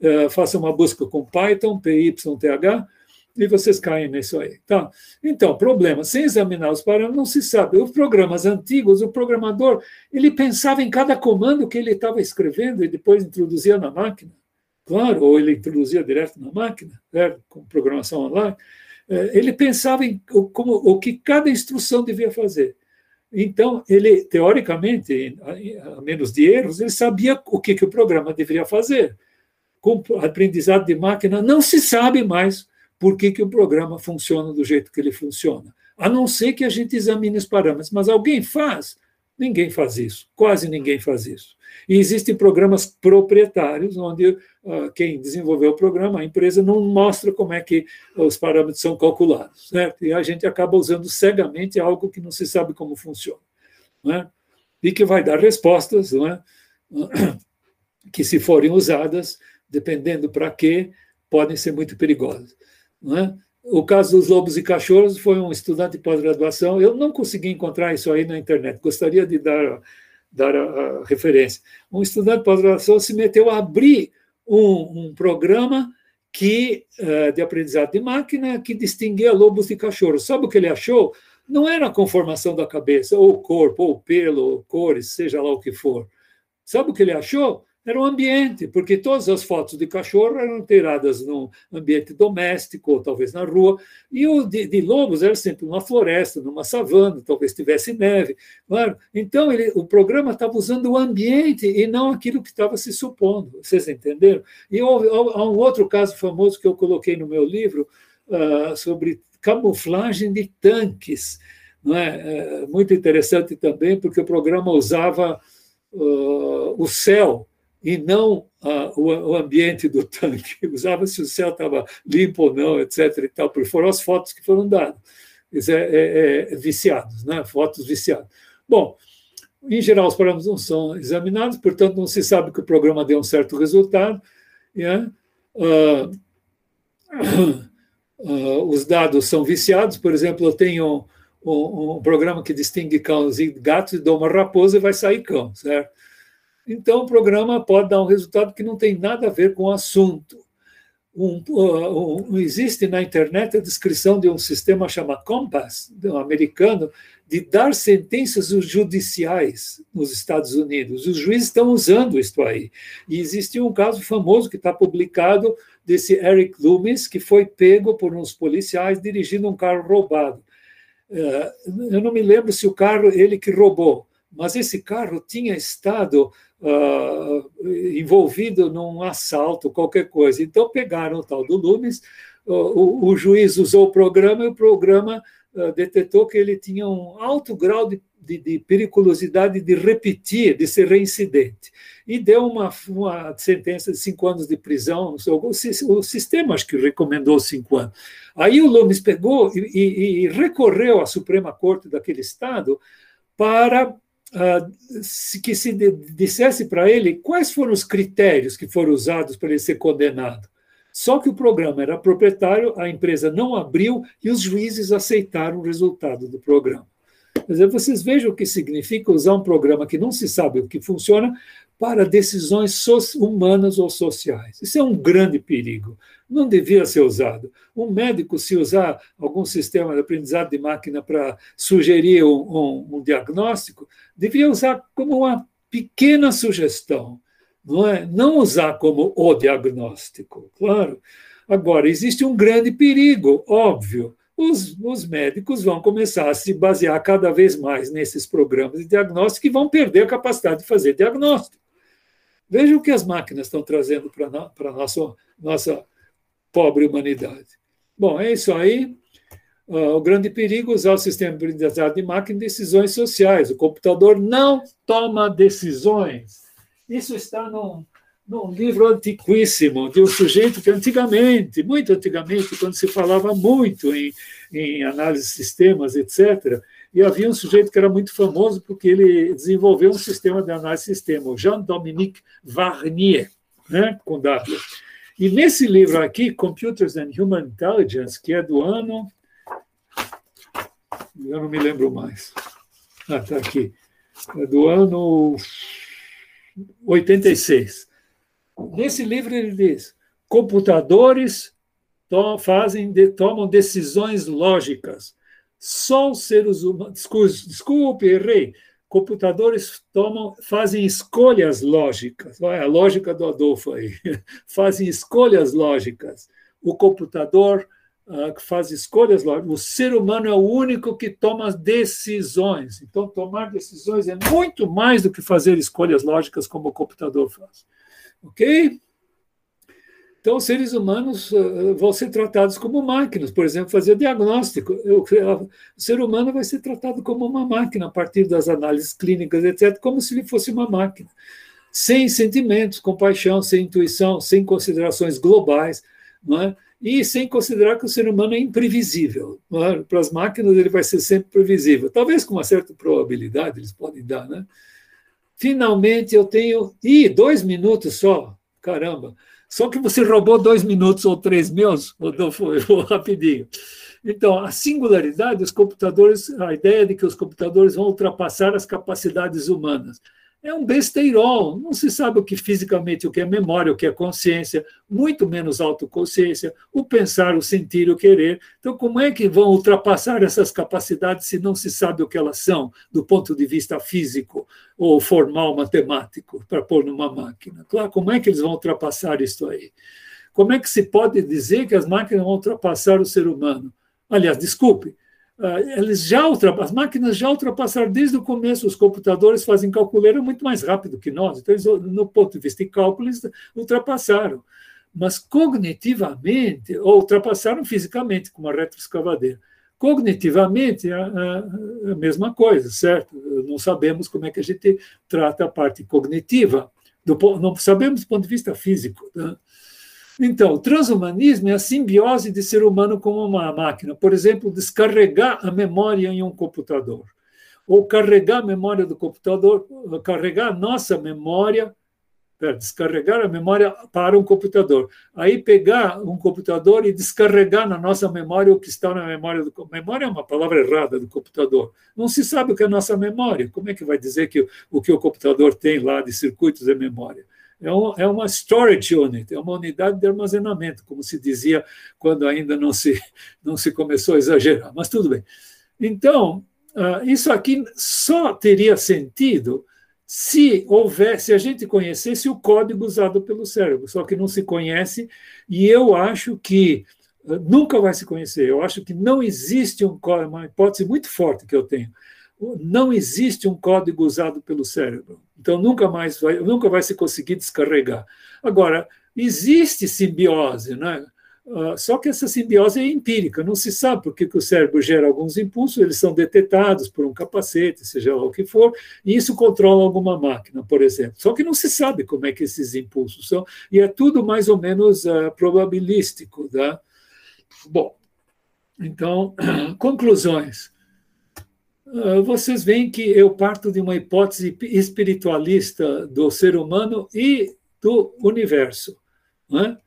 uh, façam uma busca com Python, PYTH, e vocês caem nisso aí. Tá? Então, problema, sem examinar os parâmetros, não se sabe. Os programas antigos, o programador, ele pensava em cada comando que ele estava escrevendo e depois introduzia na máquina. Claro, ou ele introduzia direto na máquina, né, com programação online. Eh, ele pensava em como, o que cada instrução devia fazer. Então, ele, teoricamente, a menos de erros, ele sabia o que, que o programa deveria fazer. Com aprendizado de máquina, não se sabe mais por que, que o programa funciona do jeito que ele funciona, a não ser que a gente examine os parâmetros. Mas alguém faz? Ninguém faz isso, quase ninguém faz isso. E existem programas proprietários, onde uh, quem desenvolveu o programa, a empresa, não mostra como é que os parâmetros são calculados. Certo? E a gente acaba usando cegamente algo que não se sabe como funciona. Né? E que vai dar respostas né? que, se forem usadas, dependendo para quê, podem ser muito perigosas. Não é? O caso dos lobos e cachorros foi um estudante de pós-graduação. Eu não consegui encontrar isso aí na internet, gostaria de dar, dar a, a referência. Um estudante de pós-graduação se meteu a abrir um, um programa que uh, de aprendizado de máquina que distinguia lobos de cachorros. Sabe o que ele achou? Não era a conformação da cabeça, ou corpo, ou pelo, ou cores, seja lá o que for. Sabe o que ele achou? Era o ambiente, porque todas as fotos de cachorro eram tiradas no ambiente doméstico, ou talvez na rua, e o de, de lobos era sempre numa floresta, numa savana, talvez tivesse neve. Claro. Então, ele, o programa estava usando o ambiente e não aquilo que estava se supondo. Vocês entenderam? E houve, há um outro caso famoso que eu coloquei no meu livro uh, sobre camuflagem de tanques. Não é? é? muito interessante também, porque o programa usava uh, o céu e não ah, o, o, ambiente do tanque. Usava se o céu estava limpo ou não, etc. E tal, porque foram as fotos que foram dadas. É, é, é viciados, né? fotos viciadas. Bom, em geral, os programas não são examinados, portanto, não se sabe que o programa deu um certo resultado. Né? Os dados são viciados, por exemplo, eu tenho um, um, um programa que distingue cães e gatos, e dou uma raposa e vai sair cão, certo? Então, o programa pode dar um resultado que não tem nada a ver com o assunto. Um, um, existe na internet a descrição de um sistema chamado Compass, um americano, de dar sentenças judiciais nos Estados Unidos. Os juízes estão usando isso aí. E existe um caso famoso que está publicado desse Eric Loomis, que foi pego por uns policiais dirigindo um carro roubado. Eh, eu não me lembro se o carro ele que roubou, mas esse carro tinha estado uh, envolvido num assalto, qualquer coisa. Então, pegaram o tal do Lumes, o, o juiz usou o programa e o programa uh, detectou que ele tinha um alto grau de, de, de, periculosidade de repetir, de ser reincidente. E deu uma, uma sentença de cinco anos de prisão. O, o sistema, acho que recomendou cinco anos. Aí o Lumes pegou e, e, e recorreu à Suprema Corte daquele Estado para uh, que se dissesse para ele quais foram os critérios que foram usados para ele ser condenado. Só que o programa era proprietário, a empresa não abriu e os juízes aceitaram o resultado do programa. Quer dizer, vocês vejam o que significa usar um programa que não se sabe o que funciona para decisões humanas ou sociais. Isso é um grande perigo. Não devia ser usado. Um médico, se usar algum sistema de aprendizado de máquina para sugerir um, um, um diagnóstico, devia usar como uma pequena sugestão, não é? Não usar como o diagnóstico, claro. Agora, existe um grande perigo, óbvio. Os, os, médicos vão começar a se basear cada vez mais nesses programas de diagnóstico e vão perder a capacidade de fazer diagnóstico. Veja o que as máquinas estão trazendo para a nossa, nossa pobre humanidade. Bom, é isso aí. Uh, o grande perigo é usar o sistema de aprendizado de máquina em decisões sociais. O computador não toma decisões. Isso está num, num livro antiquíssimo de um sujeito que antigamente, muito antigamente, quando se falava muito em, em análise de sistemas, etc., e havia um sujeito que era muito famoso porque ele desenvolveu um sistema de análise de sistema, o Jean-Dominique Varnier, né, com W. E nesse livro aqui, Computers and Human Intelligence, que é do ano. Eu não me lembro mais. Ah, está aqui. É do ano 86. Nesse livro ele diz: computadores to fazem, de, tomam decisões lógicas só os seres humanos. Desculpe, desculpe, errei. Computadores tomam, fazem escolhas lógicas. Olha a lógica do Adolfo aí. fazem escolhas lógicas. O computador uh, faz escolhas. O ser humano é o único que toma decisões. Então, tomar decisões é muito mais do que fazer escolhas lógicas como o computador faz. Ok? Então, os seres humanos uh, vão ser tratados como máquinas, por exemplo, fazer diagnóstico. O ser humano vai ser tratado como uma máquina a partir das análises clínicas, etc., como se ele fosse uma máquina, sem sentimentos, compaixão, sem intuição, sem considerações globais, não é? E sem considerar que o ser humano é imprevisível. É? Para as máquinas, ele vai ser sempre previsível. Talvez com uma certa probabilidade eles podem dar. Né? Finalmente, eu tenho. Ih, dois minutos só. caramba. Só que você roubou dois minutos ou três meus, Rodolfo, eu rapidinho. Então, a singularidade dos computadores, a ideia de que os computadores vão ultrapassar as capacidades humanas é um besteirol. Não se sabe o que fisicamente, o que é memória, o que é consciência, muito menos autoconsciência, o pensar, o sentir, o querer. Então, como é que vão ultrapassar essas capacidades se não se sabe o que elas são, do ponto de vista físico ou formal matemático, para pôr numa máquina? Claro, como é que eles vão ultrapassar isso aí? Como é que se pode dizer que as máquinas vão ultrapassar o ser humano? Aliás, desculpe, eles já as máquinas já ultrapassaram desde o começo, os computadores fazem calculeira muito mais rápido que nós, então eles, no ponto de vista de cálculo, eles ultrapassaram. Mas cognitivamente, ou ultrapassaram fisicamente, com uma retroescavadeira. Cognitivamente, é a, a, a mesma coisa, certo? Não sabemos como é que a gente trata a parte cognitiva, do, não sabemos do ponto de vista físico. Né? Então, o transhumanismo é a simbiose de ser humano com uma máquina. Por exemplo, descarregar a memória em um computador. Ou carregar a memória do computador, carregar a nossa memória, descarregar a memória para um computador. Aí pegar um computador e descarregar na nossa memória o que está na memória do Memória é uma palavra errada do computador. Não se sabe o que é a nossa memória. Como é que vai dizer que o que o computador tem lá de circuitos é memória? É, é uma storage unit, é uma unidade de armazenamento, como se dizia quando ainda não se, não se começou a exagerar, mas tudo bem. Então, uh, isso aqui só teria sentido se houvesse, a gente conhecesse o código usado pelo cérebro, só que não se conhece, e eu acho que uh, nunca vai se conhecer. Eu acho que não existe um código, uma hipótese muito forte que eu tenho. Não existe um código usado pelo cérebro. Então nunca mais vai, nunca vai se conseguir descarregar. Agora, existe simbiose, né? Uh, só que essa simbiose é empírica, não se sabe por que o cérebro gera alguns impulsos, eles são detectados por um capacete, seja lá o que for, e isso controla alguma máquina, por exemplo. Só que não se sabe como é que esses impulsos são, e é tudo mais ou menos uh, probabilístico. Tá? Bom, então, conclusões. Ah, vocês veem que eu parto de uma hipótese espiritualista do ser humano e do universo, não, é?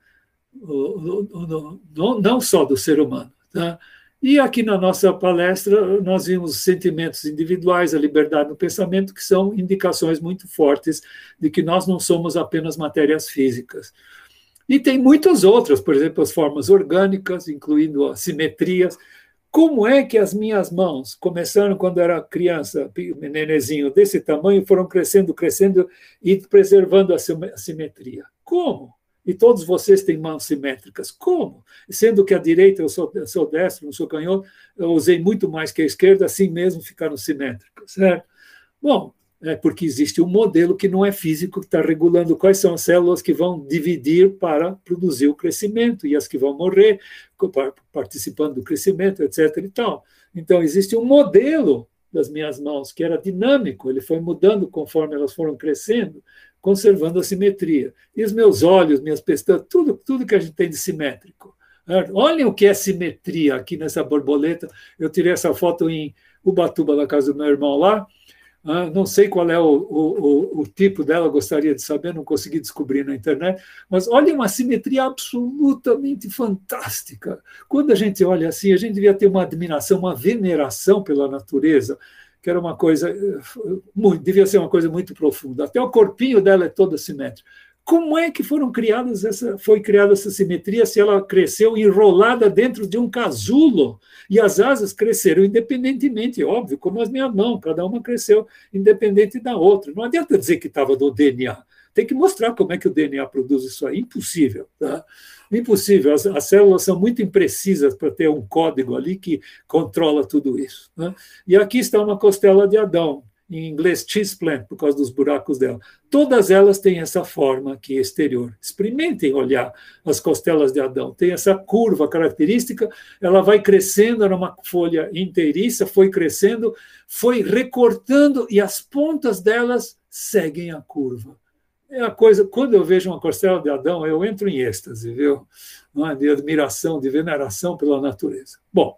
não só do ser humano. Tá? E aqui na nossa palestra, nós vimos os sentimentos individuais, a liberdade do pensamento, que são indicações muito fortes de que nós não somos apenas matérias físicas. E tem muitas outras, por exemplo, as formas orgânicas, incluindo as simetrias, como é que as minhas mãos começaram quando era criança, nenezinho desse tamanho, foram crescendo, crescendo e preservando a simetria? Como? E todos vocês têm mãos simétricas. Como? Sendo que a direita eu sou, eu sou destro, não sou canhoto, eu usei muito mais que a esquerda, assim mesmo ficaram simétricas, certo? Bom, é porque existe um modelo que não é físico, que está regulando quais são as células que vão dividir para produzir o crescimento e as que vão morrer participando do crescimento, etc. E tal. Então, existe um modelo das minhas mãos que era dinâmico, ele foi mudando conforme elas foram crescendo, conservando a simetria. E os meus olhos, minhas pestanas, tudo, tudo que a gente tem de simétrico. Olhem o que é simetria aqui nessa borboleta. Eu tirei essa foto em Ubatuba, na casa do meu irmão lá. Ah, não sei qual é o, o, o, tipo dela, gostaria de saber, não consegui descobrir na internet, mas olha uma simetria absolutamente fantástica. Quando a gente olha assim, a gente devia ter uma admiração, uma veneração pela natureza, que era uma coisa, eh, devia ser uma coisa muito profunda. Até o corpinho dela é todo simétrico. Como é que foram criadas essa, foi criada essa simetria se ela cresceu enrolada dentro de um casulo? E as asas cresceram independentemente, óbvio, como as minhas mãos, cada uma cresceu independente da outra. Não adianta dizer que estava do DNA. Tem que mostrar como é que o DNA produz isso aí. Impossível. Tá? Impossível. As, as células são muito imprecisas para ter um código ali que controla tudo isso. Né? E aqui está uma costela de Adão em inglês cheese plant, por causa dos buracos dela. Todas elas têm essa forma aqui exterior. Experimentem olhar as costelas de Adão. Tem essa curva característica, ela vai crescendo, era uma folha inteiriça, foi crescendo, foi recortando e as pontas delas seguem a curva. É a coisa, quando eu vejo uma costela de Adão, eu entro em êxtase, viu? É? De admiração, de veneração pela natureza. Bom,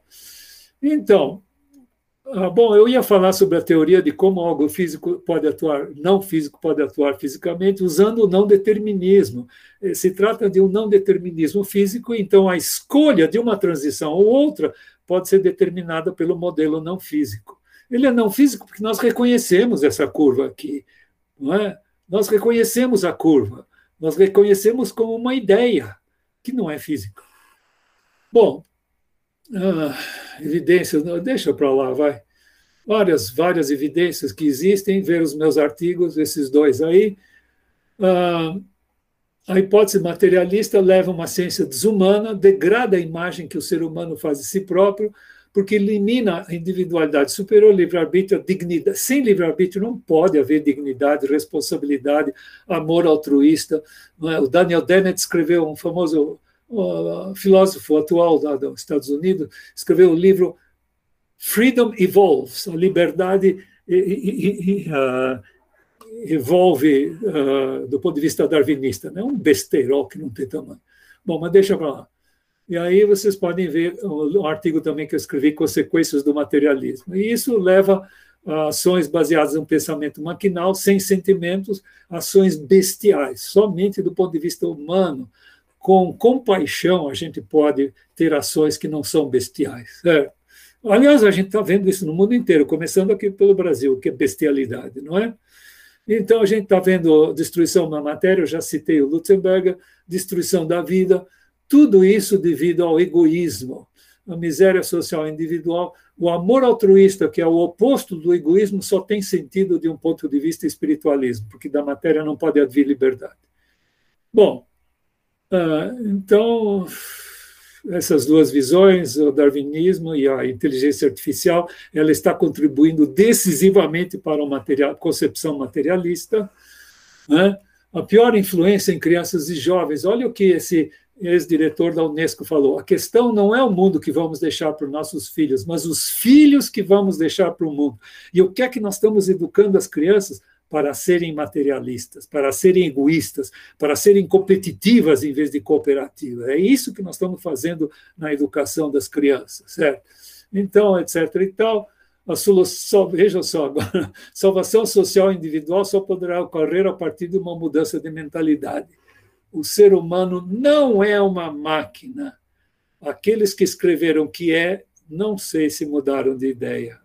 então, Ah, bom, eu ia falar sobre a teoria de como algo físico pode atuar, não físico pode atuar fisicamente, usando o não determinismo. Eh, se trata de um não determinismo físico, então a escolha de uma transição ou outra pode ser determinada pelo modelo não físico. Ele é não físico porque nós reconhecemos essa curva aqui, não é? Nós reconhecemos a curva, nós reconhecemos como uma ideia que não é física. Bom, ah, evidências, deixa para lá, vai. Várias, várias evidências que existem, ver os meus artigos, esses dois aí. Ah, a hipótese materialista leva uma ciência desumana, degrada a imagem que o ser humano faz de si próprio, porque elimina a individualidade superior, livre-arbítrio, dignidade. Sem livre-arbítrio não pode haver dignidade, responsabilidade, amor altruísta. É? O Daniel Dennett escreveu, um famoso uh, filósofo atual dos Estados Unidos, escreveu o livro Freedom Evolves, a liberdade evolve do ponto de vista darwinista, né? um besteirol que não tem tamanho. Bom, mas deixa para lá. E aí vocês podem ver um artigo também que eu escrevi, Consequências do Materialismo. E isso leva a ações baseadas no pensamento maquinal, sem sentimentos, ações bestiais, somente do ponto de vista humano. Com compaixão, a gente pode ter ações que não são bestiais. Aliás, a gente está vendo isso no mundo inteiro, começando aqui pelo Brasil, que é bestialidade, não é? Então, a gente está vendo destruição da matéria, eu já citei o Lutzenberger, destruição da vida, tudo isso devido ao egoísmo, a miséria social individual. O amor altruísta, que é o oposto do egoísmo, só tem sentido de um ponto de vista espiritualismo, porque da matéria não pode haver liberdade. Bom, ah, então, essas duas visões, o darwinismo e a inteligência artificial, ela está contribuindo decisivamente para a concepção materialista. Né? A pior influência em crianças e jovens, olha o que esse ex-diretor da Unesco falou: a questão não é o mundo que vamos deixar para os nossos filhos, mas os filhos que vamos deixar para o mundo. E o que é que nós estamos educando as crianças? Para serem materialistas, para serem egoístas, para serem competitivas em vez de cooperativas. É isso que nós estamos fazendo na educação das crianças, certo? Então, etc. e tal. A solução, veja só, agora, salvação social individual só poderá ocorrer a partir de uma mudança de mentalidade o ser humano não é uma máquina. Aqueles que escreveram que é, não sei se mudaram de ideia.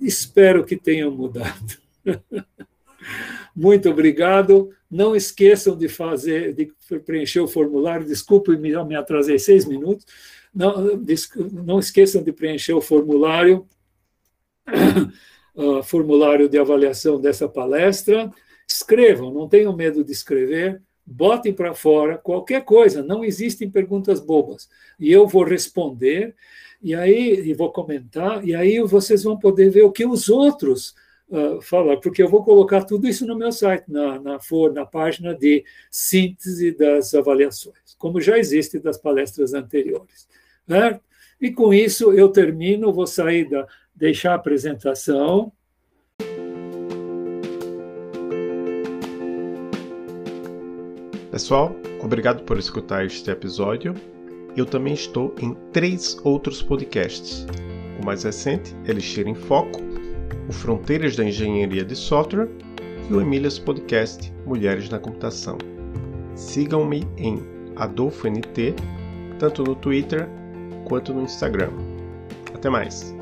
Espero que tenham mudado. Muito obrigado. Não esqueçam de fazer, de preencher o formulário. Desculpe, me, me atrasei seis minutos. Não, não esqueçam de preencher o formulário, uh, formulário de avaliação dessa palestra. Escrevam, não tenham medo de escrever botem para fora qualquer coisa, não existem perguntas bobas. E eu vou responder, e aí e vou comentar, e aí vocês vão poder ver o que os outros uh, falam, porque eu vou colocar tudo isso no meu site, na, na, na página de síntese das avaliações, como já existe das palestras anteriores. Certo? E com isso eu termino, vou sair da, deixar a apresentação. Pessoal, obrigado por escutar este episódio. Eu também estou em três outros podcasts. O mais recente, Elixir em Foco, o Fronteiras da Engenharia de Software e o Emílias Podcast Mulheres na Computação. Sigam-me em AdolfoNT, tanto no Twitter quanto no Instagram. Até mais!